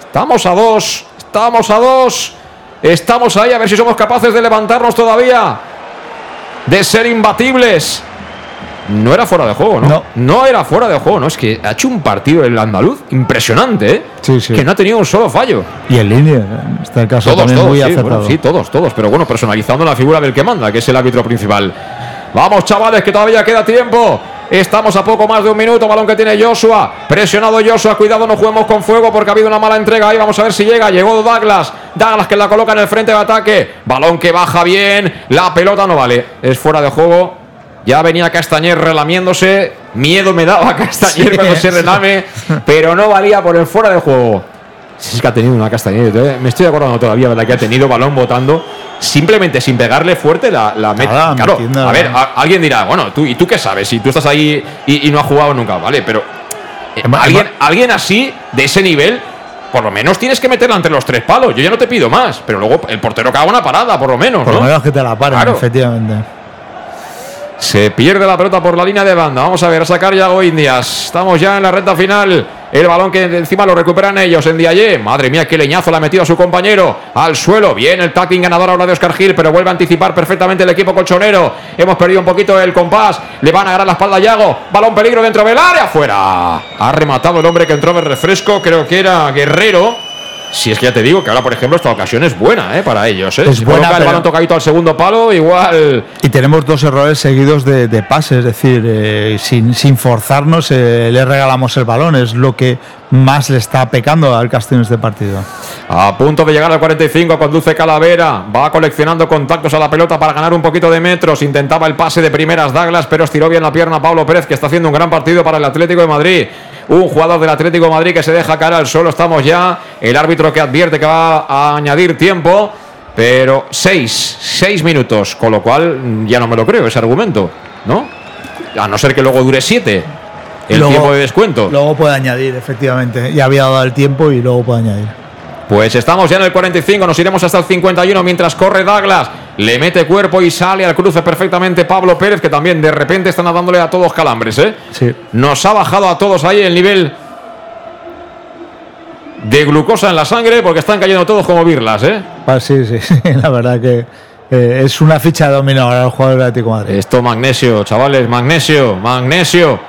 Estamos a dos. Estamos a dos. Estamos ahí a ver si somos capaces de levantarnos todavía. De ser imbatibles. No era fuera de juego, ¿no? No. era fuera de juego, ¿no? Es que ha hecho un partido el andaluz impresionante, ¿eh? Sí, sí. Que no ha tenido un solo fallo. Y en línea, en este caso Todos, también todos, muy sí, acertado. bueno, sí, todos, todos. Pero bueno, personalizando la figura del que manda, que es el árbitro principal. Vamos, chavales, que todavía queda tiempo. Estamos a poco más de un minuto. Balón que tiene Joshua. Presionado Joshua. Cuidado, no juguemos con fuego porque ha habido una mala entrega ahí. Vamos a ver si llega. Llegó Douglas. Douglas que la coloca en el frente de ataque. Balón que baja bien. La pelota no vale. Es fuera de juego. Ya venía Castañer relamiéndose. Miedo me daba Castañer Sí, cuando se sí. relame. Pero no valía por el fuera de juego. Si es que ha tenido una Castañer. eh, Me estoy acordando todavía de la que ha tenido balón botando. Simplemente sin pegarle fuerte la, la mete. Nada, Claro, a ver, a- alguien dirá, bueno, ¿tú, ¿y tú qué sabes? Si tú estás ahí y, y no has jugado nunca, ¿vale? Pero eh, alguien así, de ese nivel, por lo menos tienes que meterla entre los tres palos. Yo ya no te pido más, pero luego el portero haga una parada, por lo menos, Por ¿no? lo menos que te la paren, Claro. efectivamente. Se pierde la pelota por la línea de banda. Vamos a ver, a sacar Yago Indias. Estamos ya en la recta final. El balón que encima lo recuperan ellos en Diaye. Madre mía, qué leñazo le ha metido a su compañero. Al suelo. Bien el tackling ganador ahora de Oscar Gil, pero vuelve a anticipar perfectamente el equipo colchonero. Hemos perdido un poquito el compás. Le van a agarrar la espalda a Yago. Balón peligro dentro del área. Afuera. Ha rematado el hombre que entró de refresco. Creo que era Guerrero. Si es que ya te digo que ahora, por ejemplo, esta ocasión es buena ¿eh? para ellos. ¿eh? Es si buena, coloca el pero- balón tocadito al segundo palo, igual. Y tenemos dos errores seguidos de, de pase, es decir, eh, sin, sin forzarnos eh, le regalamos el balón, es lo que más le está pecando al Castellón este partido. A punto de llegar al 45, conduce Calavera, va coleccionando contactos a la pelota para ganar un poquito de metros, intentaba el pase de primeras Douglas, pero estiró bien la pierna Pablo Pérez, que está haciendo un gran partido para el Atlético de Madrid. Un jugador del Atlético de Madrid que se deja caer al suelo, estamos ya, el árbitro que advierte que va a añadir tiempo, pero seis, seis minutos, con lo cual ya no me lo creo ese argumento, ¿no? A no ser que luego dure siete, el Luego- tiempo de descuento. Luego puede añadir, efectivamente. Ya había dado el tiempo y luego puede añadir. Pues estamos ya en el 45, nos iremos hasta el 51 mientras corre Douglas, le mete cuerpo y sale al cruce perfectamente Pablo Pérez, que también de repente están dándole a todos calambres, ¿eh? Sí. Nos ha bajado a todos ahí el nivel de glucosa en la sangre porque están cayendo todos como birlas, ¿eh? Ah, sí, sí, sí, la verdad que eh, es una ficha ahora el jugador del Atlético de Madrid. Esto magnesio, chavales, magnesio, magnesio.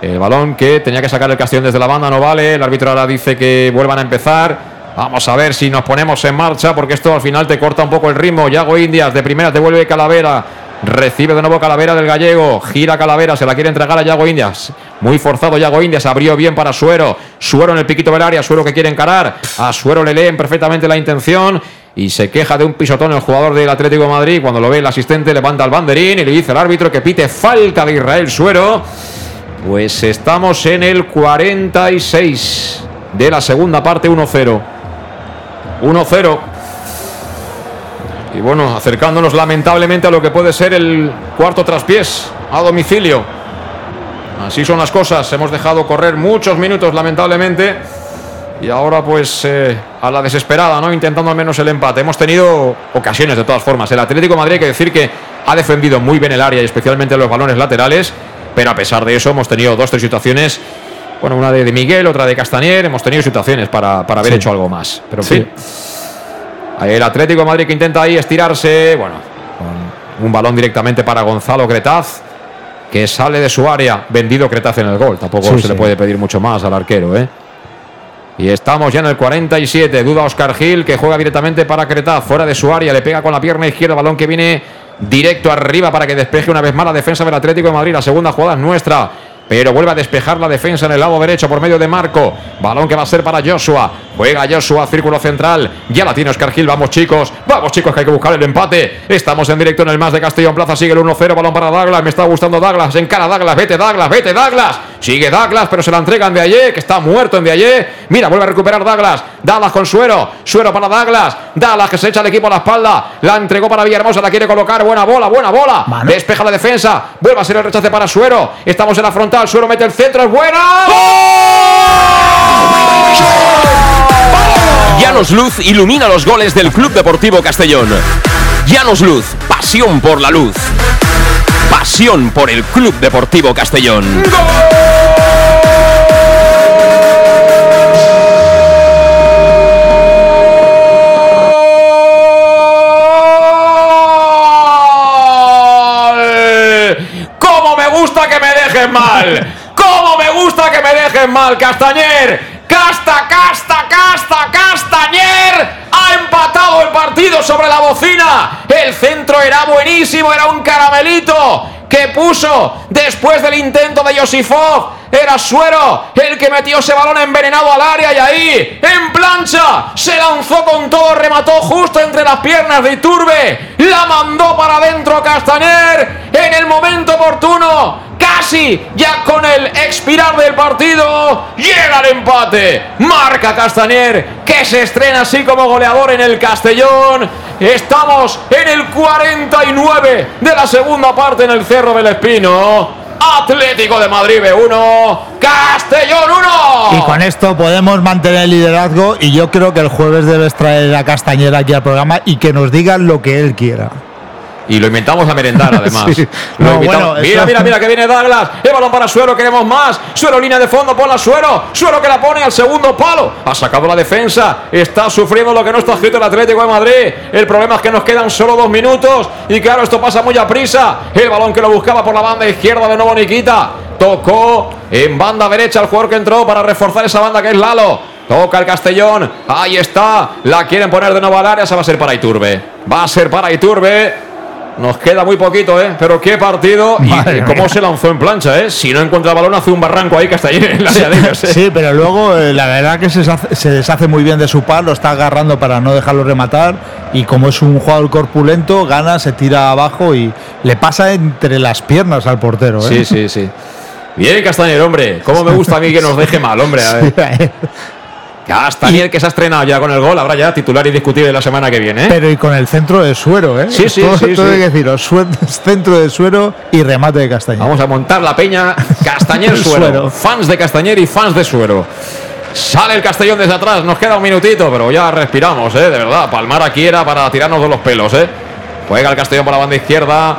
El balón que tenía que sacar el Castellón desde la banda no vale. El árbitro ahora dice que vuelvan a empezar. Vamos a ver si nos ponemos en marcha porque esto al final te corta un poco el ritmo. Yago Indias de primera devuelve Calavera. Recibe de nuevo Calavera del gallego. Gira Calavera, se la quiere entregar a Yago Indias. Muy forzado Yago Indias. Abrió bien para Suero. Suero en el piquito del área. Suero que quiere encarar. A Suero le leen perfectamente la intención. Y se queja de un pisotón el jugador del Atlético de Madrid. Cuando lo ve el asistente, levanta el banderín y le dice al árbitro que pite falta de Israel Suero. Pues estamos en el 46 de la segunda parte, 1-0. 1-0. Y bueno, acercándonos lamentablemente a lo que puede ser el cuarto traspiés a domicilio. Así son las cosas. Hemos dejado correr muchos minutos, lamentablemente. Y ahora, pues, eh, a la desesperada, ¿no? Intentando al menos el empate. Hemos tenido ocasiones de todas formas. El Atlético Madrid, hay que decir que ha defendido muy bien el área y especialmente los balones laterales. Pero a pesar de eso, hemos tenido dos, tres situaciones. Bueno, una de, de Miguel, otra de Castañer. Hemos tenido situaciones para, para haber Sí. hecho algo más. Pero en Sí. fin. Ahí El Atlético de Madrid que intenta ahí estirarse. Bueno, con un balón directamente para Gonzalo Cretaz. Que sale de su área. Vendido Cretaz en el gol. Tampoco Sí, se le sí. puede pedir mucho más al arquero, ¿eh? Y estamos ya en el 47. Duda Oscar Gil que juega directamente para Cretaz. Fuera de su área. Le pega con la pierna izquierda. Balón que viene directo arriba para que despeje una vez más la defensa del Atlético de Madrid. La segunda jugada es nuestra. Pero vuelve a despejar la defensa en el lado derecho por medio de Marco. Balón que va a ser para Joshua. Juega Joshua, círculo central. Ya la tiene Oscar Gil. Vamos, chicos. Vamos, chicos, que hay que buscar el empate. Estamos en directo en el más de Castellón Plaza. Sigue el 1-0. Balón para Douglas. Me está gustando Douglas. Encara Douglas. Vete, Douglas. Vete, Douglas. Sigue Douglas, pero se la entregan de ayer, que está muerto en de ayer. Mira, vuelve a recuperar Douglas. Douglas con suero. Suero para Douglas. Douglas que se echa el equipo a la espalda. La entregó para Villahermosa. La quiere colocar. Buena bola, buena bola. Mano. Despeja la defensa. Vuelve a ser el rechace para Suero. Estamos en la frontal. Suero mete el centro. Es buena. Llanos Luz ilumina los goles del Club Deportivo Castellón. Llanos Luz, pasión por la luz. Pasión por el Club Deportivo Castellón. ¡Gol! Mal! ¡Cómo me gusta que me dejen mal, Castañer! ¡Casta, casta, casta, Castañer! Ha empatado el partido sobre la bocina. El centro era buenísimo, era un caramelito que puso después del intento de Yosifov. Era Suero el que metió ese balón envenenado al área y ahí, en plancha, se lanzó con todo, remató justo entre las piernas de Iturbe. La mandó para adentro Castañer en el momento oportuno. Casi ya con el expirar del partido, llega el empate. Marca Castañer, que se estrena así como goleador en el Castellón. Estamos en el 49 de la segunda parte en el Cerro del Espino. Atlético de Madrid B1, Castellón 1. Y con esto podemos mantener el liderazgo y yo creo que el jueves debes traer a Castañera aquí al programa y que nos digan lo que él quiera. Y lo inventamos a merendar, además. Sí. Lo No, bueno, mira, eso- mira, mira, que viene Douglas. El balón para Suero, queremos más. Suero, línea de fondo, ponla Suero. Suero que la pone al segundo palo. Ha sacado la defensa. Está sufriendo lo que no está escrito el Atlético de Madrid. El problema es que nos quedan solo dos minutos. Y claro, esto pasa muy a prisa. El balón que lo buscaba por la banda izquierda de nuevo Nikita. Tocó en banda derecha el jugador que entró para reforzar esa banda que es Lalo. Toca el Castellón. Ahí está. La quieren poner de nuevo al área. Se va a ser para Iturbe. Va a ser para Iturbe. Nos queda muy poquito, ¿eh? Pero qué partido y cómo se lanzó en plancha, ¿eh? Si no encuentra balón, hace un barranco ahí que ahí en la ellos, ¿eh? Sí, pero luego eh, la verdad que se deshace, se deshace, muy bien de su par, lo está agarrando para no dejarlo rematar y como es un jugador corpulento, gana, se tira abajo y le pasa entre las piernas al portero, ¿eh? Sí, sí, sí. Bien, Castañer, hombre. ¿Cómo me gusta a mí que nos deje mal, hombre? A ver. Castañer que se ha estrenado ya con el gol, habrá ya titular indiscutible la semana que viene. ¿eh? Pero y con el centro de suero, ¿eh? Sí, sí, todo, sí. todo sí. hay que deciros, centro de suero y remate de Castañer. Vamos a montar la peña Castañer suero. Suero. Fans de Castañer y fans de suero. Sale el Castellón desde atrás, nos queda un minutito, pero ya respiramos, ¿eh? De verdad, palmar aquí era para tirarnos de los pelos, ¿eh? Juega el Castellón por la banda izquierda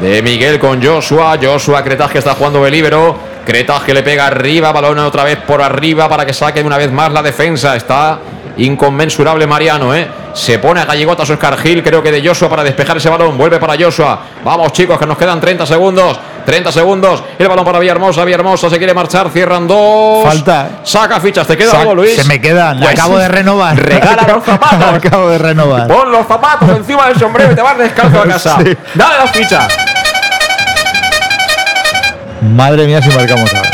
de Miguel con Joshua. Joshua Cretaj que está jugando de libero. Cretaj que le pega arriba, balón otra vez por arriba para que saque una vez más la defensa. Está inconmensurable Mariano, ¿eh? Se pone a galligotas Oscar Gil, creo que de Joshua para despejar ese balón. Vuelve para Joshua. Vamos, chicos, que nos quedan 30 segundos. 30 segundos. El balón para Villahermosa. Villahermosa se quiere marchar. Cierran dos. Falta. Saca fichas. ¿Te queda Sa- algo, Luis? Se me quedan, Pues acabo de renovar. Regala los zapatos. acabo de renovar. Pon los zapatos encima del sombrero y te vas descalzo a casa. Sí. Dale las fichas. Madre mía si marcamos ahora.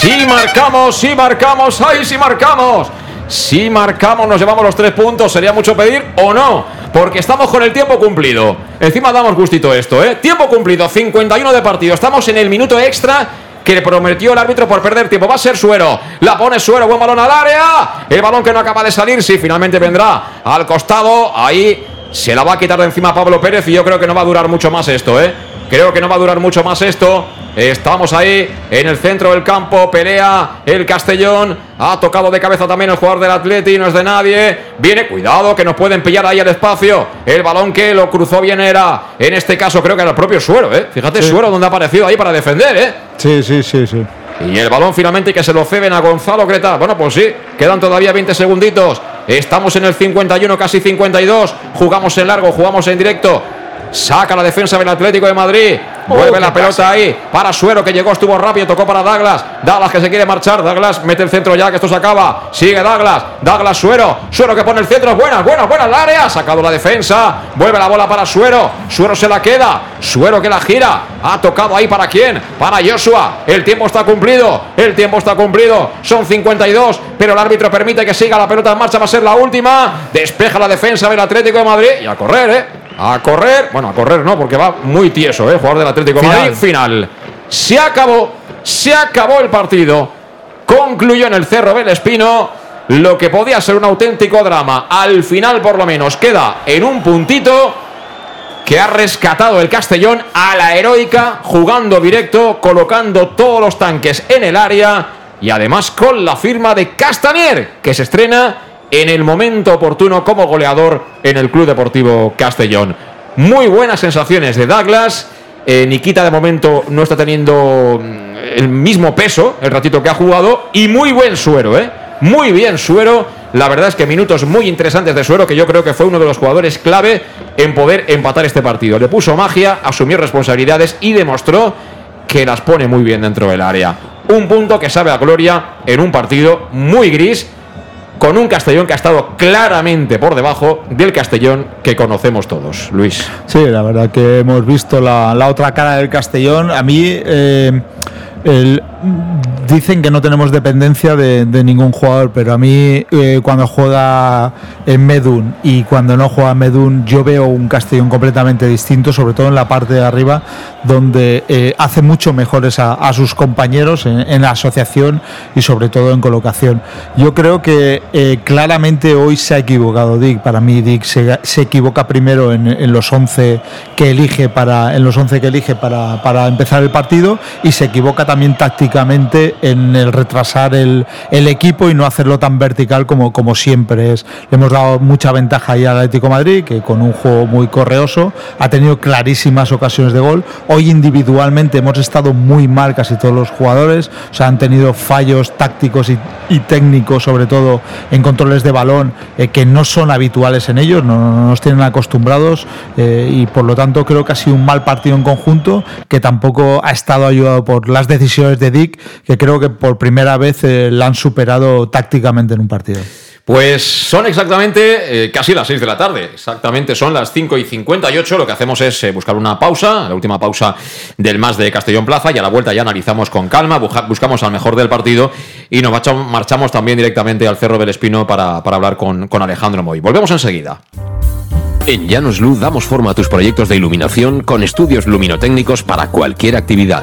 Si marcamos, si marcamos, ay, si marcamos. Si marcamos, nos llevamos los tres puntos. ¿Sería mucho pedir o no? Porque estamos con el tiempo cumplido. Encima damos gustito esto, ¿eh? Tiempo cumplido, 51 de partido. Estamos en el minuto extra que le prometió el árbitro por perder tiempo. Va a ser Suero. La pone Suero, buen balón al área. El balón que no acaba de salir, sí, finalmente vendrá al costado. Ahí se la va a quitar de encima Pablo Pérez y yo creo que no va a durar mucho más esto, ¿eh? Creo que no va a durar mucho más esto. Estamos ahí en el centro del campo. Pelea el Castellón. Ha tocado de cabeza también el jugador del Atleti. No es de nadie. Viene, cuidado, que nos pueden pillar ahí al espacio. El balón que lo cruzó bien era, en este caso, creo que era el propio Suero, ¿eh? Fíjate, Suero donde ha aparecido ahí para defender, ¿eh? Sí, sí, sí, sí. Y el balón finalmente que se lo ceden a Gonzalo Creta. Bueno, pues sí, quedan todavía 20 segunditos. Estamos en el 51, casi 52. Jugamos en largo, jugamos en directo. Saca la defensa del Atlético de Madrid. Vuelve la pelota ahí para Suero que llegó, estuvo rápido, tocó para Douglas. Douglas que se quiere marchar. Douglas mete el centro ya, que esto se acaba. Sigue Douglas. Douglas Suero. Suero que pone el centro. Buena, buena, buena al área. Ha sacado la defensa. Vuelve la bola para Suero. Suero se la queda. Suero que la gira. Ha tocado ahí para quién? Para Joshua. El tiempo está cumplido. El tiempo está cumplido. Son 52, pero el árbitro permite que siga la pelota en marcha. Va a ser la última. Despeja la defensa del Atlético de Madrid. Y a correr, ¿eh? A correr. Bueno, a correr no, porque va muy tieso, ¿eh? Jugador del Atlético de. Madrid. Final. Se acabó. Se acabó el partido. Concluyó en el Cerro del Espino lo que podía ser un auténtico drama. Al final, por lo menos, queda en un puntito que ha rescatado el Castellón a la heroica, jugando directo, colocando todos los tanques en el área y además con la firma de Castañer, que se estrena en el momento oportuno como goleador en el Club Deportivo Castellón. Muy buenas sensaciones de Douglas. Eh, Nikita de momento no está teniendo mm, el mismo peso el ratito que ha jugado y muy buen suero, ¿eh? Muy bien Suero. La verdad es que minutos muy interesantes de Suero, que yo creo que fue uno de los jugadores clave en poder empatar este partido. Le puso magia, asumió responsabilidades y demostró que las pone muy bien dentro del área. Un punto que sabe a gloria en un partido muy gris, con un Castellón que ha estado claramente por debajo del Castellón que conocemos todos. Luis. Sí, la verdad que hemos visto la, otra cara del Castellón. A mí eh, el- dicen que no tenemos dependencia de, ningún jugador, pero a mí eh, cuando juega en Medun y cuando no juega en Medun, yo veo un Castellón completamente distinto, sobre todo en la parte de arriba, donde eh, hace mucho mejores a, sus compañeros en, la asociación y sobre todo en colocación. Yo creo que eh, claramente hoy se ha equivocado Dick. Para mí Dick se, equivoca primero en, en los 11 que elige para en los 11 que elige para, para empezar el partido y se equivoca también tácticamente en el retrasar el, el equipo y no hacerlo tan vertical como, como siempre es. Le hemos dado mucha ventaja ahí al Atlético de Madrid, que con un juego muy correoso ha tenido clarísimas ocasiones de gol. Hoy individualmente hemos estado muy mal casi todos los jugadores, o sea, han tenido fallos tácticos y, y técnicos, sobre todo en controles de balón, eh, que no son habituales en ellos, no, no nos tienen acostumbrados eh, y por lo tanto creo que ha sido un mal partido en conjunto, que tampoco ha estado ayudado por las decisiones de Dick, que creo que por primera vez eh, la han superado tácticamente en un partido. Pues son exactamente eh, casi las 6 de la tarde, exactamente son las 5 y 58. Lo que hacemos es eh, buscar una pausa, la última pausa del más de Castellón Plaza, y a la vuelta ya analizamos con calma, buscamos al mejor del partido y nos marchamos también directamente al Cerro del Espino para, hablar con, con Alejandro Moy. Volvemos enseguida. En Llanos Luz damos forma a tus proyectos de iluminación con estudios luminotécnicos para cualquier actividad.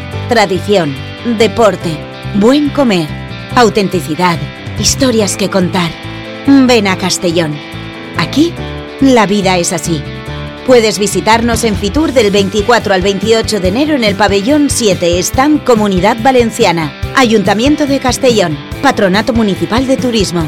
tradición, deporte, buen comer, autenticidad, historias que contar. Ven a Castellón. Aquí, la vida es así. Puedes visitarnos en Fitur del 24 al 28 de enero en el pabellón 7, Stand Comunidad Valenciana, Ayuntamiento de Castellón, Patronato Municipal de Turismo.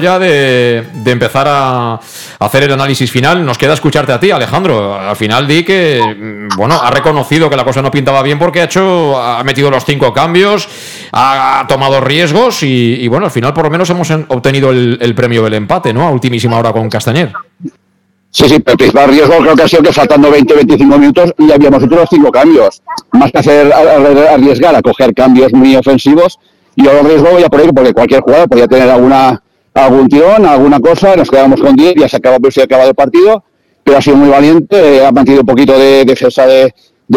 Ya de, empezar a hacer el análisis final, nos queda escucharte a ti, Alejandro. Al final di que, mm, bueno, ha reconocido que la cosa no pintaba bien porque ha hecho, ha metido los cinco cambios, ha tomado riesgos y, bueno, al final por lo menos hemos obtenido el, premio del empate, ¿no? A ultimísima hora con Castañer. Sí, sí, pero principal riesgo creo que ha sido que faltando 20-25 minutos ya habíamos hecho los cinco cambios. Más que hacer arriesgar a coger cambios muy ofensivos, y yo lo riesgo voy a por ello porque cualquier jugador podría tener alguna algún tirón, alguna cosa, nos quedamos con 10, ya se acaba, acabado el partido, pero ha sido muy valiente, eh, ha mantenido un poquito de defensa de,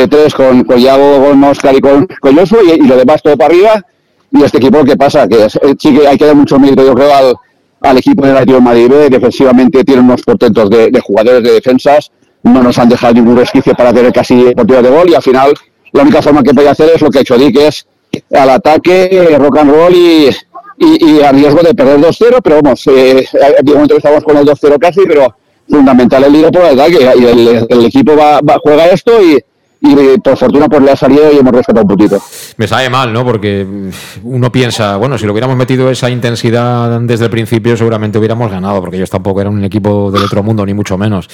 tres con, con con Oscar y con, con y, lo demás todo para arriba. Y este equipo, ¿qué pasa? Que eh, sí que hay que dar mucho mérito, yo creo, al, al equipo del Atlético de Madrid defensivamente tiene unos portentos de, de, jugadores de defensas, no nos han dejado ningún resquicio para tener casi partido de gol y al final la única forma que puede hacer es lo que ha hecho Dick, es al ataque, rock and roll y, y, a riesgo de perder 2-0, pero vamos, eh, de momento estamos con el 2-0 casi, pero fundamental el líder por el ataque y el, el equipo va, va, juega esto y, y por fortuna pues le ha salido y hemos respetado un poquito. Me sabe mal, ¿no? Porque uno piensa, bueno, si lo hubiéramos metido esa intensidad desde el principio seguramente hubiéramos ganado, porque ellos tampoco eran un equipo del otro mundo, ni mucho menos.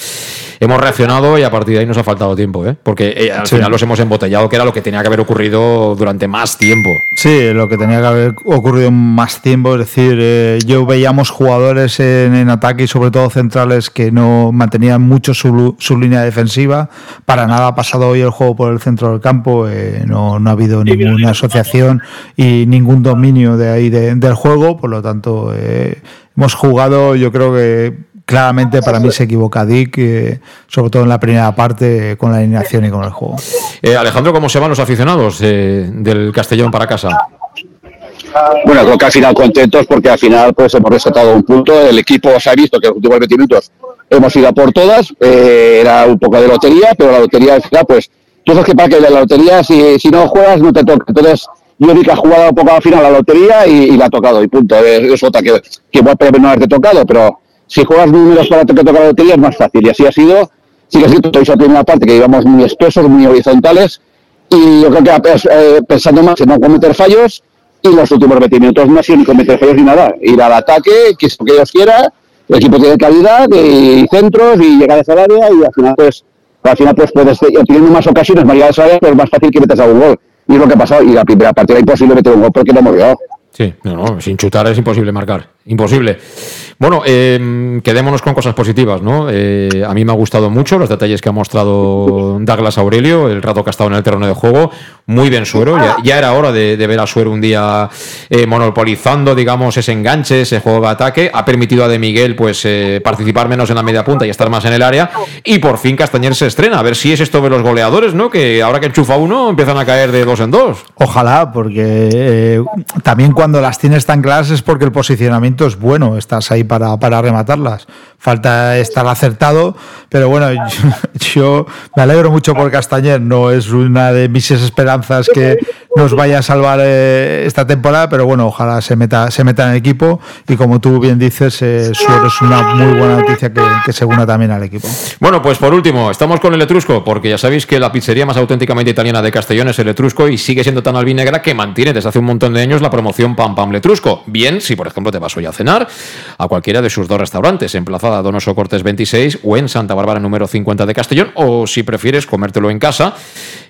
Hemos reaccionado y a partir de ahí nos ha faltado tiempo, ¿eh? Porque eh, al final los hemos embotellado, que era lo que tenía que haber ocurrido durante más tiempo. Sí, lo que tenía que haber ocurrido más tiempo, es decir, eh, yo veíamos jugadores en, ataque y sobre todo centrales que no mantenían mucho su, su línea defensiva, para nada ha pasado hoy el juego por el centro del campo, eh, no, no, ha habido ninguna asociación y ningún dominio de ahí del juego, por lo tanto eh, hemos jugado, yo creo que claramente para mí se equivoca Dick, eh, sobre todo en la primera parte con la alineación y con el juego. Alejandro, ¿cómo se van los aficionados del Castellón para casa? Bueno, creo que al final contentos porque al final pues hemos resaltado un punto. El equipo se ha visto que en los últimos 20 minutos hemos ido a por todas. era un poco de lotería, pero la lotería al final pues sabes que para que la lotería, si, si no juegas, no te toca. Entonces, yo vi que ha jugado un poco al final la lotería y, la ha tocado, y punto. Es, otra que, que igual puede no haberte tocado, pero si juegas números para que toque la lotería es más fácil. Y así ha sido. Sí que es cierto, la primera parte que íbamos muy espesos, muy horizontales, y yo creo que eh, pensando más en no cometer fallos, y los últimos 20 minutos no ha sido ni cometer fallos ni nada. Ir al ataque, que es lo que Dios quiera, el equipo tiene calidad, y centros, y llegar a esa área, y al final, pues, al final pues puedes, teniendo más ocasiones, más llegadas a pero es más fácil que metas a un gol. Y es lo que ha pasado. Y la primera partida imposible meter un gol porque no hemos llegado. Sí, no, no, sin chutar es imposible marcar. Imposible. Bueno, eh, quedémonos con cosas positivas, ¿no? Eh, a mí me ha gustado mucho los detalles que ha mostrado Douglas Aurelio, el rato que ha estado en el terreno de juego. Muy bien Suero. Ya, era hora de, ver a Suero un día eh, monopolizando, digamos, ese enganche, ese juego de ataque. Ha permitido a De Miguel pues eh, participar menos en la media punta y estar más en el área. Y por fin Castañer se estrena. A ver si es esto de los goleadores, ¿no? Que ahora que enchufa uno empiezan a caer de dos en dos. Ojalá, porque también cuando las tienes tan claras es porque el posicionamiento es bueno. Estás ahí para, para rematarlas. Falta estar acertado, pero bueno, yo, me alegro mucho por Castañer, no es una de mis esperanzas que nos vaya a salvar eh, esta temporada, pero bueno, ojalá se meta, se meta en el equipo y como tú bien dices, eh, es una muy buena noticia que, que, se una también al equipo. Bueno, pues por último, estamos con el Etrusco, porque ya sabéis que la pizzería más auténticamente italiana de Castellón es el Etrusco y sigue siendo tan albinegra que mantiene desde hace un montón de años la promoción Pam Pam Letrusco. Bien, si por ejemplo te vas hoy a cenar a cualquiera de sus dos restaurantes, emplazada Donoso Cortes 26 o en Santa Bárbara número 50 de Castellón, o si prefieres comértelo en casa,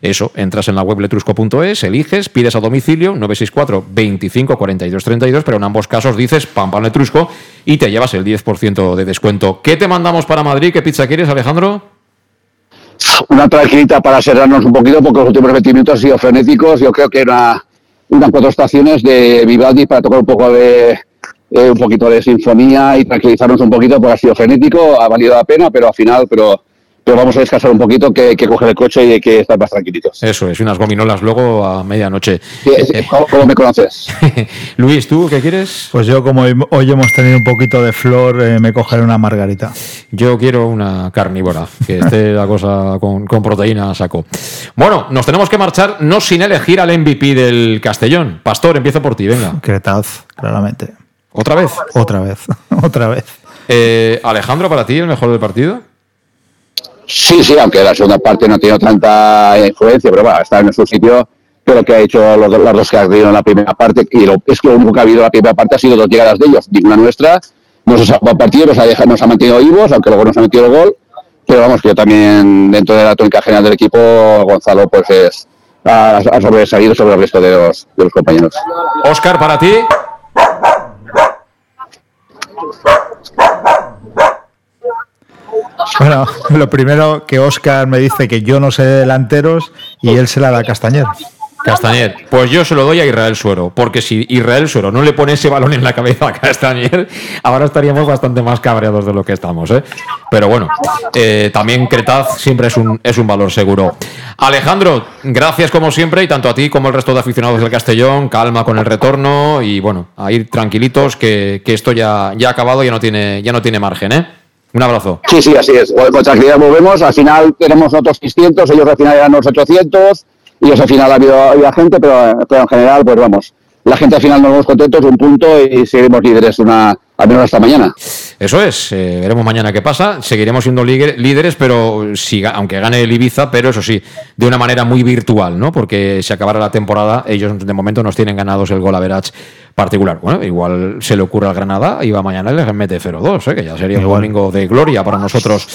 eso, entras en la web letrusco.es, eliges, pides a domicilio 964 25 42 32, pero en ambos casos dices Pam Pam Letrusco y te llevas el 10% de descuento. ¿Qué te mandamos para Madrid? ¿Qué pizza quieres, Alejandro? Una tranquilita para cerrarnos un poquito, porque los últimos 20 minutos han sido frenéticos. Yo creo que era unas cuatro estaciones de Vivaldi para tocar un poco de eh, un poquito de sinfonía y tranquilizarnos un poquito, porque ha sido frenético, ha valido la pena, pero al final, pero pero vamos a descansar un poquito, que, que coger el coche y hay que estar más tranquilitos. Eso es, unas gominolas luego a medianoche. ¿Cómo, me conoces? Luis, ¿tú qué quieres? Pues yo, como hoy hemos tenido un poquito de flor, eh, me cogeré una margarita. Yo quiero una carnívora, que esté la cosa con, con proteína saco. Bueno, nos tenemos que marchar, no sin elegir al MVP del Castellón. Pastor, empiezo por ti, venga. Cretaz, claramente. ¿Otra vez? Otra vez, otra vez. Eh, Alejandro, para ti, el mejor del partido. Sí, sí, aunque la segunda parte no ha tenido tanta influencia, pero bueno, está en su sitio. Pero que ha hecho los, las dos que ha habido en la primera parte, y lo, es que lo único que ha habido en la primera parte ha sido dos llegadas de ellos, ninguna nuestra, nos ha partido, nos ha, dejado, nos ha mantenido vivos, aunque luego nos ha metido el gol. Pero vamos, que yo también, dentro de la tónica general del equipo, Gonzalo, pues es, ha, ha sobresalido sobre el resto de los, de los compañeros. Oscar, para ti. Bueno, lo primero que Oscar me dice que yo no sé de delanteros y él se la da a Castañer. Castañer, pues yo se lo doy a Israel Suero, porque si Israel Suero no le pone ese balón en la cabeza a Castañer, ahora estaríamos bastante más cabreados de lo que estamos, ¿eh? Pero bueno, eh, también Cretaz siempre es un, es un valor seguro. Alejandro, gracias como siempre, y tanto a ti como al resto de aficionados del Castellón, calma con el retorno y bueno, a ir tranquilitos, que, que esto ya, ya ha acabado, ya no tiene, ya no tiene margen, ¿eh? Un abrazo. Sí, sí, así es. Con tranquilidad volvemos. Al final tenemos nosotros 600, ellos al final eran los 800 y eso al final ha habido, ha habido gente, pero, pero en general, pues vamos, la gente al final nos vamos contentos, un punto y seguiremos líderes una, al menos hasta mañana. Eso es, eh, veremos mañana qué pasa. Seguiremos siendo líder- líderes, pero si, aunque gane el Ibiza, pero eso sí, de una manera muy virtual, ¿no? Porque si acabara la temporada, ellos de momento nos tienen ganados el gol average particular. Bueno, igual se le ocurre al Granada y va mañana y les mete 0-2, ¿eh? que ya sería un domingo de gloria para nosotros.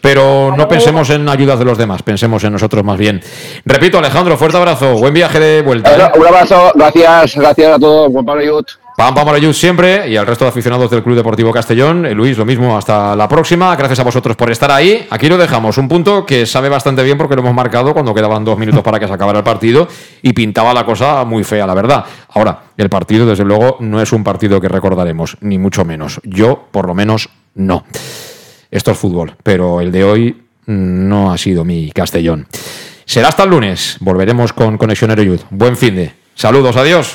Pero no pensemos en ayudas de los demás, pensemos en nosotros más bien. Repito, Alejandro, fuerte abrazo, buen viaje de vuelta. ¿eh? Un abrazo, gracias, gracias a todos, Juan Pablo Ayut. Pam, pam, siempre y al resto de aficionados del Club Deportivo Castellón. Eh, Luis, lo mismo, hasta la próxima. Gracias a vosotros por estar ahí. Aquí lo dejamos. Un punto que sabe bastante bien porque lo hemos marcado cuando quedaban dos minutos para que se acabara el partido y pintaba la cosa muy fea, la verdad. Ahora, el partido, desde luego, no es un partido que recordaremos, ni mucho menos. Yo, por lo menos, no. Esto es fútbol, pero el de hoy no ha sido mi Castellón. Será hasta el lunes. Volveremos con Conexión Ereyud. Buen fin de. Saludos, adiós.